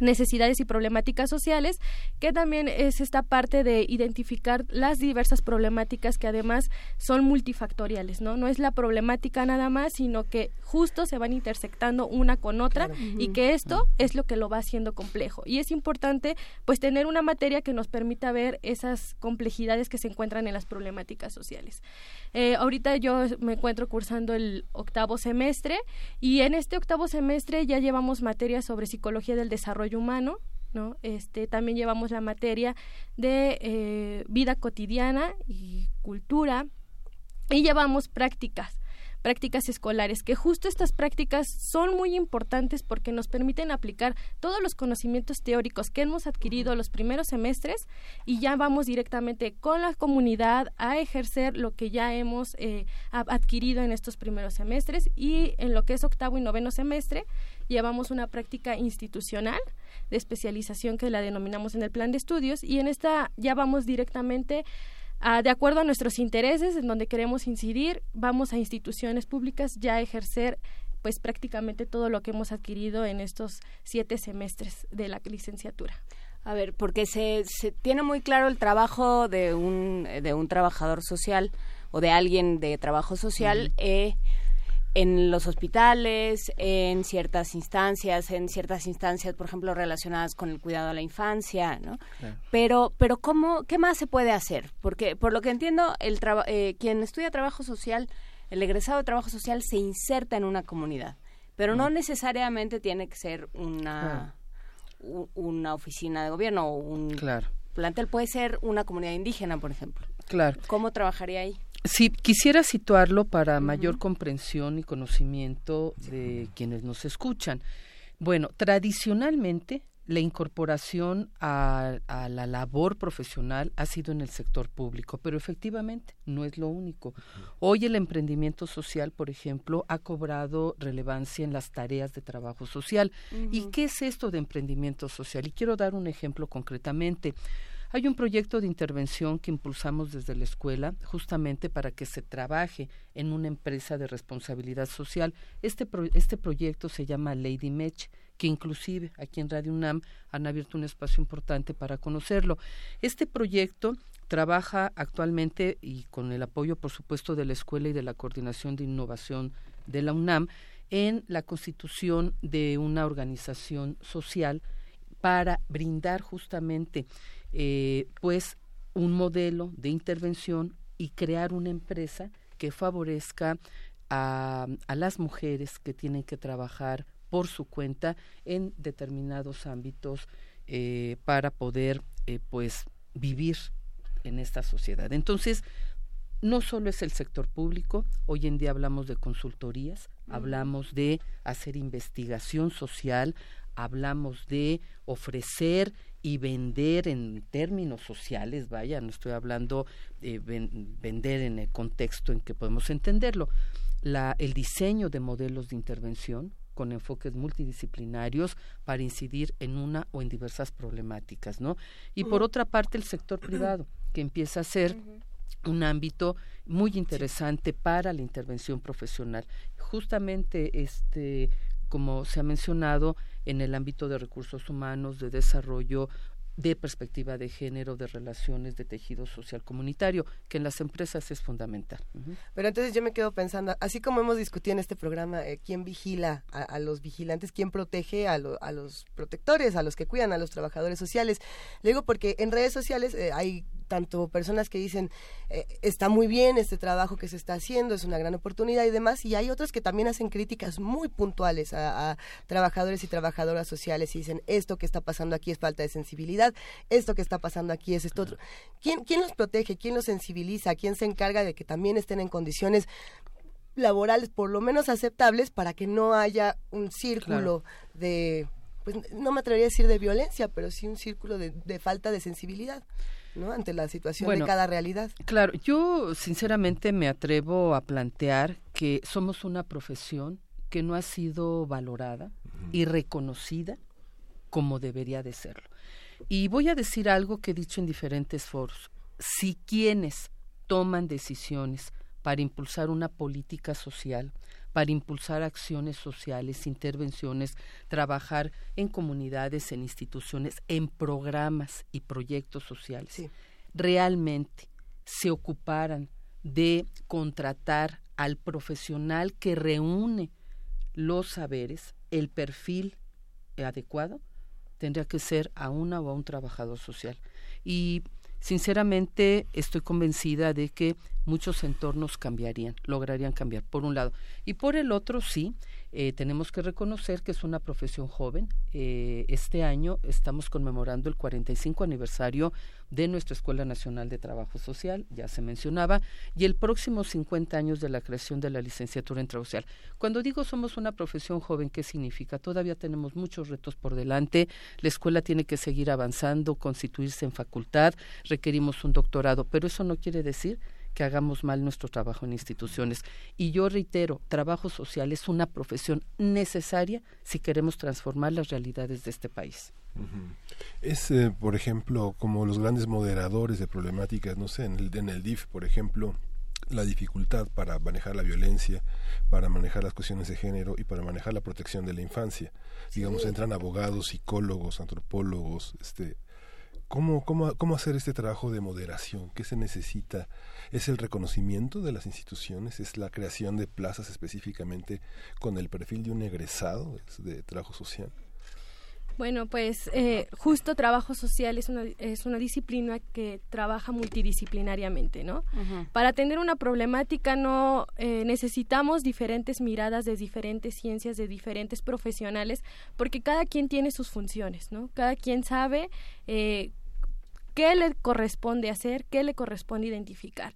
necesidades y problemáticas sociales, que también es esta parte de identificar las diversas problemáticas que además son multifactoriales, ¿no? No es la problemática nada más, sino que justo se van intersectando una con otra y que esto es lo que lo va haciendo complejo. Y es importante pues tener una materia que nos permita ver esas complejidades que se encuentran en las problemáticas sociales. Eh, ahorita yo me encuentro cursando el octavo semestre y en este octavo semestre ya llevamos materias sobre psicología del desarrollo humano, ¿no? Este, también llevamos la materia de eh, vida cotidiana y cultura y llevamos prácticas prácticas escolares, que justo estas prácticas son muy importantes porque nos permiten aplicar todos los conocimientos teóricos que hemos adquirido los primeros semestres y ya vamos directamente con la comunidad a ejercer lo que ya hemos eh, adquirido en estos primeros semestres y en lo que es octavo y noveno semestre llevamos una práctica institucional de especialización que la denominamos en el plan de estudios y en esta ya vamos directamente de acuerdo a nuestros intereses, en donde queremos incidir, vamos a instituciones públicas ya a ejercer pues prácticamente todo lo que hemos adquirido en estos siete semestres de la licenciatura. A ver, porque se, se tiene muy claro el trabajo de un, de un trabajador social o de alguien de trabajo social en los hospitales, en ciertas instancias, en ciertas instancias, por ejemplo, relacionadas con el cuidado a la infancia, ¿no? Pero, pero ¿cómo, qué más se puede hacer? Porque, por lo que entiendo, el eh, quien estudia trabajo social, el egresado de trabajo social se inserta en una comunidad, pero no necesariamente tiene que ser una, una oficina de gobierno o un plantel, puede ser una comunidad indígena, por ejemplo. Claro. ¿Cómo trabajaría ahí? Sí, quisiera situarlo para mayor comprensión y conocimiento de quienes nos escuchan. Bueno, tradicionalmente la incorporación a, la labor profesional ha sido en el sector público, pero efectivamente no es lo único. Hoy el emprendimiento social, por ejemplo, ha cobrado relevancia en las tareas de trabajo social. ¿Y qué es esto de emprendimiento social? Y quiero dar un ejemplo concretamente. Hay un proyecto de intervención que impulsamos desde la escuela justamente para que se trabaje en una empresa de responsabilidad social. Este, este proyecto se llama Lady Mech que inclusive aquí en Radio UNAM han abierto un espacio importante para conocerlo. Este proyecto trabaja actualmente y con el apoyo, por supuesto, de la escuela y de la coordinación de innovación de la UNAM en la constitución de una organización social para brindar justamente eh, pues un modelo de intervención y crear una empresa que favorezca a, las mujeres que tienen que trabajar por su cuenta en determinados ámbitos eh, para poder eh, pues vivir en esta sociedad. Entonces, no solo es el sector público, hoy en día hablamos de consultorías, hablamos de hacer investigación social, hablamos de ofrecer y vender en términos sociales, vaya, no estoy hablando de vender en el contexto en que podemos entenderlo, la, el diseño de modelos de intervención con enfoques multidisciplinarios para incidir en una o en diversas problemáticas, ¿no? Y por otra parte, el sector privado, que empieza a ser un ámbito muy interesante para la intervención profesional. Justamente este como se ha mencionado, en el ámbito de recursos humanos, de desarrollo, de perspectiva de género, de relaciones, de tejido social comunitario, que en las empresas es fundamental. Pero entonces yo me quedo pensando, así como hemos discutido en este programa, eh, quién vigila a, los vigilantes, quién protege a, los protectores, a los que cuidan, a los trabajadores sociales. Le digo porque en redes sociales eh, hay tanto personas que dicen eh, está muy bien este trabajo que se está haciendo, es una gran oportunidad y demás, y hay otros que también hacen críticas muy puntuales a, trabajadores y trabajadoras sociales y dicen esto que está pasando aquí es falta de sensibilidad, esto que está pasando aquí es esto otro. ¿Quién, quién los protege? ¿Quién los sensibiliza? ¿Quién se encarga de que también estén en condiciones laborales por lo menos aceptables para que no haya un círculo de pues no me atrevería a decir de violencia, pero sí un círculo de, de falta de sensibilidad. ¿No? ante la situación de cada realidad. Claro, yo sinceramente me atrevo a plantear que somos una profesión que no ha sido valorada y reconocida como debería de serlo. Y voy a decir algo que he dicho en diferentes foros. Si quienes toman decisiones para impulsar una política social, para impulsar acciones sociales, intervenciones, trabajar en comunidades, en instituciones, en programas y proyectos sociales. Realmente se ocuparan de contratar al profesional que reúne los saberes, el perfil adecuado, tendría que ser a una o a un trabajador social. Y sinceramente estoy convencida de que muchos entornos cambiarían, lograrían cambiar, por un lado. Y por el otro, sí, eh, tenemos que reconocer que es una profesión joven. Eh, este año estamos conmemorando el 45 aniversario de nuestra Escuela Nacional de Trabajo Social, ya se mencionaba, y el próximo 50 años de la creación de la licenciatura en Trabajo Social. Cuando digo somos una profesión joven, ¿qué significa? Todavía tenemos muchos retos por delante, la escuela tiene que seguir avanzando, constituirse en facultad, requerimos un doctorado, pero eso no quiere decir que hagamos mal nuestro trabajo en instituciones. Y yo reitero, trabajo social es una profesión necesaria si queremos transformar las realidades de este país. Es, eh, por ejemplo, como los grandes moderadores de problemáticas, no sé, en el, en el DIF, por ejemplo, la dificultad para manejar la violencia, para manejar las cuestiones de género y para manejar la protección de la infancia. Digamos, entran abogados, psicólogos, antropólogos, este, ¿Cómo, cómo, ¿Cómo hacer este trabajo de moderación? ¿Qué se necesita? ¿Es el reconocimiento de las instituciones? ¿Es la creación de plazas específicamente con el perfil de un egresado de trabajo social? Bueno, pues eh, justo trabajo social es una, es una disciplina que trabaja multidisciplinariamente, ¿no? Para atender una problemática no eh, necesitamos diferentes miradas de diferentes ciencias, de diferentes profesionales, porque cada quien tiene sus funciones, ¿no? Cada quien sabe eh, qué le corresponde hacer, qué le corresponde identificar.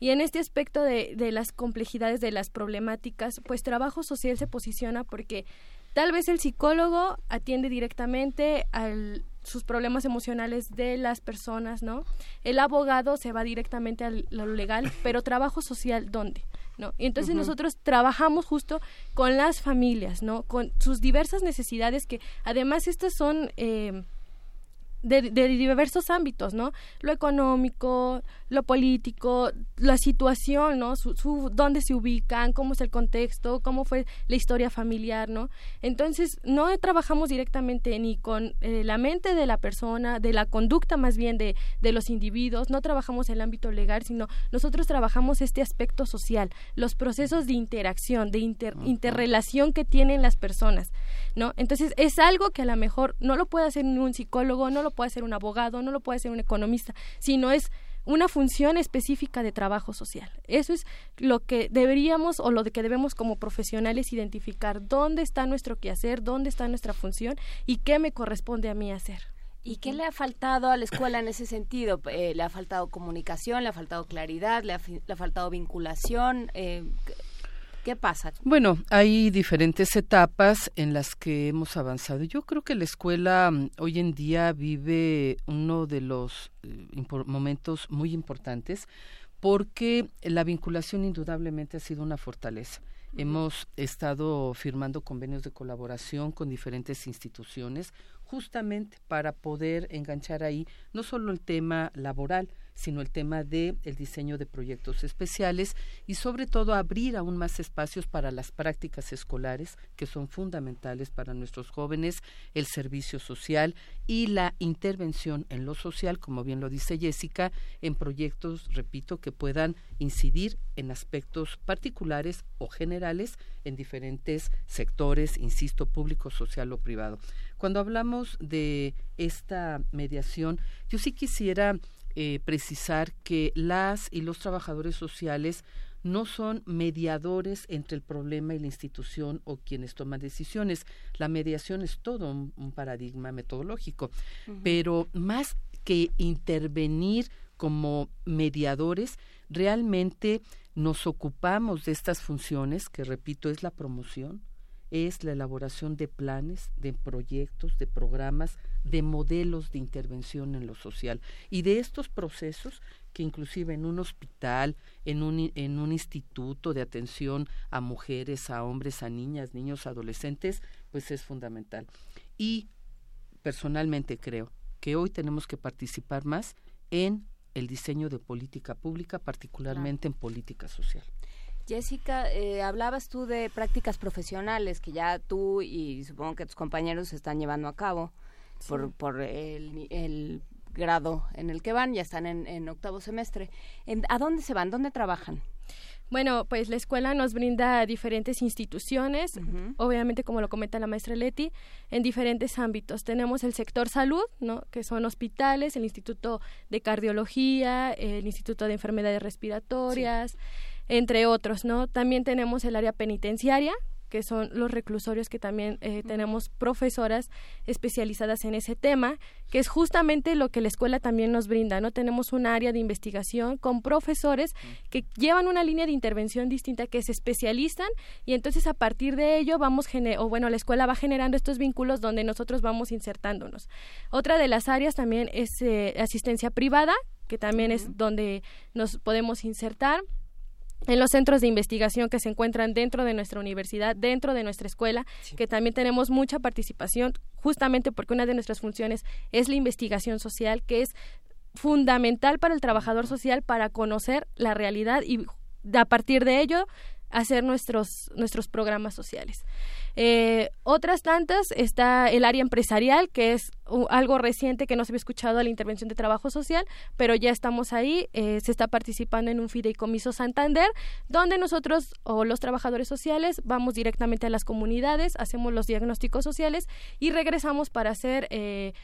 Y en este aspecto de, de las complejidades de las problemáticas, pues trabajo social se posiciona porque tal vez el psicólogo atiende directamente a sus problemas emocionales de las personas, ¿no? El abogado se va directamente a lo legal, pero trabajo social, ¿dónde? ¿No? Y entonces nosotros trabajamos justo con las familias, ¿no? Con sus diversas necesidades que además estas son... eh, de, de diversos ámbitos, ¿no? Lo económico, lo político, la situación, ¿no? Su, su- dónde se ubican, cómo es el contexto, cómo fue la historia familiar, ¿no? Entonces, no trabajamos directamente ni con eh, la mente de la persona, de la conducta más bien de, de los individuos, no trabajamos en el ámbito legal, sino nosotros trabajamos este aspecto social, los procesos de interacción, de inter- interrelación que tienen las personas, ¿no? Entonces, es algo que a lo mejor no lo puede hacer ni un psicólogo, no lo puede hacer un abogado, no lo puede hacer un economista, sino es una función específica de trabajo social. Eso es lo que deberíamos o lo de que debemos como profesionales identificar dónde está nuestro quehacer, dónde está nuestra función y qué me corresponde a mí hacer. ¿Y qué le ha faltado a la escuela en ese sentido? Eh, ¿Le ha faltado comunicación? ¿Le ha faltado claridad? ¿Le ha, le ha faltado vinculación? Eh, ¿qué- ¿Qué pasa? Bueno, hay diferentes etapas en las que hemos avanzado. Yo creo que la escuela mm, hoy en día vive uno de los eh, momentos muy importantes porque la vinculación indudablemente ha sido una fortaleza. Hemos estado firmando convenios de colaboración con diferentes instituciones justamente para poder enganchar ahí no solo el tema laboral, sino el tema de el diseño de proyectos especiales y sobre todo abrir aún más espacios para las prácticas escolares que son fundamentales para nuestros jóvenes, el servicio social y la intervención en lo social, como bien lo dice Jessica, en proyectos, repito, que puedan incidir en aspectos particulares o generales en diferentes sectores, insisto, público, social o privado. Cuando hablamos de esta mediación, yo sí quisiera eh, precisar que las y los trabajadores sociales no son mediadores entre el problema y la institución o quienes toman decisiones. La mediación es todo un, un paradigma metodológico, pero más que intervenir como mediadores, realmente nos ocupamos de estas funciones, que repito, es la promoción, es la elaboración de planes, de proyectos, de programas, de modelos de intervención en lo social y de estos procesos que inclusive en un hospital, en un, en un instituto de atención a mujeres, a hombres, a niñas, niños, adolescentes, pues es fundamental. Y personalmente creo que hoy tenemos que participar más en el diseño de política pública, particularmente en política social. Jessica, eh, hablabas tú de prácticas profesionales que ya tú y supongo que tus compañeros están llevando a cabo por, por el, el grado en el que van, ya están en, en octavo semestre. En- ¿A dónde se van? ¿Dónde trabajan? Bueno, pues la escuela nos brinda diferentes instituciones, obviamente como lo comenta la maestra Leti, en diferentes ámbitos. Tenemos el sector salud, ¿no? que son hospitales, el Instituto de Cardiología, el Instituto de Enfermedades Respiratorias, entre otros, ¿no? También tenemos el área penitenciaria, que son los reclusorios que también eh, tenemos profesoras especializadas en ese tema, que es justamente lo que la escuela también nos brinda, ¿no? Tenemos un área de investigación con profesores que llevan una línea de intervención distinta, que se especializan y entonces a partir de ello vamos, gene- o bueno, la escuela va generando estos vínculos donde nosotros vamos insertándonos. Otra de las áreas también es eh, asistencia privada, que también es donde nos podemos insertar en los centros de investigación que se encuentran dentro de nuestra universidad, dentro de nuestra escuela, que también tenemos mucha participación, justamente porque una de nuestras funciones es la investigación social, que es fundamental para el trabajador social para conocer la realidad y a partir de ello hacer nuestros nuestros programas sociales. Eh, otras tantas está el área empresarial, que es algo reciente que no se había escuchado a la intervención de trabajo social, pero ya estamos ahí, eh, se está participando en un fideicomiso Santander, donde nosotros o los trabajadores sociales vamos directamente a las comunidades, hacemos los diagnósticos sociales y regresamos para hacer... eh,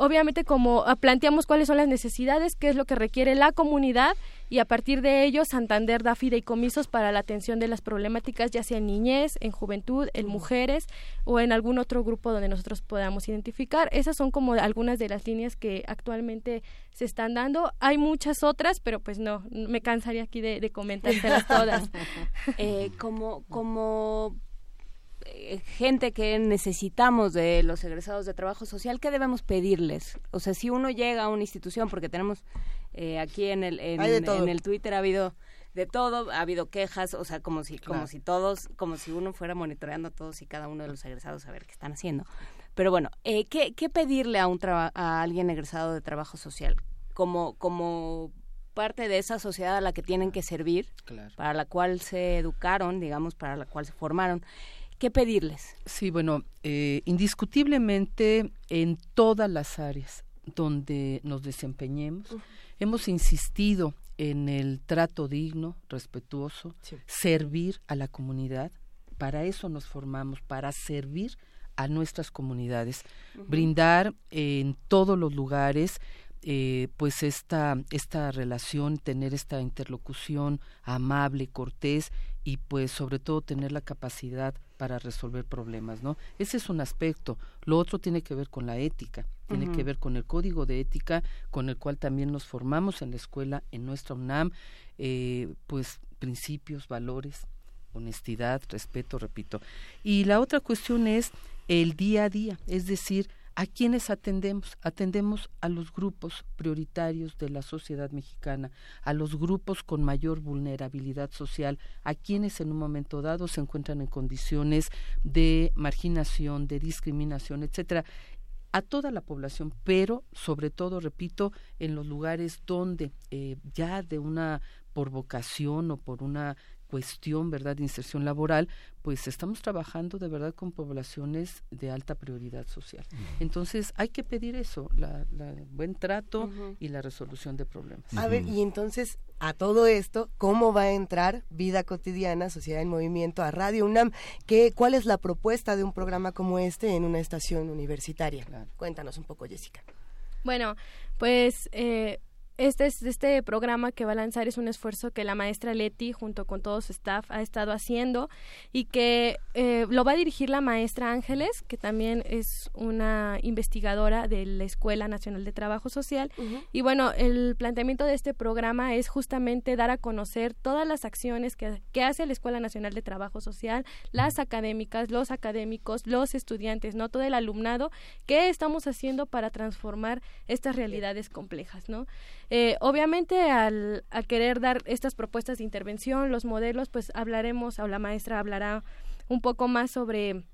obviamente como ah, planteamos cuáles son las necesidades, qué es lo que requiere la comunidad y a partir de ello Santander da fideicomisos para la atención de las problemáticas ya sea en niñez, en juventud, en mujeres o en algún otro grupo donde nosotros podamos identificar. Esas son como algunas de las líneas que actualmente se están dando. Hay muchas otras, pero pues no, me cansaría aquí de, de comentárselas todas. Eh, como, como gente que necesitamos de los egresados de trabajo social, ¿qué debemos pedirles? O sea, si uno llega a una institución, porque tenemos eh, aquí en el, en, el Twitter ha habido de todo, ha habido quejas, o sea, como si, como si todos, como si uno fuera monitoreando a todos y cada uno de los egresados a ver qué están haciendo. Pero bueno, eh, ¿qué, ¿qué, pedirle a, un a alguien egresado de trabajo social? Como, como parte de esa sociedad a la que tienen que servir, para la cual se educaron, digamos, para la cual se formaron. ¿Qué pedirles? Sí, bueno, eh, indiscutiblemente en todas las áreas donde nos desempeñemos, hemos insistido en el trato digno, respetuoso, servir a la comunidad. Para eso nos formamos, para servir a nuestras comunidades, brindar en todos los lugares eh, pues esta, esta relación, tener esta interlocución amable, cortés y pues sobre todo tener la capacidad para resolver problemas, ¿no? Ese es un aspecto. Lo otro tiene que ver con la ética, tiene que ver con el código de ética con el cual también nos formamos en la escuela, en nuestra UNAM, eh, pues principios, valores, honestidad, respeto, repito. Y la otra cuestión es el día a día, es decir, ¿A quiénes atendemos? Atendemos a los grupos prioritarios de la sociedad mexicana, a los grupos con mayor vulnerabilidad social, a quienes en un momento dado se encuentran en condiciones de marginación, de discriminación, etcétera a toda la población, pero sobre todo, repito, en los lugares donde eh, ya de una por vocación o por una cuestión, ¿verdad?, de inserción laboral, pues estamos trabajando de verdad con poblaciones de alta prioridad social. Entonces, hay que pedir eso, la, buen trato y la resolución de problemas. A ver, y entonces, a todo esto, ¿cómo va a entrar Vida Cotidiana, Sociedad en Movimiento, a Radio UNAM? ¿Qué, ¿Cuál es la propuesta de un programa como este en una estación universitaria? Cuéntanos un poco, Jessica. Bueno, pues... Eh, este, este programa que va a lanzar es un esfuerzo que la maestra Leti, junto con todo su staff, ha estado haciendo y que eh, lo va a dirigir la maestra Ángeles, que también es una investigadora de la Escuela Nacional de Trabajo Social. Y bueno, el planteamiento de este programa es justamente dar a conocer todas las acciones que, que hace la Escuela Nacional de Trabajo Social, las académicas, los académicos, los estudiantes, no todo el alumnado, qué estamos haciendo para transformar estas realidades complejas, ¿no? Eh, obviamente, al, querer dar estas propuestas de intervención, los modelos, pues hablaremos, o la maestra hablará un poco más sobre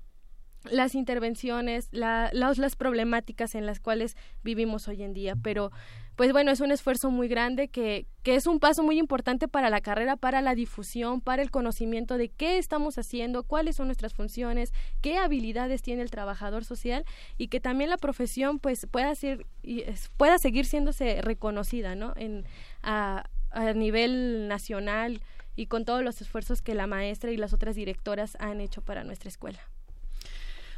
las intervenciones, la, las problemáticas en las cuales vivimos hoy en día. Pero, pues bueno, es un esfuerzo muy grande que, que es un paso muy importante para la carrera, para la difusión, para el conocimiento de qué estamos haciendo, cuáles son nuestras funciones, qué habilidades tiene el trabajador social y que también la profesión pues pueda ser pueda seguir siéndose reconocida, ¿no? En a, a nivel nacional y con todos los esfuerzos que la maestra y las otras directoras han hecho para nuestra escuela.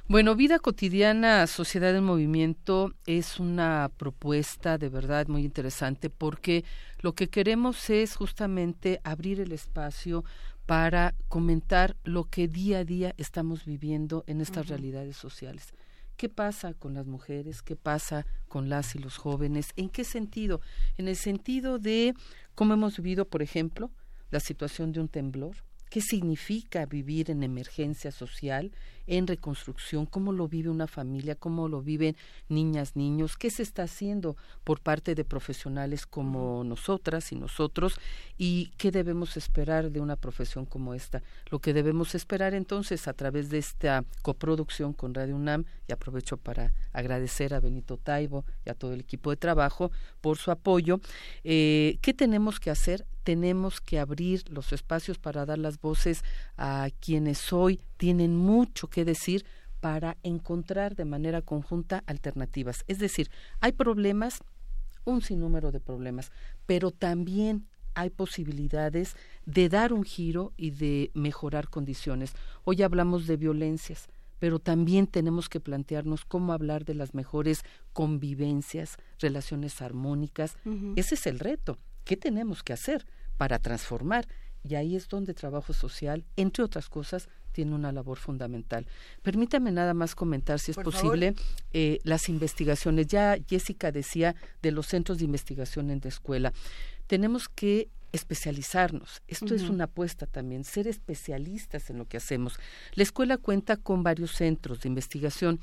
Bueno, Vida Cotidiana, Sociedad en Movimiento es una propuesta de verdad muy interesante porque lo que queremos es justamente abrir el espacio para comentar lo que día a día estamos viviendo en estas realidades sociales. ¿Qué pasa con las mujeres? ¿Qué pasa con las y los jóvenes? ¿En qué sentido? En el sentido de cómo hemos vivido, por ejemplo, la situación de un temblor, qué significa vivir en emergencia social, en reconstrucción, cómo lo vive una familia, cómo lo viven niñas, niños, qué se está haciendo por parte de profesionales como nosotras y nosotros y qué debemos esperar de una profesión como esta. Lo que debemos esperar entonces a través de esta coproducción con Radio UNAM, y aprovecho para agradecer a Benito Taibo y a todo el equipo de trabajo por su apoyo, eh, ¿qué tenemos que hacer? Tenemos que abrir los espacios para dar las voces a quienes hoy tienen mucho que decir para encontrar de manera conjunta alternativas. Es decir, hay problemas, un sinnúmero de problemas, pero también hay posibilidades de dar un giro y de mejorar condiciones. Hoy hablamos de violencias, pero también tenemos que plantearnos cómo hablar de las mejores convivencias, relaciones armónicas. Ese es el reto. ¿Qué tenemos que hacer para transformar? Y ahí es donde trabajo social, entre otras cosas, tiene una labor fundamental. Permítame nada más comentar, si es posible, eh, las investigaciones. Ya Jessica decía de los centros de investigación en la escuela. Tenemos que especializarnos. Esto es una apuesta también, ser especialistas en lo que hacemos. La escuela cuenta con varios centros de investigación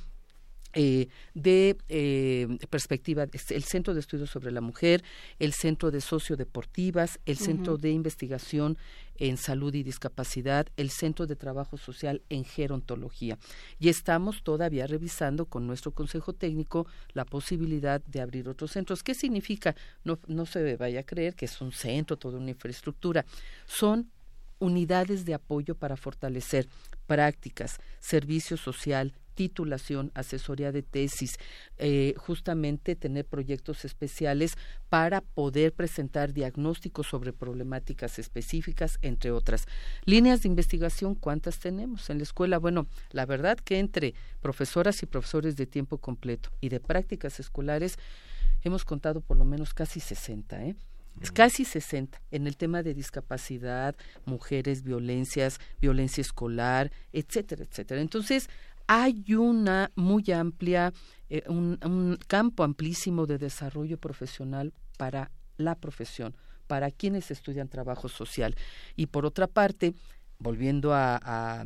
eh, de eh, perspectiva, el Centro de Estudios sobre la Mujer, el Centro de Sociodeportivas, el Centro de Investigación en Salud y Discapacidad, el Centro de Trabajo Social en Gerontología. Y estamos todavía revisando con nuestro Consejo Técnico la posibilidad de abrir otros centros. ¿Qué significa? No, no se vaya a creer que es un centro, toda una infraestructura. Son unidades de apoyo para fortalecer prácticas, servicio social, titulación, asesoría de tesis, eh, justamente tener proyectos especiales para poder presentar diagnósticos sobre problemáticas específicas, entre otras. Líneas de investigación, ¿cuántas tenemos en la escuela? Bueno, la verdad que entre profesoras y profesores de tiempo completo y de prácticas escolares, hemos contado por lo menos casi 60, ¿eh? Es casi 60 en el tema de discapacidad, mujeres, violencias, violencia escolar, etcétera, etcétera. Entonces, hay una muy amplia, eh, un, campo amplísimo de desarrollo profesional para la profesión, para quienes estudian trabajo social. Y por otra parte, volviendo a,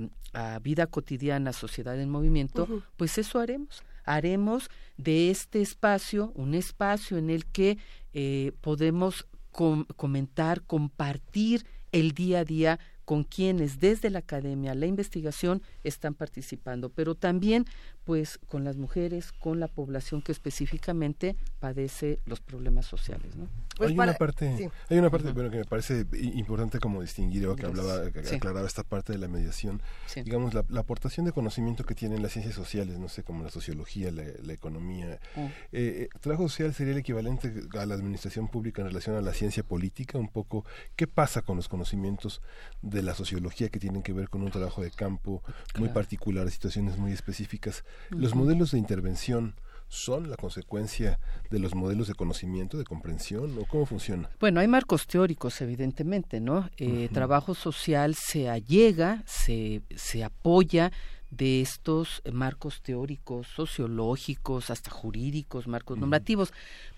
vida cotidiana, sociedad en movimiento, pues eso haremos. Haremos de este espacio un espacio en el que eh, podemos comentar, compartir el día a día con quienes desde la academia, la investigación están participando, pero también pues con las mujeres, con la población que específicamente padece los problemas sociales, ¿no? Pues hay, una parte, hay una parte, bueno, que me parece importante como distinguir, o que hablaba, que aclaraba esta parte de la mediación, digamos, la, aportación de conocimiento que tienen las ciencias sociales, no sé, como la sociología, la, economía. Mm. Eh, eh, trabajo social sería el equivalente a la administración pública en relación a la ciencia política, un poco, ¿qué pasa con los conocimientos de la sociología que tienen que ver con un trabajo de campo muy particular, situaciones muy específicas? Los modelos de intervención, son la consecuencia de los modelos de conocimiento, de comprensión, o cómo funciona? Bueno, hay marcos teóricos, evidentemente, ¿no? Eh, Trabajo social se allega, se, se apoya de estos marcos teóricos, sociológicos, hasta jurídicos, marcos normativos,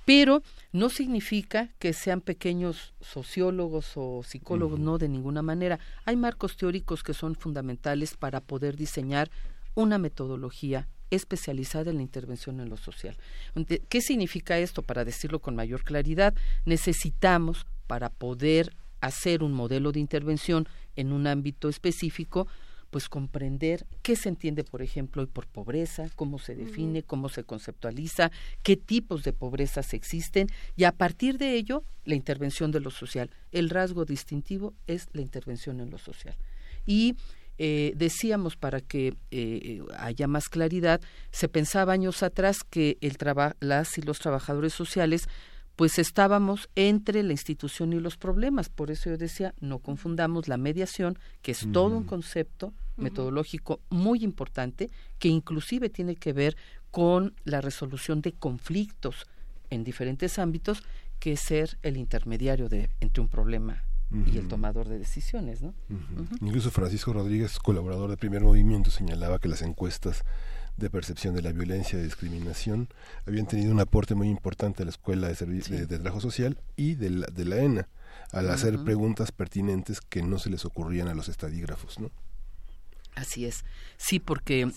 pero no significa que sean pequeños sociólogos o psicólogos, no, de ninguna manera. Hay marcos teóricos que son fundamentales para poder diseñar una metodología especializada en la intervención en lo social. ¿Qué significa esto? Para decirlo con mayor claridad, necesitamos para poder hacer un modelo de intervención en un ámbito específico, pues comprender qué se entiende, por ejemplo, por pobreza, cómo se define, cómo se conceptualiza, qué tipos de pobrezas existen y a partir de ello la intervención de lo social. El rasgo distintivo es la intervención en lo social. Y eh, decíamos para que eh, haya más claridad, se pensaba años atrás que el las y los trabajadores sociales pues estábamos entre la institución y los problemas. Por eso yo decía, no confundamos la mediación, que es todo un concepto metodológico muy importante, que inclusive tiene que ver con la resolución de conflictos en diferentes ámbitos, que es ser el intermediario de, entre un problema y el tomador de decisiones, ¿no? Incluso Francisco Rodríguez, colaborador de Primer Movimiento, señalaba que las encuestas de percepción de la violencia y discriminación habían tenido un aporte muy importante a la Escuela de, de, Trabajo Social y de la, de la ENA al hacer preguntas pertinentes que no se les ocurrían a los estadígrafos, ¿no? Así es. Sí, porque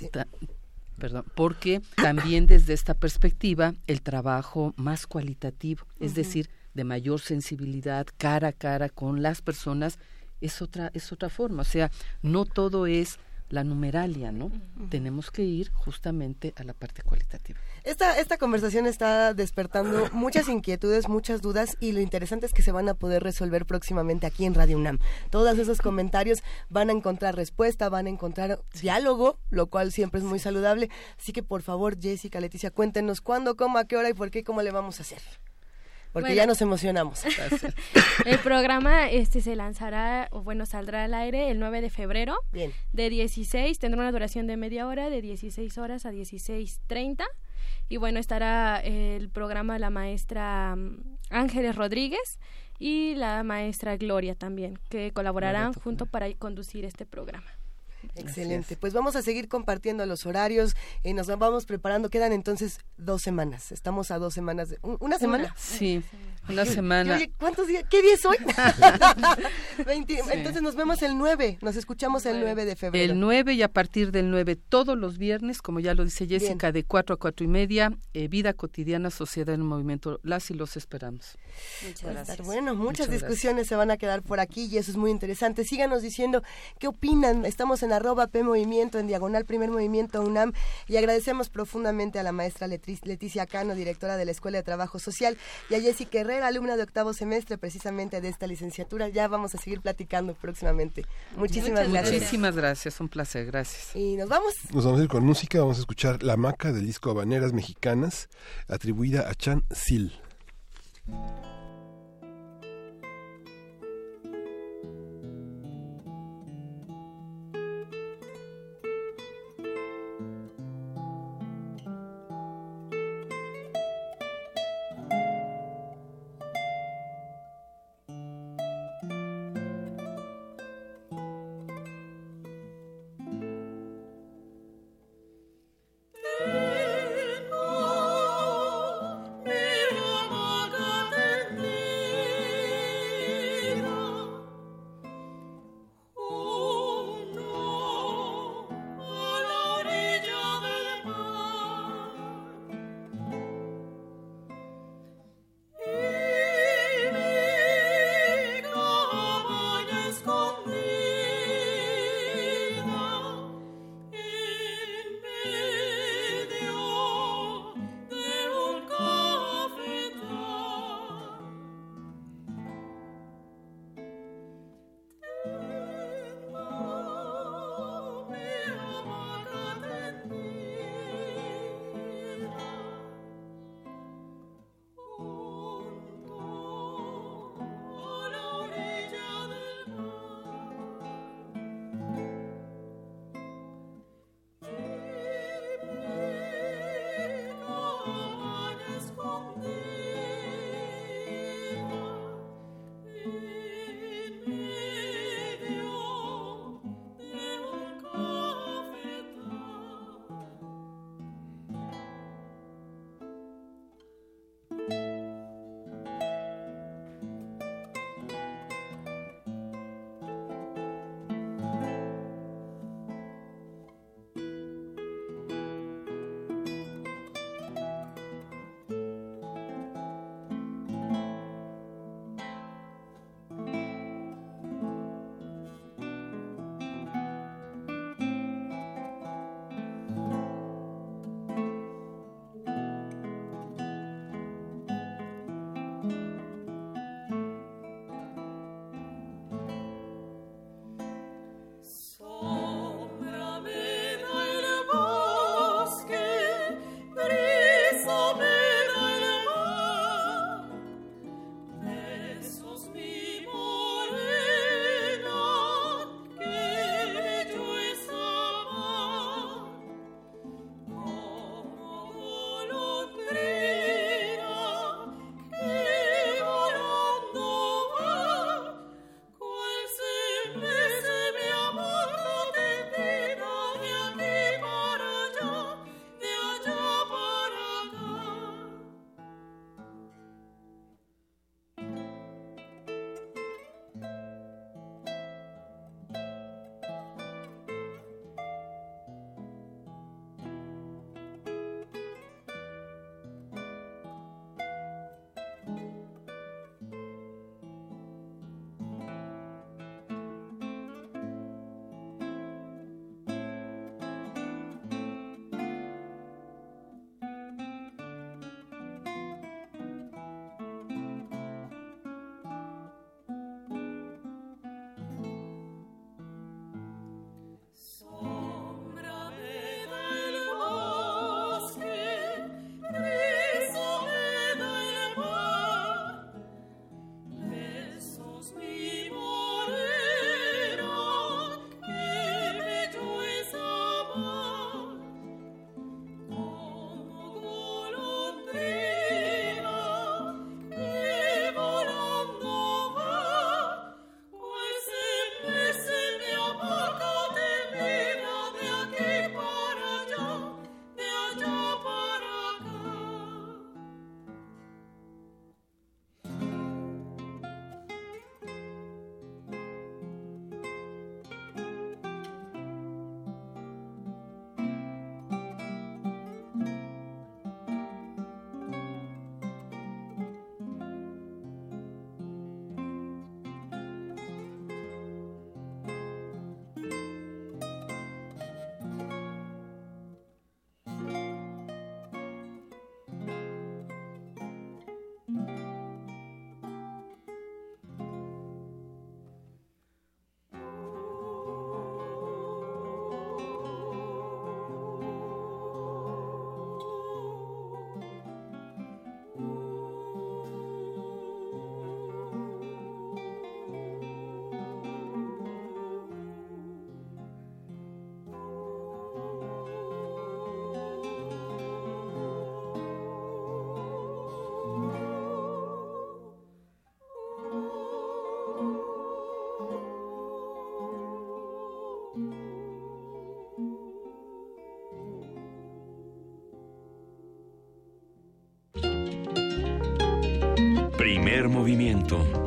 perdón, porque también desde esta perspectiva el trabajo más cualitativo, es decir, de mayor sensibilidad cara a cara con las personas es otra es otra forma. O sea no todo es la numeralia, ¿no? Tenemos que ir justamente a la parte cualitativa. Esta, esta conversación está despertando muchas inquietudes, muchas dudas y lo interesante es que se van a poder resolver próximamente aquí en Radio UNAM. Todos esos comentarios van a encontrar respuesta, van a encontrar diálogo, lo cual siempre es muy saludable. Así que por favor, Jessica, Leticia, cuéntenos cuándo, cómo, a qué hora y por qué, cómo le vamos a hacer. Porque Bueno. ya nos emocionamos. El programa este se lanzará, o bueno, saldrá al aire el 9 de febrero. Bien. De 16, tendrá una duración de media hora, de 16 horas a 16.30. Y bueno, estará eh, el programa la maestra mm, Ángeles Rodríguez y la maestra Gloria también, que colaborarán junto para conducir este programa. Excelente. Pues vamos a seguir compartiendo los horarios. y nos vamos preparando. Quedan entonces dos semanas. Estamos a dos semanas. De, ¿un- ¿Una semana? Sí, una Yo- semana. Oye, ¿cuántos días? ¿Qué día es hoy? 20 Entonces nos vemos el 9. Nos escuchamos el 9 de febrero. El 9 y a partir del 9 todos los viernes, como ya lo dice Jessica, de 4 a 4 y media, eh, Vida Cotidiana, Sociedad en Movimiento. Las y los esperamos. A estar bueno, muchas Muchas discusiones se van a quedar por aquí y eso es muy interesante. Síganos diciendo qué opinan. Estamos en arroba P Movimiento, en diagonal Primer Movimiento UNAM y agradecemos profundamente a la maestra Leticia Cano, directora de la Escuela de Trabajo Social, y a Jessica Herrera, alumna de octavo semestre precisamente de esta licenciatura. Ya vamos a seguir platicando próximamente. Muchísimas gracias. Muchísimas gracias, un placer, gracias. Y nos vamos. Nos vamos a ir con música, vamos a escuchar La Maca del disco Habaneras Mexicanas, atribuida a Chan Sil. Primer movimiento.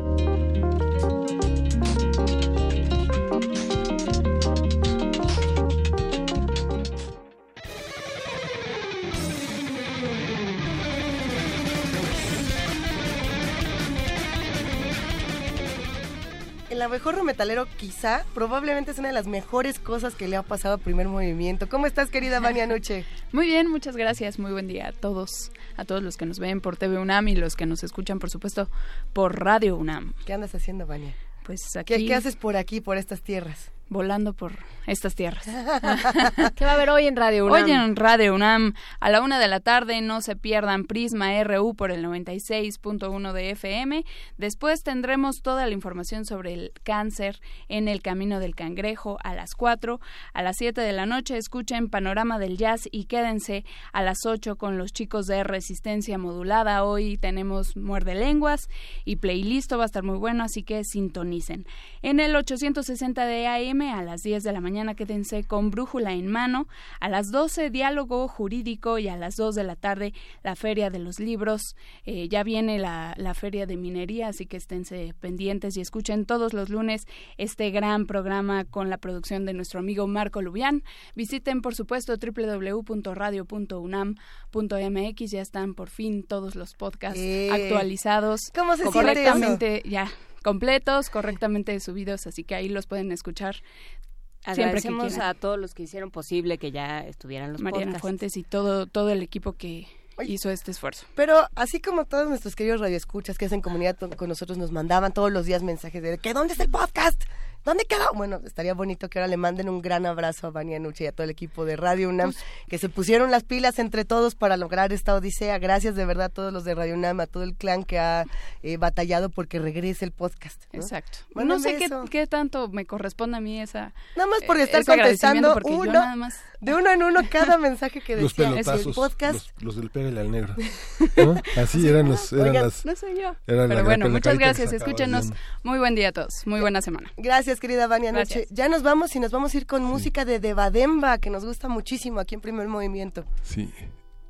Abejorro metalero quizá, probablemente es una de las mejores cosas que le ha pasado a Primer Movimiento. ¿Cómo estás, querida Vania Noche? Muy bien, muchas gracias. Muy buen día a todos, a todos los que nos ven por TV UNAM y los que nos escuchan, por supuesto, por Radio UNAM. ¿Qué andas haciendo, Vania? Pues aquí... ¿Qué, qué haces por aquí, por estas tierras? Volando por estas tierras. ¿Qué va a haber hoy en Radio UNAM? Hoy en Radio UNAM, a la una de la tarde, no se pierdan Prisma RU por el 96.1 de FM. Después tendremos toda la información sobre el cáncer en el Camino del Cangrejo a las 4. A las 7 de la noche escuchen Panorama del Jazz y quédense a las 8 con los chicos de Resistencia Modulada. Hoy tenemos Muerde Lenguas y playlist va a estar muy bueno, así que sintonicen. En el 860 de AM a las 10 de la mañana quédense con Brújula en mano, a las 12 Diálogo Jurídico y a las 2 de la tarde la Feria de los Libros. Eh, ya viene la, la Feria de Minería, así que esténse pendientes y escuchen todos los lunes este gran programa con la producción de nuestro amigo Marco Lubián. Visiten, por supuesto, www.radio.unam.mx. Ya están por fin todos los podcasts Eh, actualizados. ¿Cómo se siente correctamente, ya completos, correctamente subidos, así que ahí los pueden escuchar. Siempre que Agradecemos a todos los que hicieron posible que ya estuvieran los Mariana podcasts. Fuentes y todo todo el equipo que hizo este esfuerzo. Pero así como todos nuestros queridos radioescuchas que hacen comunidad con con nosotros nos mandaban todos los días mensajes de que ¿dónde está el podcast? ¿Dónde quedó? Bueno, estaría bonito que ahora le manden un gran abrazo a Vania Nuche y a todo el equipo de Radio UNAM que se pusieron las pilas entre todos para lograr esta odisea. Gracias de verdad a todos los de Radio UNAM, a todo el clan que ha eh, batallado porque regrese el podcast. ¿no? Exacto. Bueno, no sé qué, qué tanto me corresponde a mí esa Nada más por eh, estar contestando uno, nada más de uno en uno cada mensaje que Los decía el pelotazos, podcast. los, los del pégale al negro. ¿no? Así eran los... Eran Oigan, las, no soy yo. Pero bueno, muchas gracias. Escúchenos. Muy buen día a todos. Muy buena semana. Gracias, querida Vania Noche. Gracias. Ya nos vamos y nos vamos a ir con música de Devademba, que nos gusta muchísimo aquí en Primer Movimiento. Sí.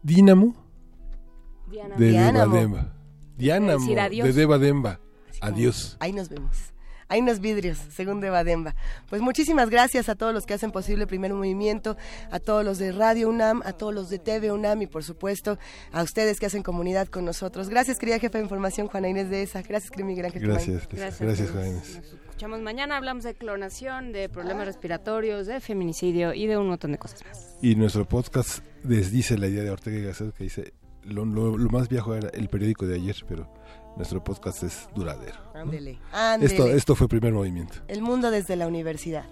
Dínamo de. Devademba. Adiós. de Devademba. Adiós. Ahí nos vemos. Hay unos vidrios, según Devademba. Pues muchísimas gracias a todos los que hacen posible el primer movimiento, a todos los de Radio UNAM, a todos los de TV UNAM y por supuesto a ustedes que hacen comunidad con nosotros. Gracias, querida jefa de información, Juana Inés de ESA. Gracias, querida Miguel Ángel. Gracias, gracias, gracias, Juana Inés. Nos escuchamos mañana, hablamos de clonación, de problemas respiratorios, de feminicidio y de un montón de cosas más. Y nuestro podcast desdice la idea de Ortega y Gasset que dice lo, lo- lo más viejo era el periódico de ayer, pero nuestro podcast es duradero. ¿no? Ándele, ándele. Esto, esto fue primer movimiento. El mundo desde la universidad.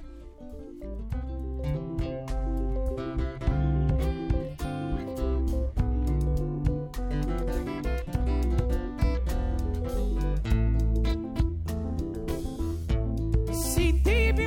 Si tibi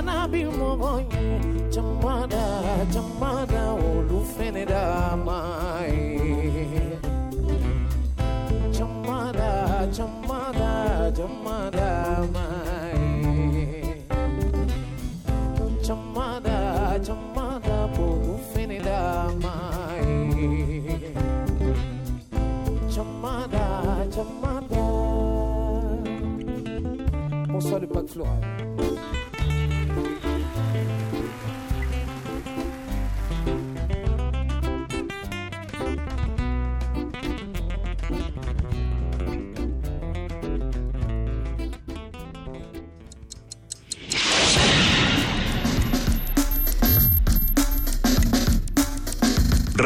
Nesina na bimogo ye Chamada chamada da mai. Chamada chamada chamada mai. Chamada chamada olufene da mai. Chamada chamada. Bonsoir le pack floral